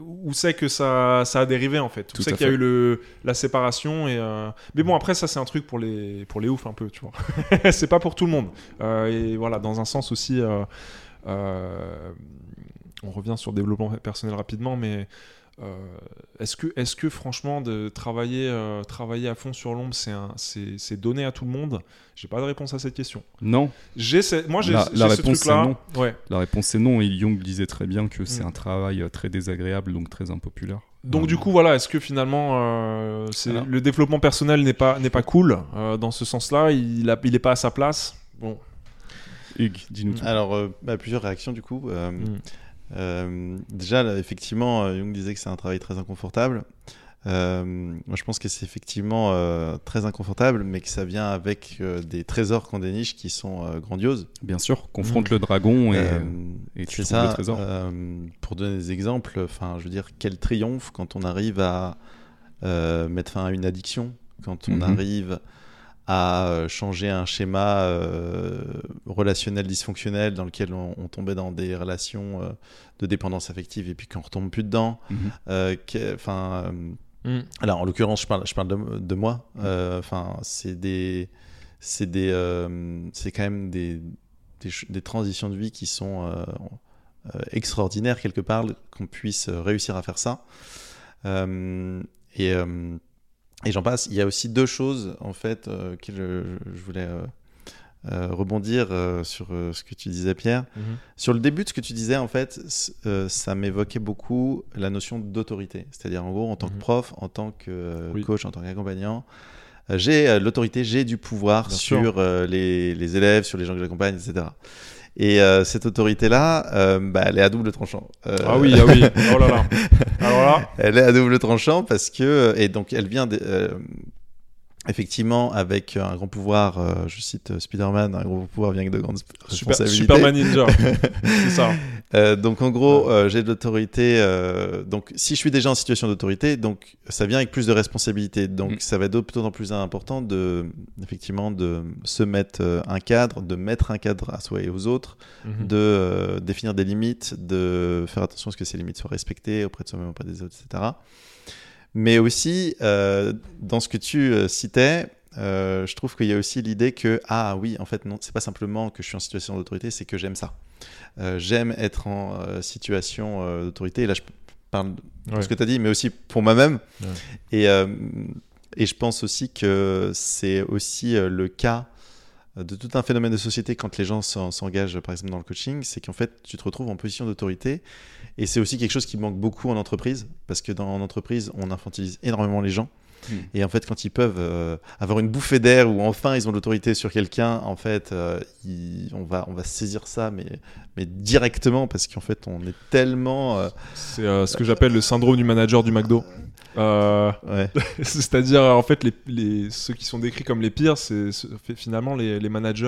où c'est que ça, ça a dérivé en fait. Tout Où c'est qu'il y a eu le, la séparation et euh, mais bon après ça c'est un truc pour les pour les oufs un peu tu vois. C'est pas pour tout le monde. Euh, et voilà dans un sens aussi euh, on revient sur le développement personnel rapidement mais est-ce que est-ce que franchement de travailler euh, travailler à fond sur l'ombre c'est c'est c'est donné à tout le monde? J'ai pas de réponse à cette question Non, j'ai moi j'ai La- la ce réponse, truc là c'est ouais la réponse est non. Et Jung disait très bien que c'est Mm. un travail euh, très désagréable, donc très impopulaire. Donc Euh, du coup voilà, est-ce que finalement euh, c'est- Alors. le développement personnel n'est pas n'est pas cool euh, dans ce sens-là, il a, il est pas à sa place? Bon, Hugues, dis-nous tout. Alors, euh, bah, plusieurs réactions du coup. Euh, Mm. Euh, déjà, là, effectivement, euh, Jung disait que c'est un travail très inconfortable. Euh, moi, je pense que c'est effectivement euh, très inconfortable, mais que ça vient avec euh, des trésors qu'on déniche qui sont grandioses. Bien sûr, confronte le dragon et, et tu ça. le trésor. pour donner des exemples, enfin, je veux dire, quel triomphe quand on arrive à mettre fin à une addiction, quand on Mhm. arrive à euh, changer un schéma euh, relationnel dysfonctionnel dans lequel on, on tombait dans des relations euh, de dépendance affective et puis qu'on retombe plus dedans. Mhm. Enfin, euh, Mm. alors, en l'occurrence, je parle, je parle de, de moi. Euh, Enfin, c'est des, c'est des, euh, c'est quand même des, des, des transitions de vie qui sont euh, euh, extraordinaires quelque part qu'on puisse réussir à faire ça. Euh, et euh, et j'en passe. Il y a aussi deux choses en fait euh, que je, je voulais euh, euh, rebondir euh, sur ce que tu disais, Pierre. Mhm. Sur le début de ce que tu disais, en fait, ça m'évoquait beaucoup la notion d'autorité. C'est-à-dire, en gros, en tant que Mhm. prof, en tant que Oui. coach, en tant qu'accompagnant, j'ai l'autorité, j'ai du pouvoir Bien sur les élèves, sur les gens que j'accompagne, etc. Et euh, cette autorité-là, euh, bah, elle est à double tranchant. Euh, Ah oui, ah oui. Oh là là. Alors là, elle est à double tranchant parce que et donc elle vient de- euh, effectivement avec un grand pouvoir euh, je cite euh, Spider-Man un gros pouvoir vient avec de grandes super, responsabilités Superman Ninja. C'est ça. Euh, donc en gros euh, j'ai de l'autorité euh, donc si je suis déjà en situation d'autorité donc ça vient avec plus de responsabilités donc Mm. ça va être d'autant plus important de effectivement de se mettre euh, un cadre de mettre un cadre à soi et aux autres Mhm. de euh, définir des limites, de faire attention à ce que ces limites soient respectées auprès de soi-même, auprès des autres, etc. Mais aussi, euh, dans ce que tu euh, citais, euh, je trouve qu'il y a aussi l'idée que, ah oui, en fait, non, c'est pas simplement que je suis en situation d'autorité, c'est que j'aime ça. Euh, j'aime être en situation d'autorité, et là je parle de Ouais. ce que tu as dit, mais aussi pour moi-même. Ouais. Et, et je pense aussi que c'est aussi le cas de tout un phénomène de société quand les gens s'en- s'engagent par exemple dans le coaching, c'est qu'en fait tu te retrouves en position d'autorité et c'est aussi quelque chose qui manque beaucoup en entreprise parce que dans en entreprise on infantilise énormément les gens Mm. et en fait quand ils peuvent euh, avoir une bouffée d'air ou enfin ils ont l'autorité sur quelqu'un en fait euh, ils- on va on va saisir ça mais mais directement parce qu'en fait on est tellement euh, C'est ce que j'appelle le syndrome du manager du McDo. Ouais C'est-à-dire, en fait, les, les- ceux qui sont décrits comme les pires, c'est finalement les, les managers.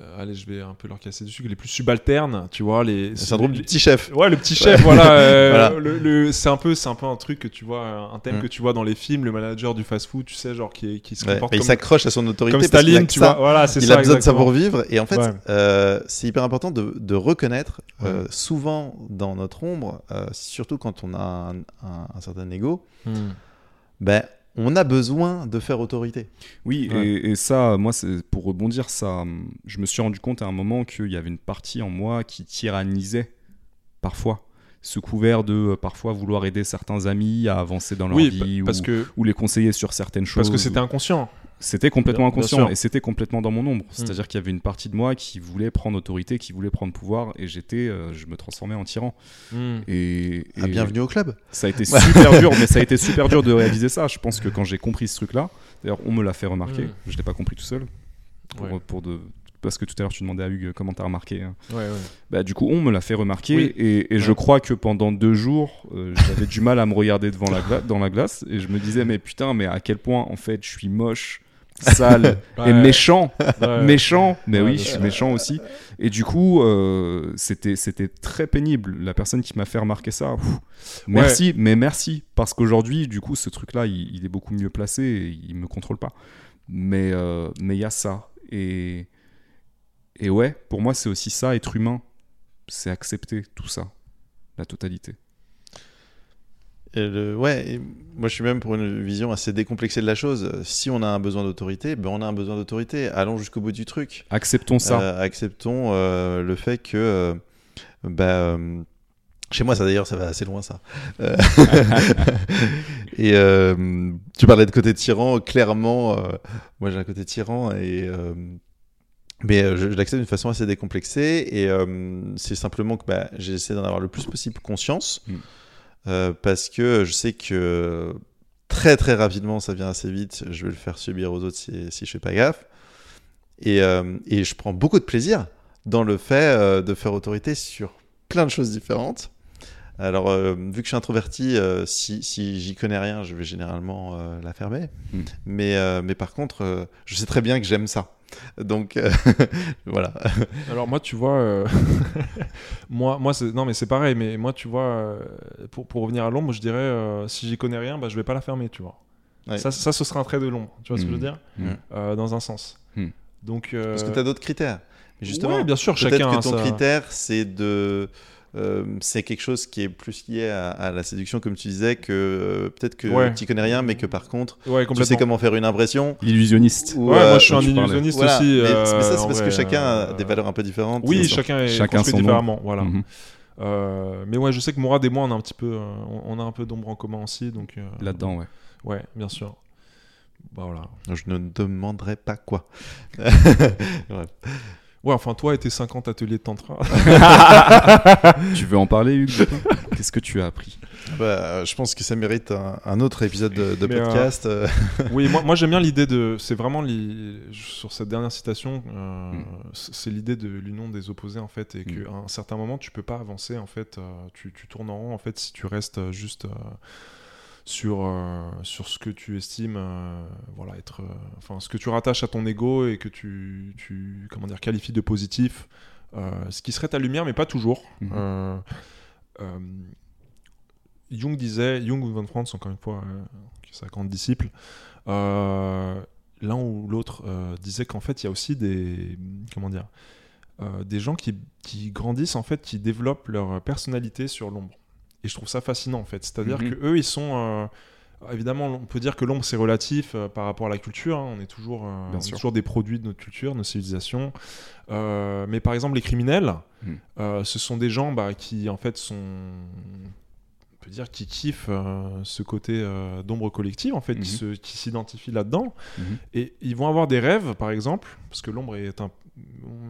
Euh, allez, je vais un peu leur casser dessus. Les plus subalternes, tu vois. Les, le syndrome les- du petit chef Ouais, le petit chef, voilà. euh, Voilà. le- le- c'est un peu, c'est un peu un truc que tu vois, un thème Mm. que tu vois dans les films, le manager du fast-food, tu sais, genre qui, qui se Ouais, comporte mais il comme, s'accroche à son autorité comme parce qu'il a Staline, tu ça. vois. Voilà, c'est il ça. a besoin de ça pour vivre et en fait Ouais. euh, c'est hyper important de, de reconnaître euh, souvent dans notre ombre surtout quand on a un, un- un certain ego Mm. ben on a besoin de faire autorité Oui, Ouais. et, et ça, moi, c'est pour rebondir, ça, je me suis rendu compte à un moment qu'il y avait une partie en moi qui tyrannisait parfois, sous couvert de euh, parfois vouloir aider certains amis à avancer dans leur Oui, vie pa- parce ou, que ou les conseiller sur certaines choses. parce que c'était inconscient. C'était complètement inconscient et c'était complètement dans mon ombre. C'est-à-dire qu'il y avait une partie de moi qui voulait prendre autorité, qui voulait prendre pouvoir et j'étais, euh, je me transformais en tyran. Hmm. Et, Ah, bienvenue au club. ça a été super dur, mais ça a été super dur de réaliser ça. Je pense que quand j'ai compris ce truc-là, d'ailleurs, on me l'a fait remarquer. Mm. Je l'ai pas compris tout seul. Pour, Ouais. pour de... Parce que tout à l'heure, tu demandais à Hugues comment t'as remarqué. hein. Ouais, ouais. Bah, du coup, on me l'a fait remarquer Oui. et, et je crois que pendant deux jours, euh, j'avais du mal à me regarder devant la gla- dans la glace et je me disais, mais putain, mais à quel point en fait je suis moche, sale et méchant. Ouais. Méchant, mais oui, je suis méchant aussi. Et du coup, euh, c'était c'était très pénible. La personne qui m'a fait remarquer ça, pff, merci, mais merci. Parce qu'aujourd'hui, du coup, ce truc-là, il, il est beaucoup mieux placé et il me contrôle pas. Mais euh, mais il y a ça. Et, et ouais, pour moi, c'est aussi ça, être humain. C'est accepter tout ça, la totalité. Et le- ouais, et moi je suis même pour une vision assez décomplexée de la chose. Si on a un besoin d'autorité, ben on a un besoin d'autorité. Allons jusqu'au bout du truc. Acceptons ça. Euh, acceptons euh, le fait que, euh, bah, euh, chez moi, ça d'ailleurs, ça va assez loin, ça. Et tu parlais de côté tyran, clairement, moi j'ai un côté tyran et. mais euh, je, je l'accepte d'une façon assez décomplexée et euh, c'est simplement que bah, j'essaie d'en avoir le plus possible conscience Mm. Euh, parce que je sais que très très rapidement ça vient assez vite, je vais le faire subir aux autres si, si je fais pas gaffe. Et, euh, et je prends beaucoup de plaisir dans le fait euh, de faire autorité sur plein de choses différentes. Alors, euh, vu que je suis introverti, euh, si, si j'y connais rien, je vais généralement euh, la fermer. Mm. Mais, mais par contre, je sais très bien que j'aime ça. Donc, euh, voilà. Alors moi, tu vois, euh, moi, moi, c'est non, mais c'est pareil. Mais moi, tu vois, euh, pour, pour revenir à l'ombre, je dirais, euh, si j'y connais rien, bah, je vais pas la fermer, tu vois. Ouais. Ça, ça, ce sera un trait de l'ombre. Tu vois ce que je veux Mm. dire Mm. Euh, Dans un sens. Mm. Donc. euh, Parce que tu as d'autres critères. Justement, ouais, bien sûr, peut-être chacun a que ton critère, c'est de. Euh, c'est quelque chose qui est plus lié à, à la séduction, comme tu disais, que euh, peut-être que Ouais. tu connais rien, mais que par contre, Ouais, tu sais comment faire une impression. Illusionniste. ou, Ouais, euh, moi, je suis un tu parlais. illusionniste Voilà. aussi. mais, euh, mais ça, c'est parce que chacun a euh, des valeurs un peu différentes. Oui, chacun est Chacun construit différemment. Voilà. Mhm. Euh, mais ouais, je sais que Mourad et moi, on a un petit peu, euh, on, a un peu d'ombre en commun aussi, donc. euh, Là-dedans, ouais. Ouais, bien sûr. Bah voilà. Je ne demanderai pas quoi. Ouais. Ouais, enfin, toi et tes 50 ateliers de tantra. tu veux en parler, Hugues Qu'est-ce que tu as appris? Bah, je pense que ça mérite un, un autre épisode de, euh, podcast. euh, oui, moi, moi j'aime bien l'idée de. C'est vraiment li- sur cette dernière citation, euh, Mm. c- c'est l'idée de l'union des opposés en fait, et Mm. qu'à un certain moment tu peux pas avancer en fait, euh, tu, tu tournes en rond en fait si tu restes juste euh, sur euh, sur ce que tu estimes, euh, voilà, être, euh, enfin ce que tu rattaches à ton ego et que tu, tu comment dire qualifies de positif, ce qui serait ta lumière, mais pas toujours. Mhm. Jung disait, Jung ou Van Franz, encore une fois, qui est sa grande disciple, l'un ou l'autre disait qu'en fait, il y a aussi des, comment dire, des gens qui, qui grandissent, en fait, qui développent leur personnalité sur l'ombre. Et je trouve ça fascinant, en fait. C'est-à-dire Mhm. que eux, ils sont... euh, Évidemment, on peut dire que l'ombre c'est relatif euh, par rapport à la culture. hein. On est toujours, euh, on est toujours des produits de notre culture, de nos civilisations. Euh, mais par exemple, les criminels, Mm. euh, ce sont des gens bah, qui en fait sont, on peut dire, qui kiffent ce côté d'ombre collective, en fait, qui Mhm. qui s'identifient là-dedans. Mhm. Et ils vont avoir des rêves, par exemple, parce que l'ombre est un,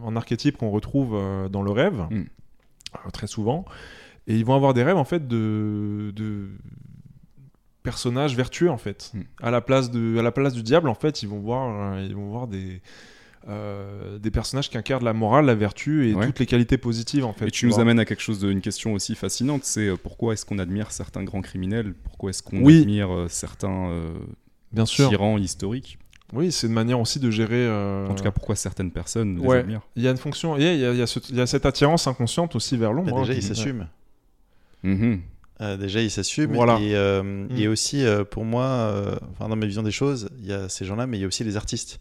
un archétype qu'on retrouve dans le rêve, Mm. très souvent. Et ils vont avoir des rêves, en fait, de, de personnages vertueux, en fait. Mm. À, la place de, à la place du diable, en fait, ils vont voir, euh, ils vont voir des... euh, des personnages qui incarnent la morale, la vertu et Ouais. toutes les qualités positives en fait. Et tu nous vois. amènes à quelque chose de, une question aussi fascinante, c'est euh, pourquoi est-ce qu'on admire certains grands criminels? Pourquoi est-ce qu'on Oui. admire euh, certains euh, Bien sûr. tyrans historiques? Oui, c'est une manière aussi de gérer. euh, En tout cas, pourquoi certaines personnes les ouais. admirent? Il y a une fonction, il y a, il y a- il y a ce- il y a cette attirance inconsciente aussi vers l'ombre. bah, hein, déjà, qui- Mhm. Euh, déjà, il s'assume. Voilà. Et, euh, Mm. et aussi, euh, pour moi, euh, enfin, dans ma vision des choses, il y a ces gens-là, mais il y a aussi les artistes.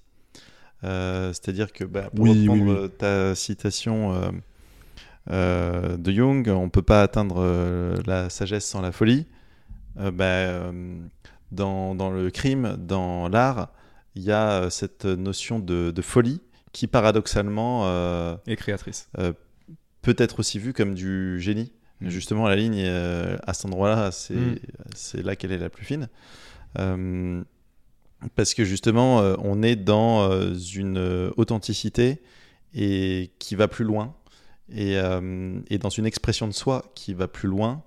Euh, C'est-à-dire que, bah, pour Oui, reprendre oui, oui. ta citation euh, euh, de Jung, on peut pas atteindre euh, la sagesse sans la folie. Euh, bah, euh, dans, dans le crime, dans l'art, il y a euh, cette notion de, de folie qui, paradoxalement, euh, Et créatrice. peut être aussi vue comme du génie. Justement, la ligne, euh, à cet endroit-là, c'est Mm. c'est là qu'elle est la plus fine. Euh, Parce que justement, euh, on est dans une authenticité et qui va plus loin, et, et dans une expression de soi qui va plus loin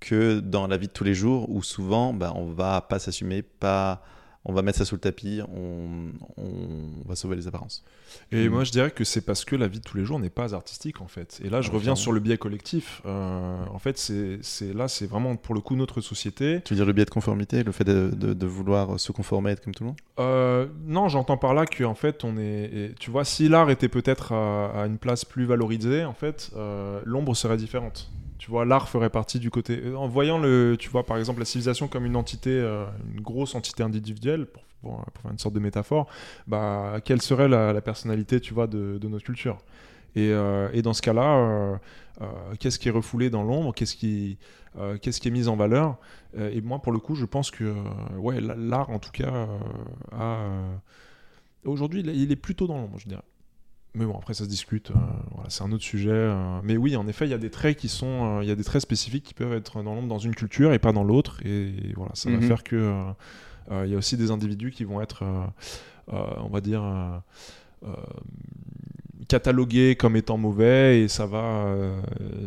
que dans la vie de tous les jours, où souvent, bah, on va pas s'assumer, pas, on va mettre ça sous le tapis, on, on va sauver les apparences. Et Mm. moi, je dirais que c'est parce que la vie de tous les jours n'est pas artistique, en fait. Et là, je reviens clairement. sur le biais collectif. Euh, en fait, c'est c'est- là, c'est vraiment pour le coup notre société. Tu veux dire le biais de conformité, le fait de, de- de vouloir se conformer, être comme tout le monde? Euh, non, j'entends par là que en fait, on est. et tu vois, si l'art était peut-être à, à une place plus valorisée, en fait, euh, l'ombre serait différente. Tu vois, l'art ferait partie du côté. euh, En voyant le, tu vois, par exemple, la civilisation comme une entité, euh, une grosse entité individuelle, pour, faire une sorte de métaphore, bah, quelle serait la, personnalité, tu vois, de, notre culture? Et, euh, et dans ce cas-là, qu'est-ce qui est refoulé dans l'ombre? Qu'est-ce qui, qui est mis en valeur? Et moi, pour le coup, je pense que, ouais, l'art, en tout cas, aujourd'hui, il est plutôt dans l'ombre, je dirais. Mais bon, après, ça se discute. euh, voilà, c'est un autre sujet. euh, mais oui, en effet, il y a des traits qui sont, euh, il y a des traits spécifiques qui peuvent être dans l'ombre dans une culture et pas dans l'autre. Et voilà, ça Mhm. va faire que il y a aussi des individus qui vont être, on va dire, catalogués comme étant mauvais et ça va,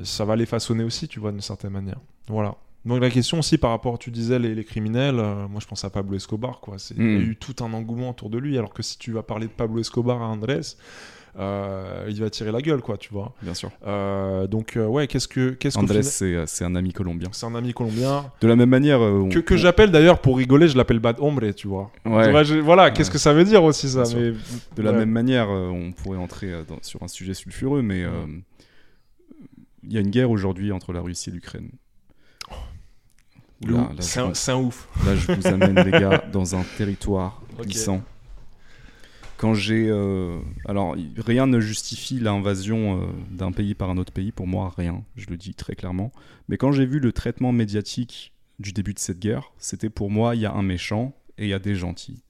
ça va les façonner aussi, tu vois, d'une certaine manière. Voilà. Donc la question aussi par rapport, tu disais les, les criminels, euh, moi je pense à Pablo Escobar, quoi. C'est- Il y a Mm. eu tout un engouement autour de lui, alors que si tu vas parler de Pablo Escobar à Andrés, euh, il va tirer la gueule, quoi, tu vois. Bien sûr. Euh, donc euh, ouais, qu'est-ce que, qu'est-ce Andrés, final- c'est un ami colombien. c'est un ami colombien De la même manière. on- que, j'appelle d'ailleurs pour rigoler, je l'appelle Bad Hombre, tu vois. Ouais. Je- voilà, qu'est-ce que ça veut dire aussi ça mais, De la ouais. même manière, on pourrait entrer dans- sur un sujet sulfureux, mais il y a une guerre aujourd'hui entre la Russie et l'Ukraine. C'est un, ouf. Là, je vous amène, les gars, dans un territoire glissant. Quand j'ai. euh, Alors, rien ne justifie l'invasion euh, d'un pays par un autre pays, pour moi, rien, je le dis très clairement. Mais quand j'ai vu le traitement médiatique du début de cette guerre, c'était pour moi, il y a un méchant et il y a des gentils.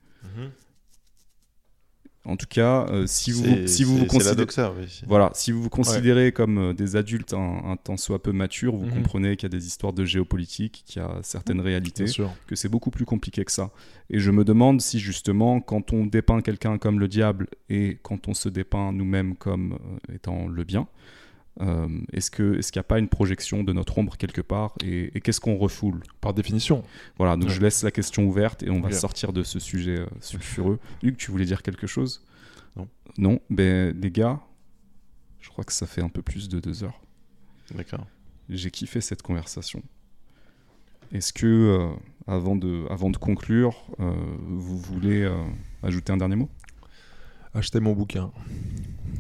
En tout cas, euh, si vous, si considérez. doxa, oui. c'est- Voilà, si vous vous considérez comme euh, des adultes un, un tant soit peu matures, vous Mhm. comprenez qu'il y a des histoires de géopolitique, qu'il y a certaines réalités Bien sûr. que c'est beaucoup plus compliqué que ça. Et je me demande si justement, quand on dépeint quelqu'un comme le diable et quand on se dépeint nous-mêmes comme euh, étant le bien, euh, est-ce que est-ce qu'il n'y a pas une projection de notre ombre quelque part et, et qu'est-ce qu'on refoule Par définition. Voilà, donc Ouais. je laisse la question ouverte et on va sortir de ce sujet euh, sulfureux. Luc, tu voulais dire quelque chose? Non. Non Ben, les gars, je crois que ça fait un peu plus de deux heures. D'accord. J'ai kiffé cette conversation. Est-ce que, euh, avant, de, avant de conclure, vous voulez ajouter un dernier mot? Achetez mon bouquin.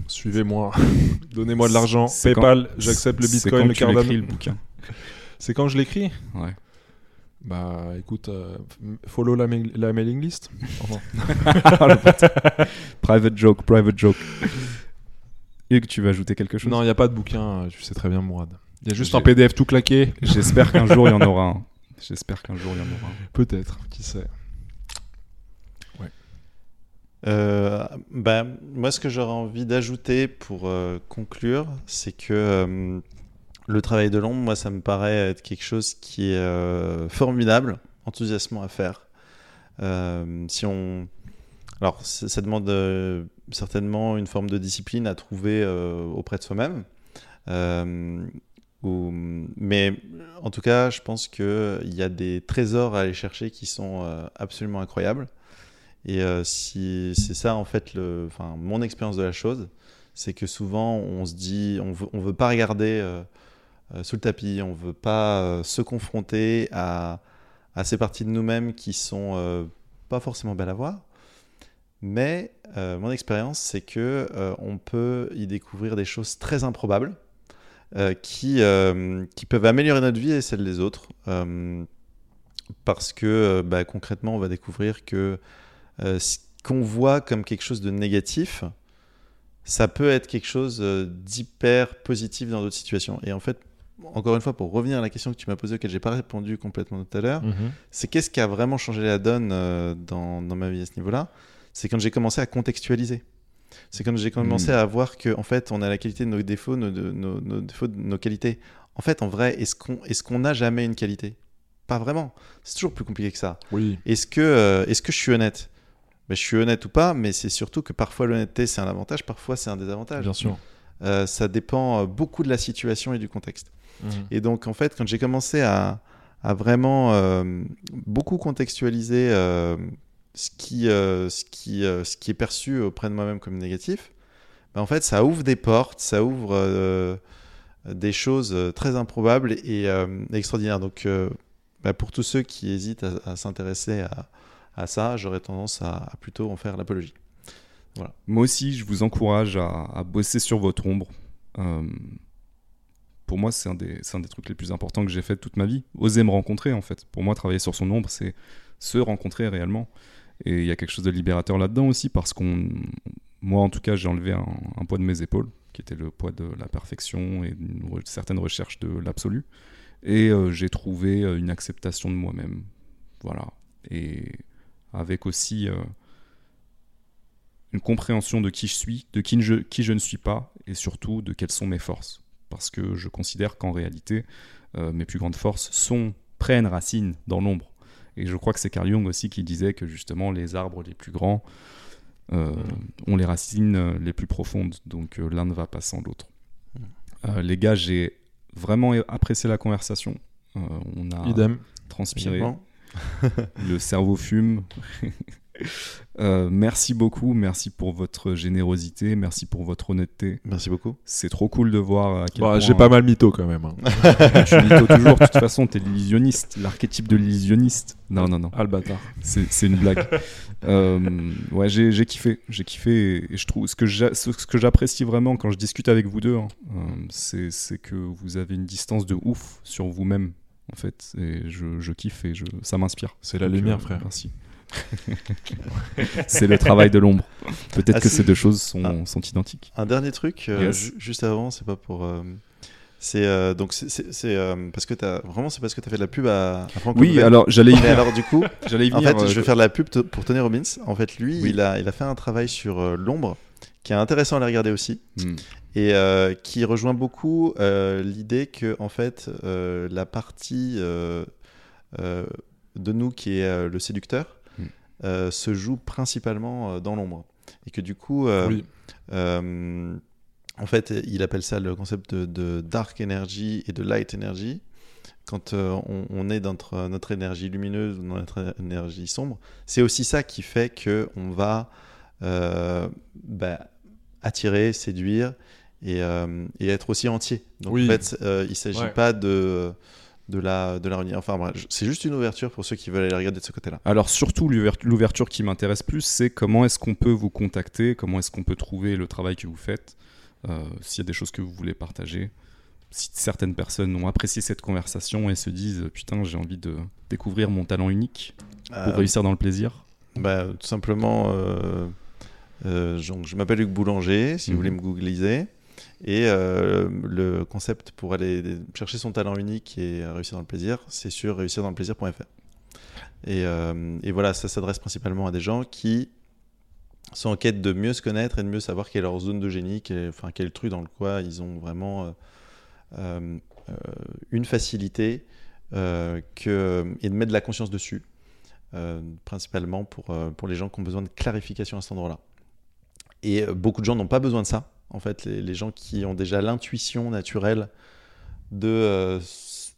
Suivez-moi. Donnez-moi de l'argent. C'est quand- PayPal, j'accepte le C'est Bitcoin, quand le tu l'écris, Cardano. le bouquin. C'est quand je l'écris Ouais. Bah écoute, euh, follow la, mail- la mailing list. Private joke, private joke. Luc, tu veux ajouter quelque chose? Non, il n'y a pas de bouquin, euh, tu sais très bien, Mourad. Il y a juste un PDF tout claqué. J'espère qu'un jour il y en aura un. J'espère qu'un jour il y en aura un. Peut-être, qui sait. Euh, bah, moi, ce que j'aurais envie d'ajouter pour euh, conclure, c'est que euh, le travail de l'ombre, moi, ça me paraît être quelque chose qui est euh, formidable, enthousiasmant à faire. Si on, alors, ça, demande certainement une forme de discipline à trouver auprès de soi-même. Ou- mais en tout cas, je pense qu'il y a des trésors à aller chercher qui sont absolument incroyables. Et euh, si c'est ça en fait, le, enfin mon expérience de la chose, c'est que souvent on se dit, on veut, on veut pas regarder euh, euh, sous le tapis, on veut pas se confronter à, à ces parties de nous-mêmes qui sont pas forcément belles à voir. Mais mon expérience, c'est que on peut y découvrir des choses très improbables qui, qui peuvent améliorer notre vie et celle des autres. Parce que bah, concrètement, on va découvrir que ce qu'on voit comme quelque chose de négatif, ça peut être quelque chose euh, d'hyper positif dans d'autres situations. Et en fait, encore une fois, pour revenir à la question que tu m'as posée, auquel j'ai pas répondu complètement tout à l'heure, c'est qu'est-ce qui a vraiment changé la donne euh, dans, dans ma vie à ce niveau-là? C'est quand j'ai commencé à contextualiser. C'est quand j'ai commencé Mm. à voir que en fait, on a la qualité de nos défauts, nos, de- nos, nos défauts de nos qualités. En fait, en vrai, est-ce qu'on est-ce qu'on n'a jamais une qualité? Pas vraiment. C'est toujours plus compliqué que ça. Oui. Est-ce que, euh, est-ce que je suis honnête? Ben, Je suis honnête ou pas, mais c'est surtout que parfois l'honnêteté c'est un avantage, parfois c'est un désavantage. Bien sûr. Euh, ça dépend euh, beaucoup de la situation et du contexte. Mhm. Et donc, en fait, quand j'ai commencé à, à vraiment euh, beaucoup contextualiser euh, ce, qui, ce, qui, ce qui est perçu auprès de moi-même comme négatif, ben, en fait, ça ouvre des portes, ça ouvre des choses très improbables et extraordinaires. Donc, ben, pour tous ceux qui hésitent à, à s'intéresser à, à ça, j'aurais tendance à, plutôt en faire l'apologie. Moi aussi, je vous encourage à, bosser sur votre ombre. Euh, pour moi, c'est un, des- un des trucs les plus importants que j'ai fait toute ma vie. Oser me rencontrer, en fait. Pour moi, travailler sur son ombre, c'est se rencontrer réellement. Et il y a quelque chose de libérateur là-dedans aussi, parce qu'on. Moi, en tout cas, j'ai enlevé un, poids de mes épaules, qui était le poids de la perfection et d'une re- certaine recherche de l'absolu. Et euh, j'ai trouvé euh, une acceptation de moi-même. Voilà. Et avec aussi. euh, une compréhension de qui je suis, de qui je, qui je ne suis pas, et surtout de quelles sont mes forces. Parce que je considère qu'en réalité, euh, mes plus grandes forces sont, prennent racine dans l'ombre. Et je crois que c'est Carl Jung aussi qui disait que justement les arbres les plus grands euh, ont les racines les plus profondes. Donc l'un ne va pas sans l'autre. Euh, les gars, j'ai vraiment apprécié la conversation. Euh, on a Idem. transpiré. le cerveau fume. Euh, merci beaucoup, merci pour votre générosité, merci pour votre honnêteté. Merci beaucoup. C'est trop cool de voir à quel Bah, J'ai pas mal mytho quand même. hein. tu mytho toujours. De toute façon, t'es l'illusionniste, l'archétype de l'illusionniste. Non, non, non, Ah le bâtard. c'est une blague. Euh, ouais, j'ai kiffé, j'ai kiffé, et, et je trouve ce que j'apprécie vraiment quand je discute avec vous deux, hein, euh, c'est que vous avez une distance de ouf sur vous-même. En fait, et je, je kiffe et je, ça m'inspire. C'est la Donc, lumière, euh, frère. Merci. c'est le travail de l'ombre. Peut-être Ah, que ces deux choses sont, Ah. sont identiques. Un dernier truc, euh, Yes. juste avant, c'est pas pour. euh, c'est euh, donc c'est- euh, parce que t'as vraiment c'est parce que t'as fait de la pub à, à Franck Oui, alors j'allais y venir. alors du coup, J'allais y en fait, je vais faire de la pub pour Tony Robbins. En fait, lui, Oui. il a il a fait un travail sur euh, l'ombre qui est intéressant à regarder aussi Hmm. Et euh, qui rejoint beaucoup euh, l'idée que en fait euh, la partie de nous qui est le séducteur Mm. euh, se joue principalement dans l'ombre et que du coup Oui. en fait il appelle ça le concept de, de dark energy et de light energy quand on, on est dans notre, notre énergie lumineuse ou dans notre énergie sombre c'est aussi ça qui fait que on va bah, attirer séduire et, euh, et être aussi entier. Donc Oui. en fait, euh, il ne s'agit Ouais. pas de, de la de la renier. Enfin je- c'est juste une ouverture pour ceux qui veulent aller regarder de ce côté-là. Alors surtout, l'ouver- l'ouverture qui m'intéresse plus, c'est comment est-ce qu'on peut vous contacter, comment est-ce qu'on peut trouver le travail que vous faites, euh, s'il y a des choses que vous voulez partager. Si certaines personnes ont apprécié cette conversation et se disent putain j'ai envie de découvrir mon talent unique pour réussir dans le plaisir. bah, tout simplement, donc, je m'appelle Luc Boulanger, si Mhm. vous voulez me googliser. Et euh, le concept pour aller chercher son talent unique et réussir dans le plaisir, c'est sur réussirdansleplaisir.fr. Et, euh, et voilà, ça s'adresse principalement à des gens qui sont en quête de mieux se connaître et de mieux savoir quelle est leur zone de génie, quel enfin, quel truc dans le quoi ils ont vraiment euh, euh, euh, une facilité euh, et de mettre de la conscience dessus, euh, principalement pour, euh, pour les gens qui ont besoin de clarification à cet endroit-là. Et euh, beaucoup de gens n'ont pas besoin de ça. En fait, les, les gens qui ont déjà l'intuition naturelle de, euh,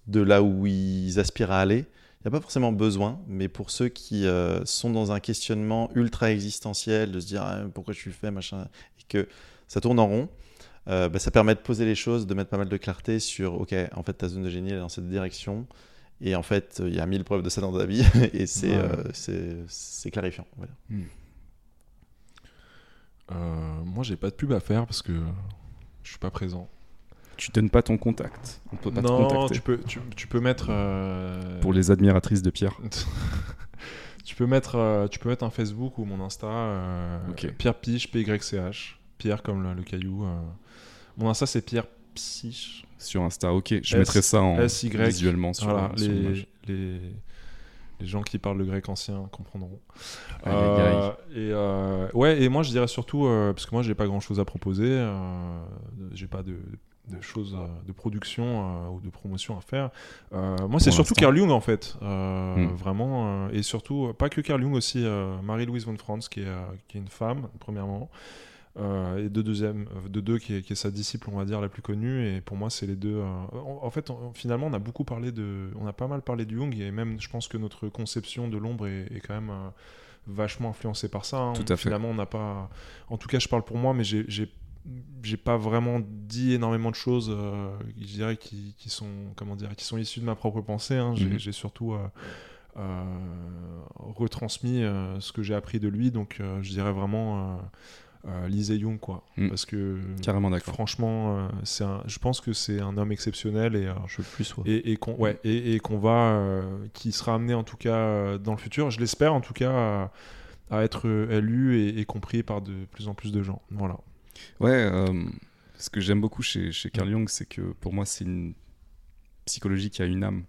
de là où ils aspirent à aller, il n'y a pas forcément besoin, mais pour ceux qui euh, sont dans un questionnement ultra existentiel, de se dire Ah, pourquoi je suis fait, machin, et que ça tourne en rond, euh, bah, ça permet de poser les choses, de mettre pas mal de clarté sur Ok, en fait, ta zone de génie elle est dans cette direction, et en fait, il y a mille preuves de ça dans ta vie, et c'est Ouais. euh, clarifiant. Moi, j'ai pas de pub à faire parce que je suis pas présent. Tu donnes pas ton contact, on peut pas te non, contacter. tu peux, tu, tu peux mettre. euh, Pour les admiratrices de Pierre. tu peux mettre, euh, tu peux mettre un Facebook ou mon Insta. euh, Ok. Pierre Piche, PYCH. Pierre comme le, le caillou. euh. Mon Insta c'est Pierre Psyche. Sur Insta, ok. Je S- mettrai ça en SY. visuellement sur, Voilà, sur les, l'image. les, les gens qui parlent le grec ancien comprendront. Euh, et euh, ouais, et moi je dirais surtout, euh, parce que moi j'ai pas grand chose à proposer, euh, j'ai pas de de choses, de production ou de promotion à faire. Moi, c'est surtout. Carl Jung en fait, euh, Mm. vraiment, et surtout pas que Carl Jung aussi, Marie-Louise von Franz qui est, qui est une femme premièrement, et de deuxième, euh, de deux qui est, qui est sa disciple, on va dire la plus connue. Et pour moi, c'est les deux. euh, en, en fait, on- finalement, on a beaucoup parlé de, on a pas mal parlé de Jung, et même, je pense que notre conception de l'ombre est, est quand même euh, vachement influencée par ça. hein. Tout à fait. Finalement, on n'a pas, en tout cas, je parle pour moi, mais j'ai j'ai- pas vraiment dit énormément de choses, euh, je dirais, qui, qui sont, comment dire, qui sont issues de ma propre pensée. hein. J'ai Mhm. j'ai surtout euh, euh, retransmis euh, ce que j'ai appris de lui, donc euh, je dirais vraiment euh, lisez Jung, quoi. Mhm. Parce que Carrément d'accord. franchement, euh, c'est un, je pense que c'est un homme exceptionnel et, euh, Je plus sois. et, et qu'on ouais, et, et qu'on va, euh, qui sera amené en tout cas euh, dans le futur, je l'espère en tout cas, à, à être lu et, et compris par de plus en plus de gens. Voilà. Ouais, euh, ce que j'aime beaucoup chez, chez Carl Jung, c'est que pour moi, c'est une psychologie qui a une âme.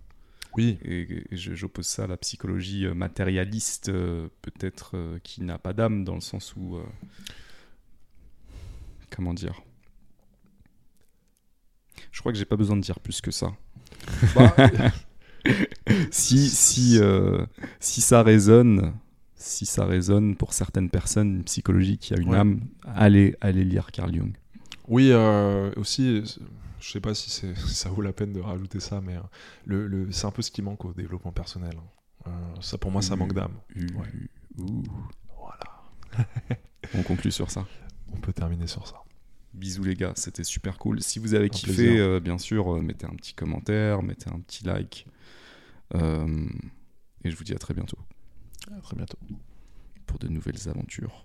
Oui. Et, j'oppose ça à la psychologie matérialiste, euh, peut-être euh, qui n'a pas d'âme, dans le sens où. euh, comment dire Je crois que j'ai pas besoin de dire plus que ça. Bah, Si, si, euh, si ça résonne. Si ça résonne pour certaines personnes, une psychologie qui a une Ouais. âme, allez, allez lire Carl Jung. Oui, euh, aussi, je sais pas si, ça vaut la peine de rajouter ça, mais euh, le, le- c'est un peu ce qui manque au développement personnel. hein. Ça, pour moi, ça Mm. manque d'âme. Ouais. ouh. Voilà. On conclut sur ça. On peut terminer sur ça. Bisous les gars, c'était super cool. Si vous avez Un kiffé, euh, bien sûr, euh, mettez un petit commentaire, mettez un petit like. Euh, et je vous dis à très bientôt À très bientôt. pour de nouvelles aventures.